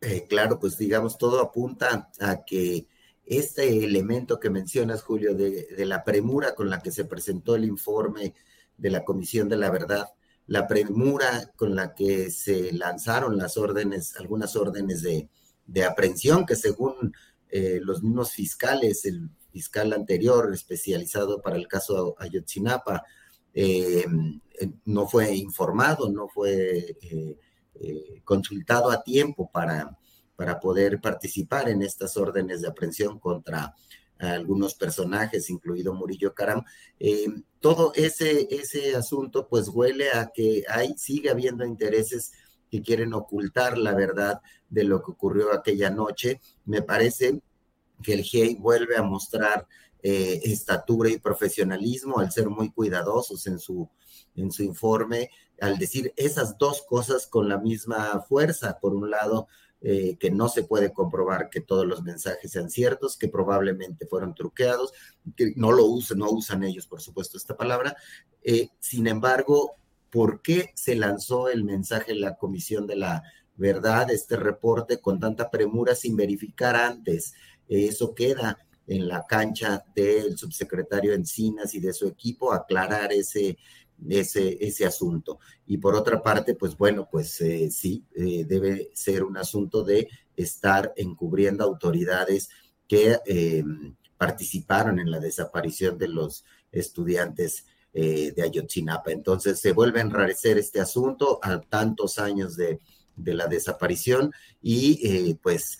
Speaker 14: Eh, claro, pues digamos, todo apunta a que este elemento que mencionas, Julio, de, de, la premura con la que se presentó el informe de la Comisión de la Verdad, la premura con la que se lanzaron las órdenes, algunas órdenes de, de aprehensión, que según eh, los mismos fiscales, el fiscal anterior especializado para el caso Ayotzinapa, eh, no fue informado, no fue eh, consultado a tiempo para, para poder participar en estas órdenes de aprehensión contra algunos personajes, incluido Murillo Caram. Eh, todo ese, ese asunto pues huele a que hay, sigue habiendo intereses que quieren ocultar la verdad de lo que ocurrió aquella noche. Me parece que el GIEI vuelve a mostrar eh, estatura y profesionalismo al ser muy cuidadosos en su, en su informe, al decir esas dos cosas con la misma fuerza. Por un lado, eh, que no se puede comprobar que todos los mensajes sean ciertos, que probablemente fueron truqueados, que no lo usan, no usan ellos, por supuesto, esta palabra. Eh, sin embargo, ¿por qué se lanzó el mensaje en la Comisión de la Verdad, este reporte con tanta premura sin verificar antes? Eh, eso queda en la cancha del subsecretario Encinas y de su equipo, aclarar ese ese, ese asunto. Y por otra parte, pues bueno, pues eh, sí, eh, debe ser un asunto de estar encubriendo autoridades que eh, participaron en la desaparición de los estudiantes eh, de Ayotzinapa. Entonces se vuelve a enrarecer este asunto a tantos años de, de la desaparición y pues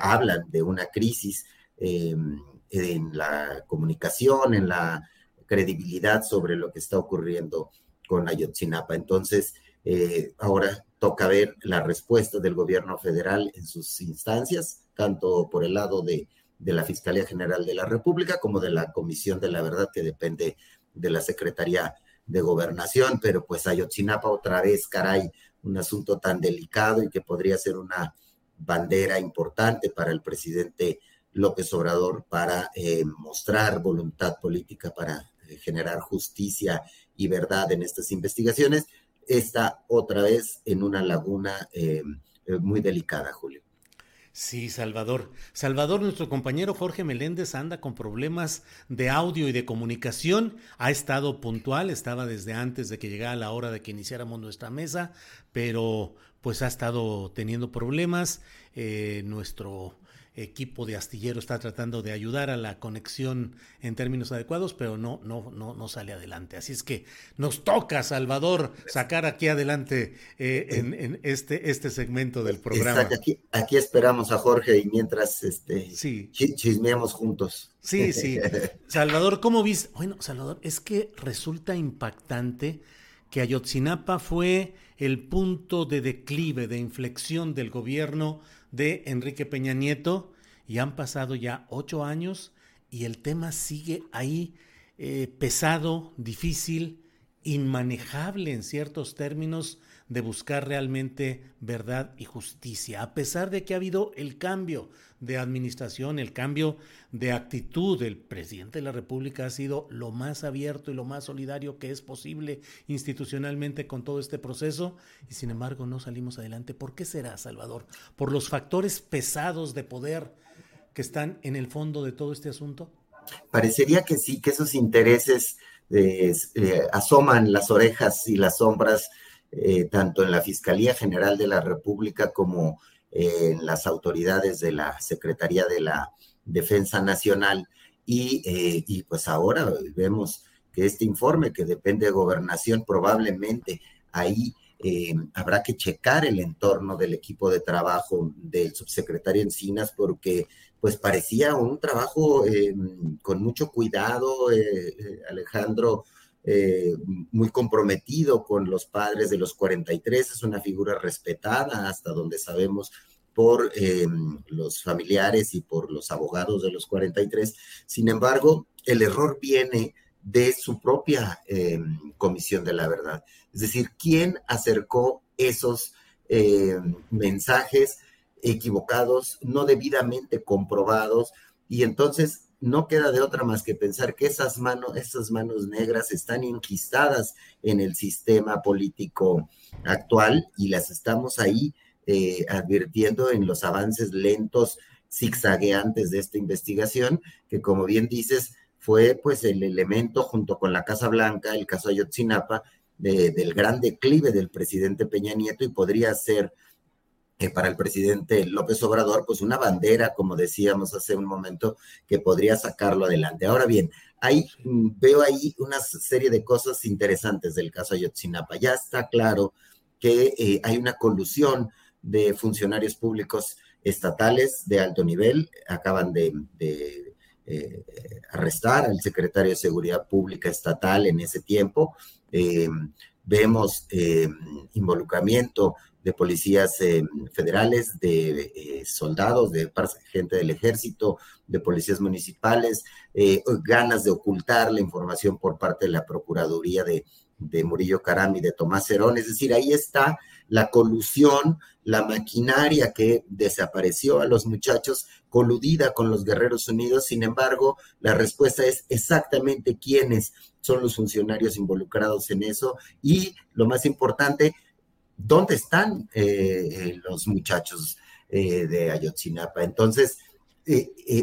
Speaker 14: hablan de una crisis en la comunicación, en la credibilidad sobre lo que está ocurriendo con Ayotzinapa. Entonces, eh, ahora toca ver la respuesta del gobierno federal en sus instancias, tanto por el lado de, de, la Fiscalía General de la República como de la Comisión de la Verdad, que depende de la Secretaría de Gobernación. Pero pues Ayotzinapa otra vez, caray, un asunto tan delicado y que podría ser una bandera importante para el presidente López Obrador para eh, mostrar voluntad política para generar justicia y verdad en estas investigaciones, está otra vez en una laguna eh, eh, muy delicada, Julio.
Speaker 3: Sí, Salvador. Salvador, nuestro compañero Jorge Meléndez anda con problemas de audio y de comunicación. Ha estado puntual, estaba desde antes de que llegara la hora de que iniciáramos nuestra mesa, pero pues ha estado teniendo problemas. Eh, nuestro equipo de astillero está tratando de ayudar a la conexión en términos adecuados, pero no, no, no, no sale adelante. Así es que nos toca, Salvador, sacar aquí adelante eh, en, en, este, este segmento del programa.
Speaker 14: Aquí, aquí, esperamos a Jorge y mientras este, sí. chismeamos juntos.
Speaker 3: Sí, sí. Salvador, ¿cómo viste? Bueno, Salvador, es que resulta impactante que Ayotzinapa fue el punto de declive, de inflexión del gobierno de Enrique Peña Nieto y han pasado ya ocho años y el tema sigue ahí eh, pesado, difícil, inmanejable en ciertos términos de buscar realmente verdad y justicia, a pesar de que ha habido el cambio de administración, el cambio de actitud del presidente de la República ha sido lo más abierto y lo más solidario que es posible institucionalmente con todo este proceso y sin embargo no salimos adelante. ¿Por qué será, Salvador? ¿Por los factores pesados de poder que están en el fondo de todo este asunto?
Speaker 14: Parecería que sí, que esos intereses eh, eh, asoman las orejas y las sombras eh, tanto en la Fiscalía General de la República como eh, en las autoridades de la Secretaría de la Defensa Nacional. Y, eh, y pues ahora vemos que este informe, que depende de gobernación, probablemente ahí eh, habrá que checar el entorno del equipo de trabajo del subsecretario Encinas, porque pues parecía un trabajo eh, con mucho cuidado, Alejandro, muy comprometido con los padres de los 43, es una figura respetada hasta donde sabemos por eh, los familiares y por los abogados de los 43. Sin embargo, el error viene de su propia eh, comisión de la verdad. Es decir, ¿quién acercó esos eh, mensajes equivocados, no debidamente comprobados? Y entonces no queda de otra más que pensar que esas manos, esas manos negras están inquistadas en el sistema político actual y las estamos ahí eh, advirtiendo en los avances lentos, zigzagueantes de esta investigación, que como bien dices, fue pues el elemento junto con la Casa Blanca, el caso Ayotzinapa, del gran declive del presidente Peña Nieto y podría ser eh, para el presidente López Obrador, pues una bandera, como decíamos hace un momento, que podría sacarlo adelante. Ahora bien, mm, veo ahí una serie de cosas interesantes del caso Ayotzinapa. Ya está claro que eh, hay una colusión de funcionarios públicos estatales de alto nivel. Acaban de, eh, arrestar al secretario de Seguridad Pública estatal en ese tiempo. Eh, vemos involucramiento de policías federales, de soldados, de gente del ejército, de policías municipales, ganas de ocultar la información por parte de la Procuraduría de, de Murillo Caram y de Tomás Herón. Es decir, ahí está la colusión, la maquinaria que desapareció a los muchachos coludida con los Guerreros Unidos. Sin embargo, la respuesta es exactamente quiénes son los funcionarios involucrados en eso y, lo más importante, ¿dónde están eh, eh, los muchachos eh, de Ayotzinapa? Entonces,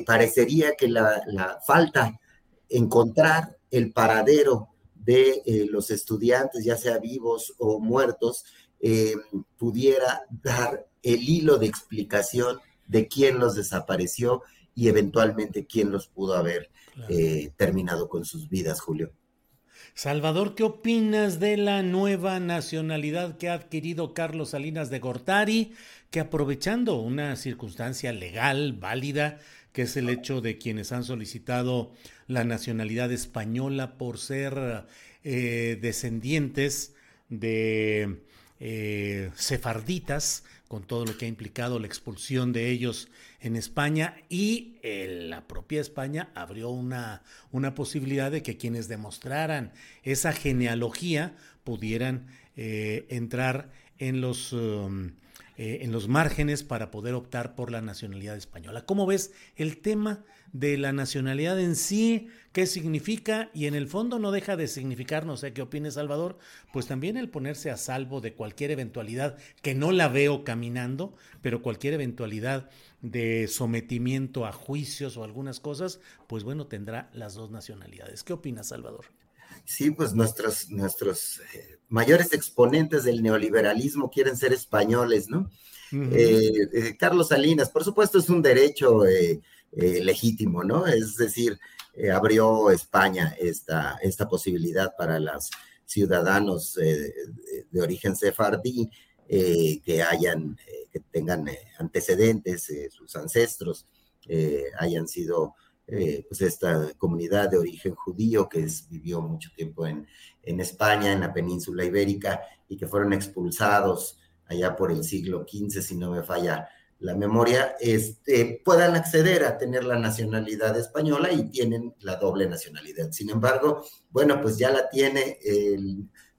Speaker 14: parecería que la, la falta encontrar el paradero de los estudiantes, ya sea vivos o muertos, eh, pudiera dar el hilo de explicación de quién los desapareció y eventualmente quién los pudo haber eh, terminado con sus vidas, Julio.
Speaker 3: Salvador, ¿qué opinas de la nueva nacionalidad que ha adquirido Carlos Salinas de Gortari, que aprovechando una circunstancia legal, válida, que es el hecho de quienes han solicitado la nacionalidad española por ser eh, descendientes de eh, sefarditas, con todo lo que ha implicado la expulsión de ellos en España y eh, la propia España abrió una, una, posibilidad de que quienes demostraran esa genealogía pudieran eh, entrar en los, um, en los márgenes para poder optar por la nacionalidad española. ¿Cómo ves el tema de la nacionalidad en sí, qué significa y en el fondo no deja de significar, no sé qué opines Salvador, pues también el ponerse a salvo de cualquier eventualidad que no la veo caminando, pero cualquier eventualidad de sometimiento a juicios o algunas cosas, pues bueno, tendrá las dos nacionalidades. ¿Qué opinas Salvador?
Speaker 14: Sí, pues nuestros, nuestros eh, mayores exponentes del neoliberalismo quieren ser españoles, ¿no? Eh, eh, Carlos Salinas, por supuesto, es un derecho eh, legítimo, ¿no? Es decir, eh, abrió España esta, esta posibilidad para los ciudadanos eh, de origen sefardí que hayan, que tengan antecedentes, sus ancestros hayan sido pues esta comunidad de origen judío que vivió mucho tiempo en, en, España, en la península ibérica, y que fueron expulsados allá por el siglo XV, si no me falla la memoria, este, puedan acceder a tener la nacionalidad española y tienen la doble nacionalidad. Sin embargo, bueno, pues ya la tiene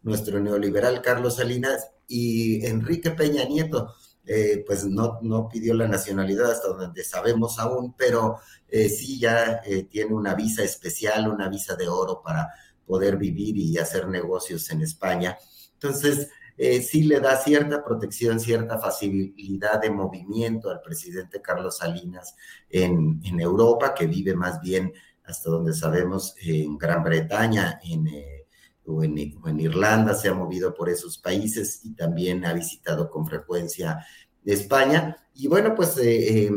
Speaker 14: nuestro neoliberal Carlos Salinas y Enrique Peña Nieto. Eh, pues no, no pidió la nacionalidad hasta donde sabemos aún, pero eh, sí ya eh, tiene una visa especial, una visa de oro para poder vivir y hacer negocios en España. Entonces, eh, sí le da cierta protección, cierta facilidad de movimiento al presidente Carlos Salinas en, Europa, que vive más bien, hasta donde sabemos, en Gran Bretaña en, eh, o, en, Irlanda, se ha movido por esos países y también ha visitado con frecuencia España. Y bueno, pues... Eh,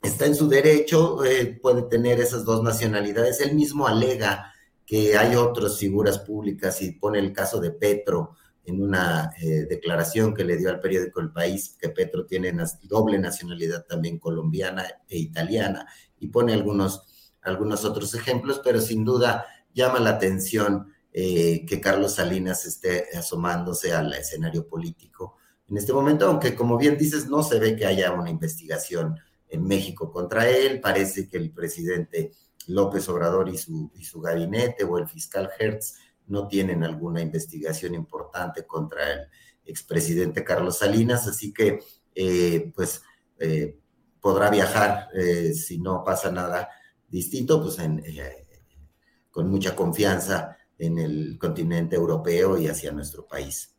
Speaker 14: está en su derecho, puede tener esas dos nacionalidades. Él mismo alega que hay otras figuras públicas y pone el caso de Petro en una eh, declaración que le dio al periódico El País, que Petro tiene doble nacionalidad también colombiana e italiana, y pone algunos, algunos otros ejemplos, pero sin duda llama la atención eh, que Carlos Salinas esté asomándose al escenario político en este momento, aunque como bien dices, no se ve que haya una investigación en México contra él, parece que el presidente López Obrador y su, y su gabinete o el fiscal Hertz no tienen alguna investigación importante contra el expresidente Carlos Salinas, así que eh, pues eh, podrá viajar eh, si no pasa nada distinto, pues con mucha confianza en el continente europeo y hacia nuestro país.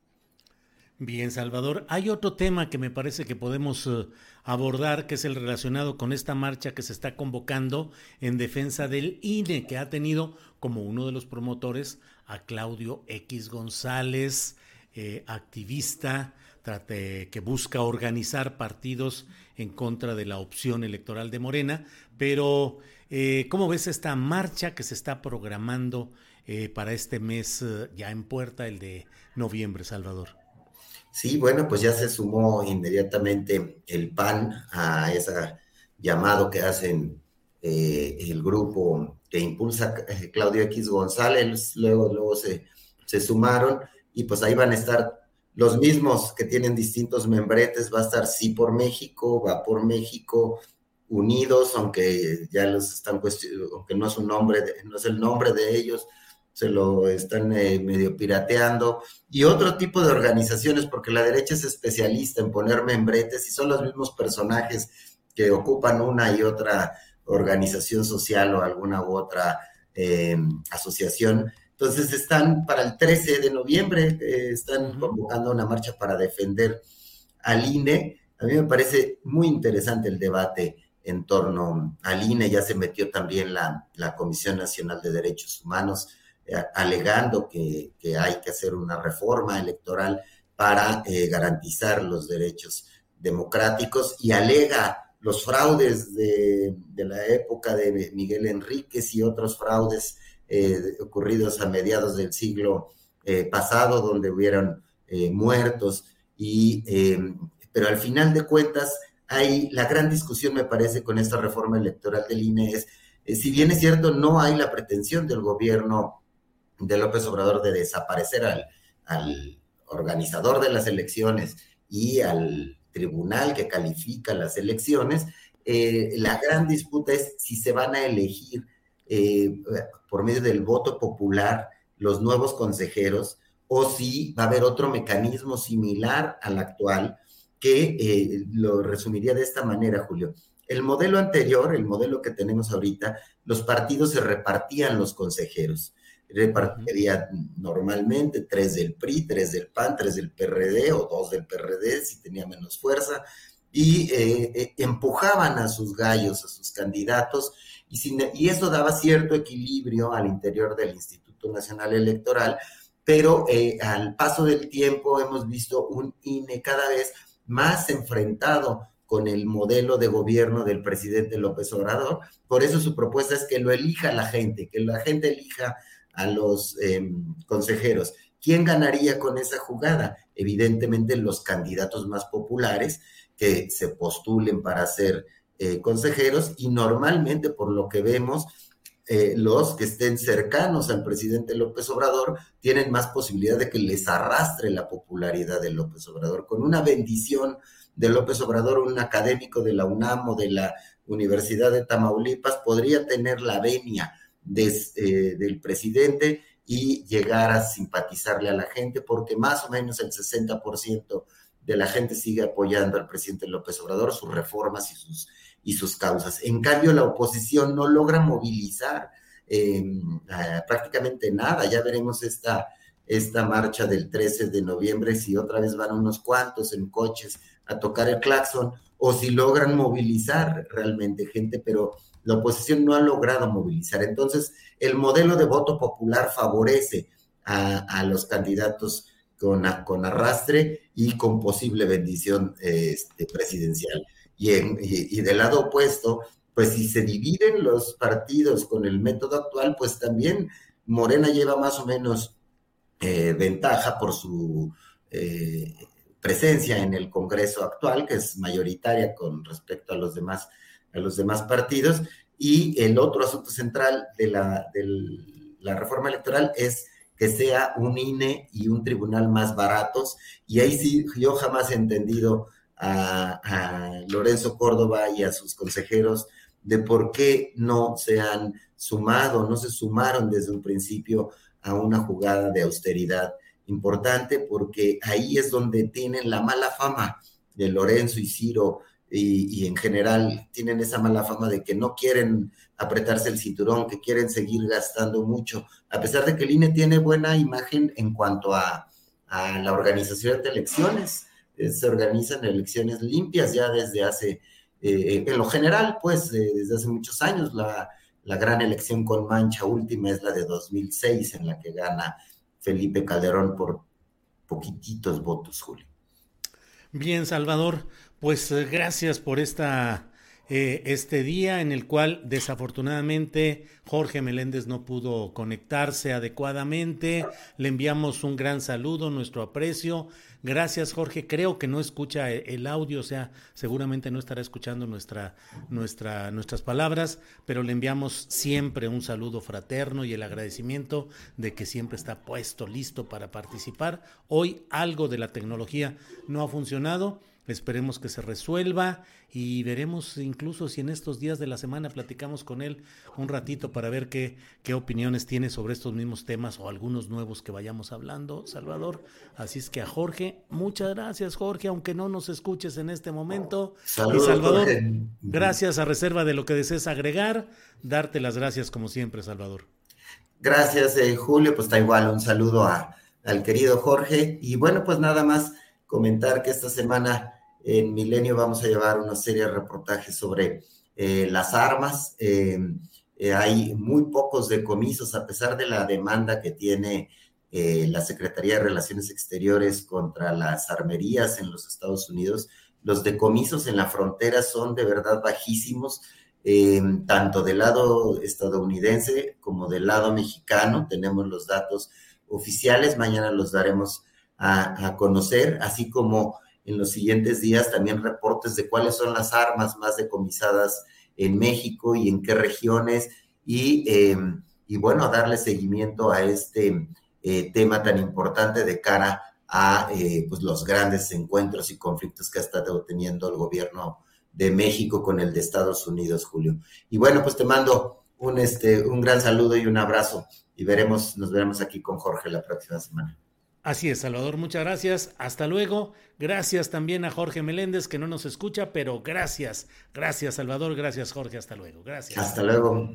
Speaker 3: Bien, Salvador, hay otro tema que me parece que podemos abordar, que es el relacionado con esta marcha que se está convocando en defensa del INE, que ha tenido como uno de los promotores a Claudio X González, eh, activista que busca organizar partidos en contra de la opción electoral de Morena. Pero, eh, ¿cómo ves esta marcha que se está programando eh, para este mes ya en puerta, el de noviembre, Salvador?
Speaker 14: Sí, bueno, pues ya se sumó inmediatamente el PAN a ese llamado que hacen eh, el grupo que impulsa eh, Claudio X González, luego, luego se, se sumaron y pues ahí van a estar los mismos que tienen distintos membretes, va a estar sí por México, va por México, unidos, aunque ya los están cuestionando, aunque no es un nombre, no es el nombre de ellos, se lo están eh, medio pirateando, y otro tipo de organizaciones, porque la derecha es especialista en poner membretes y son los mismos personajes que ocupan una y otra organización social o alguna u otra em, asociación. Entonces están para el 13 de noviembre, eh, están convocando una marcha para defender al INE. A mí me parece muy interesante el debate en torno al INE, ya se metió también la, la Comisión Nacional de Derechos Humanos alegando que, hay que hacer una reforma electoral para eh, garantizar los derechos democráticos y alega los fraudes de, la época de Miguel Enríquez y otros fraudes eh, ocurridos a mediados del siglo pasado, donde hubieron muertos, y, pero al final de cuentas, hay la gran discusión, me parece, con esta reforma electoral del INE es, si bien es cierto, no hay la pretensión del gobierno de López Obrador de desaparecer al, organizador de las elecciones y al tribunal que califica las elecciones, eh, la gran disputa es si se van a elegir eh, por medio del voto popular los nuevos consejeros o si va a haber otro mecanismo similar al actual que eh, lo resumiría de esta manera, Julio. El modelo anterior, el modelo que tenemos ahorita, los partidos se repartían los consejeros repartiría normalmente tres del PRI, tres del PAN, tres del PRD o dos del PRD si tenía menos fuerza, y eh, eh, empujaban a sus gallos, a sus candidatos, y, y, eso daba cierto equilibrio al interior del Instituto Nacional Electoral, pero eh, al paso del tiempo hemos visto un INE cada vez más enfrentado con el modelo de gobierno del presidente López Obrador. Por eso su propuesta es que lo elija la gente, que la gente elija a los em, consejeros. ¿Quién ganaría con esa jugada? Evidentemente los candidatos más populares que se postulen para ser eh, consejeros y normalmente por lo que vemos, eh, los que estén cercanos al presidente López Obrador tienen más posibilidad de que les arrastre la popularidad de López Obrador. Con una bendición de López Obrador, un académico de la UNAM o de la Universidad de Tamaulipas podría tener la venia eh, del presidente y llegar a simpatizarle a la gente, porque más o menos el 60% de la gente sigue apoyando al presidente López Obrador, sus reformas y sus, y sus causas. En cambio, la oposición no logra movilizar em, prácticamente nada. Ya veremos esta, esta marcha del 13 de noviembre, si otra vez van unos cuantos en coches a tocar el claxon, o si logran movilizar realmente gente, pero la oposición no ha logrado movilizar. Entonces, el modelo de voto popular favorece a, los candidatos con, con, arrastre y con posible bendición este, presidencial. Y, y, del lado opuesto, pues si se dividen los partidos con el método actual, pues también Morena lleva más o menos eh, ventaja por su eh, presencia en el Congreso actual, que es mayoritaria con respecto a los demás, a los demás partidos. Y el otro asunto central de la, de la reforma electoral es que sea un INE y un tribunal más baratos. Y ahí sí, yo jamás he entendido a, a Lorenzo Córdoba y a sus consejeros de por qué no se han sumado, no se sumaron desde un principio a una jugada de austeridad importante, porque ahí es donde tienen la mala fama de Lorenzo y Ciro y, en general tienen esa mala fama de que no quieren apretarse el cinturón, que quieren seguir gastando mucho, a pesar de que el INE tiene buena imagen en cuanto a, la organización de elecciones. Eh, se organizan elecciones limpias ya desde hace, eh, en lo general, pues desde hace muchos años. La, la gran elección con mancha última es la de 2006, en la que gana Felipe Calderón por poquititos votos, Julio.
Speaker 3: Bien, Salvador, pues eh, gracias por esta eh, este día en el cual desafortunadamente Jorge Meléndez no pudo conectarse adecuadamente. Le enviamos un gran saludo, nuestro aprecio. Gracias, Jorge. Creo que no escucha e-, el audio, o sea, seguramente no estará escuchando nuestra, nuestra, nuestras palabras, pero le enviamos siempre un saludo fraterno y el agradecimiento de que siempre está puesto, listo para participar. Hoy algo de la tecnología no ha funcionado Esperemos que se resuelva y veremos incluso si en estos días de la semana platicamos con él un ratito para ver qué, qué opiniones tiene sobre estos mismos temas o algunos nuevos que vayamos hablando, Salvador. Así es que a Jorge, muchas gracias Jorge, aunque no nos escuches en este momento. y Salvador, gracias a reserva de lo que desees agregar, darte las gracias como siempre, Salvador.
Speaker 14: Gracias, eh, Julio, pues está igual, un saludo a, al querido Jorge. Y bueno, pues nada más comentar que esta semana en Milenio vamos a llevar una serie de reportajes sobre eh, las armas. Em, eh, hay muy pocos decomisos, a pesar de la demanda que tiene eh, la Secretaría de Relaciones Exteriores contra las armerías en los Estados Unidos. Los decomisos en la frontera son de verdad bajísimos, tanto del lado estadounidense como del lado mexicano. Tenemos los datos oficiales, mañana los daremos a conocer, así como en los siguientes días también reportes de cuáles son las armas más decomisadas en México y en qué regiones y, em, y bueno, darle seguimiento a este eh, tema tan importante de cara a eh, pues los grandes encuentros y conflictos que ha estado teniendo el gobierno de México con el de Estados Unidos, Julio. Y bueno, pues te mando un, este, un gran saludo y un abrazo y veremos, nos veremos aquí con Jorge la próxima semana.
Speaker 3: Así es, Salvador, muchas gracias. Hasta luego. Gracias también a Jorge Meléndez, que no nos escucha, pero gracias. Gracias, Salvador. Gracias, Jorge. Hasta luego. Gracias.
Speaker 14: Hasta luego.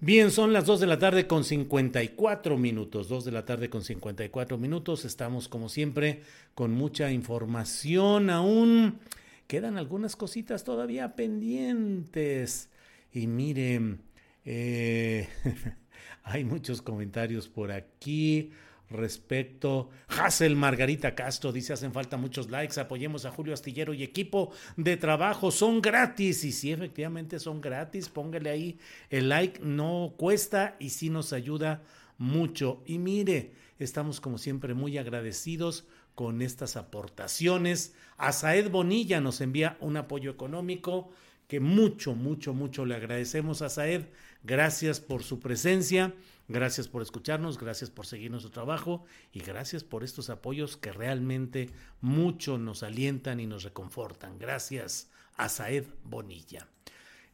Speaker 3: Bien, son las 2 de la tarde con 54 minutos. 2 de la tarde con 54 minutos. Estamos, como siempre, con mucha información aún. Quedan algunas cositas todavía pendientes. Y miren, eh, hay muchos comentarios por aquí respecto. Hassel Margarita Castro dice: hacen falta muchos likes. Apoyemos a Julio Astillero y equipo de trabajo. Son gratis. Y sí, efectivamente son gratis. Póngale ahí el like. No cuesta y sí nos ayuda mucho. Y mire, estamos como siempre muy agradecidos con estas aportaciones. A Saed Bonilla nos envía un apoyo económico que mucho, mucho, mucho le agradecemos a Saed. Gracias por su presencia. Gracias por escucharnos, gracias por seguir nuestro trabajo y gracias por estos apoyos que realmente mucho nos alientan y nos reconfortan. Gracias a Saed Bonilla.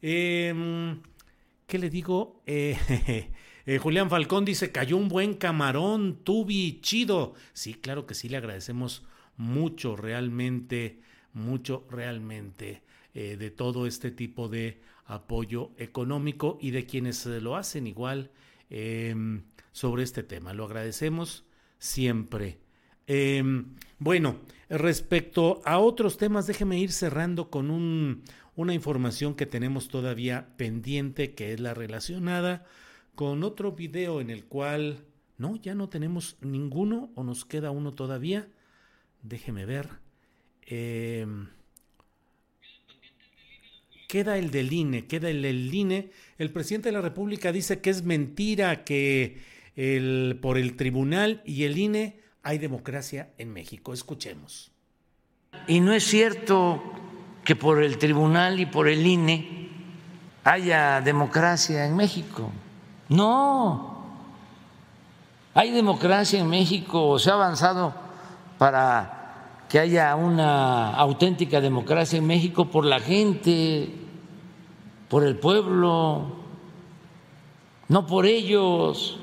Speaker 3: Em, ¿Qué le digo? Eh, eh, Julián Falcón dice, cayó un buen camarón, tubi, chido. Sí, claro que sí, le agradecemos mucho, realmente, mucho, realmente, eh, de todo este tipo de apoyo económico y de quienes lo hacen igual Em, sobre este tema. Lo agradecemos siempre. Em, bueno, respecto a otros temas, déjeme ir cerrando con un, una información que tenemos todavía pendiente, que es la relacionada con otro video en el cual, no, ya no tenemos ninguno o nos queda uno todavía. Déjeme ver. Eh, queda el del INE, queda el del INE. El presidente de la República dice que es mentira que el, por el tribunal y el INE hay democracia en México. Escuchemos.
Speaker 11: Y no es cierto que por el tribunal y por el INE haya democracia en México. No, hay democracia en México, se ha avanzado para que haya una auténtica democracia en México por la gente, por el pueblo, no por ellos.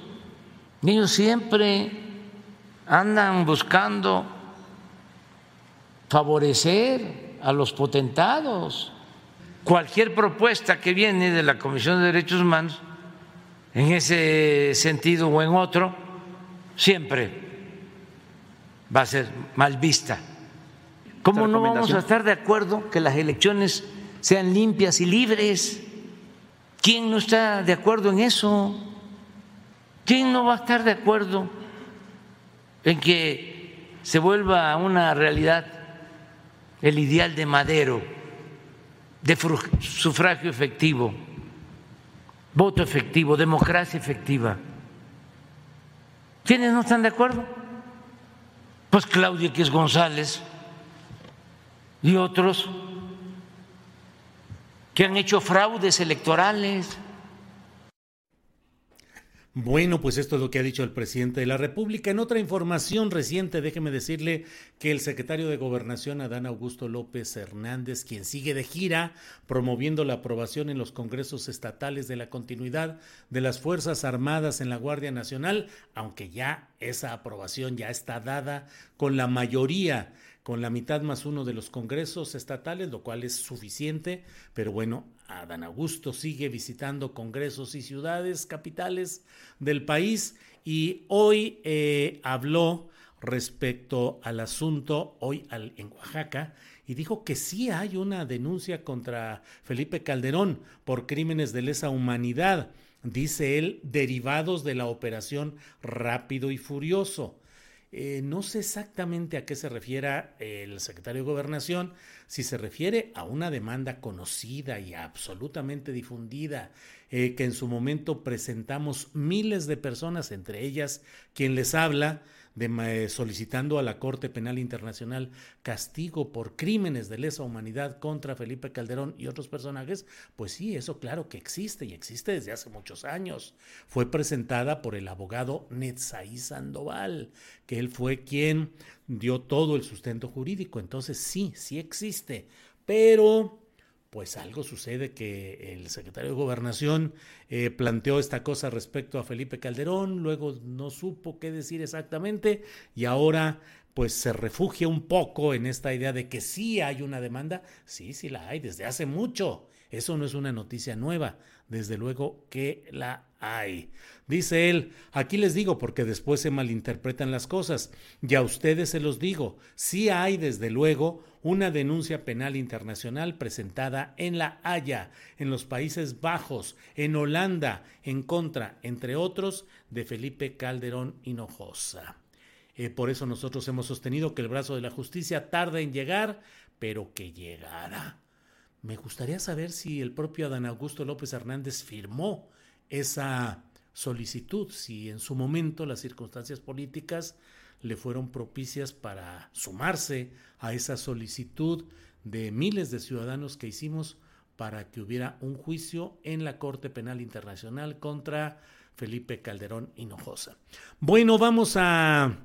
Speaker 11: Ellos siempre andan buscando favorecer a los potentados. Cualquier propuesta que viene de la Comisión de Derechos Humanos, en ese sentido o en otro, siempre va a ser mal vista. ¿Cómo no vamos a estar de acuerdo que las elecciones sean limpias y libres? ¿Quién no está de acuerdo en eso? ¿Quién no va a estar de acuerdo en que se vuelva una realidad el ideal de Madero, de sufragio efectivo, voto efectivo, democracia efectiva? ¿Quiénes no están de acuerdo? Pues Claudio X González y otros que han hecho fraudes electorales.
Speaker 3: Bueno, pues esto es lo que ha dicho el presidente de la República. En otra información reciente, déjeme decirle que el secretario de Gobernación, Adán Augusto López Hernández, quien sigue de gira promoviendo la aprobación en los congresos estatales de la continuidad de las Fuerzas Armadas en la Guardia Nacional, aunque ya esa aprobación ya está dada con la mayoría con la mitad más uno de los congresos estatales, lo cual es suficiente, pero bueno, Adán Augusto sigue visitando congresos y ciudades capitales del país y hoy eh, habló respecto al asunto, hoy en Oaxaca, y dijo que sí hay una denuncia contra Felipe Calderón por crímenes de lesa humanidad, dice él, derivados de la operación Rápido y Furioso. Eh, no sé exactamente a qué se refiere el secretario de Gobernación, si se refiere a una demanda conocida y absolutamente difundida, eh, que en su momento presentamos miles de personas, entre ellas quien les habla, de, solicitando a la Corte Penal Internacional castigo por crímenes de lesa humanidad contra Felipe Calderón y otros personajes, pues sí, eso claro que existe y existe desde hace muchos años. Fue presentada por el abogado Netzaí Sandoval, que él fue quien dio todo el sustento jurídico. Entonces sí, sí existe, pero pues algo sucede que el secretario de Gobernación eh, planteó esta cosa respecto a Felipe Calderón, luego no supo qué decir exactamente y ahora pues se refugia un poco en esta idea de que sí hay una demanda, sí, sí la hay desde hace mucho. Eso no es una noticia nueva, desde luego que la hay. Dice él, aquí les digo porque después se malinterpretan las cosas, y a ustedes se los digo, sí hay desde luego una denuncia penal internacional presentada en La Haya, en los Países Bajos, en Holanda, en contra, entre otros, de Felipe Calderón Hinojosa. Eh, por eso nosotros hemos sostenido que el brazo de la justicia tarda en llegar, pero que llegará. Me gustaría saber si el propio Adán Augusto López Hernández firmó esa solicitud, si en su momento las circunstancias políticas le fueron propicias para sumarse a esa solicitud de miles de ciudadanos que hicimos para que hubiera un juicio en la Corte Penal Internacional contra Felipe Calderón Hinojosa. Bueno, vamos a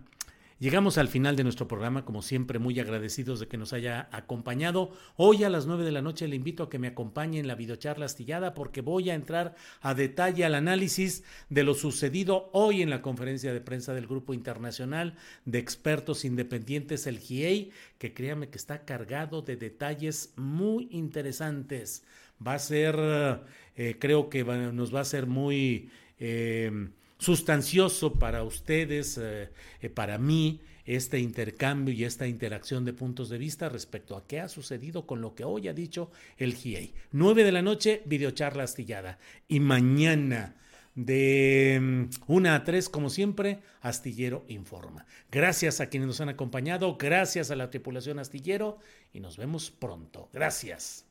Speaker 3: Llegamos al final de nuestro programa, como siempre, muy agradecidos de que nos haya acompañado. Hoy a las nueve de la noche le invito a que me acompañe en la videocharla astillada porque voy a entrar a detalle al análisis de lo sucedido hoy en la conferencia de prensa del Grupo Internacional de Expertos Independientes, el GIEI, que créame que está cargado de detalles muy interesantes. Va a ser, eh, creo que nos va a ser muy... Eh, sustancioso para ustedes, eh, eh, para mí, este intercambio y esta interacción de puntos de vista respecto a qué ha sucedido con lo que hoy ha dicho el GIEI. 9 de la noche, videocharla astillada. Y mañana, de 1 mm, a 3, como siempre, Astillero Informa. Gracias a quienes nos han acompañado, gracias a la tripulación Astillero y nos vemos pronto. Gracias.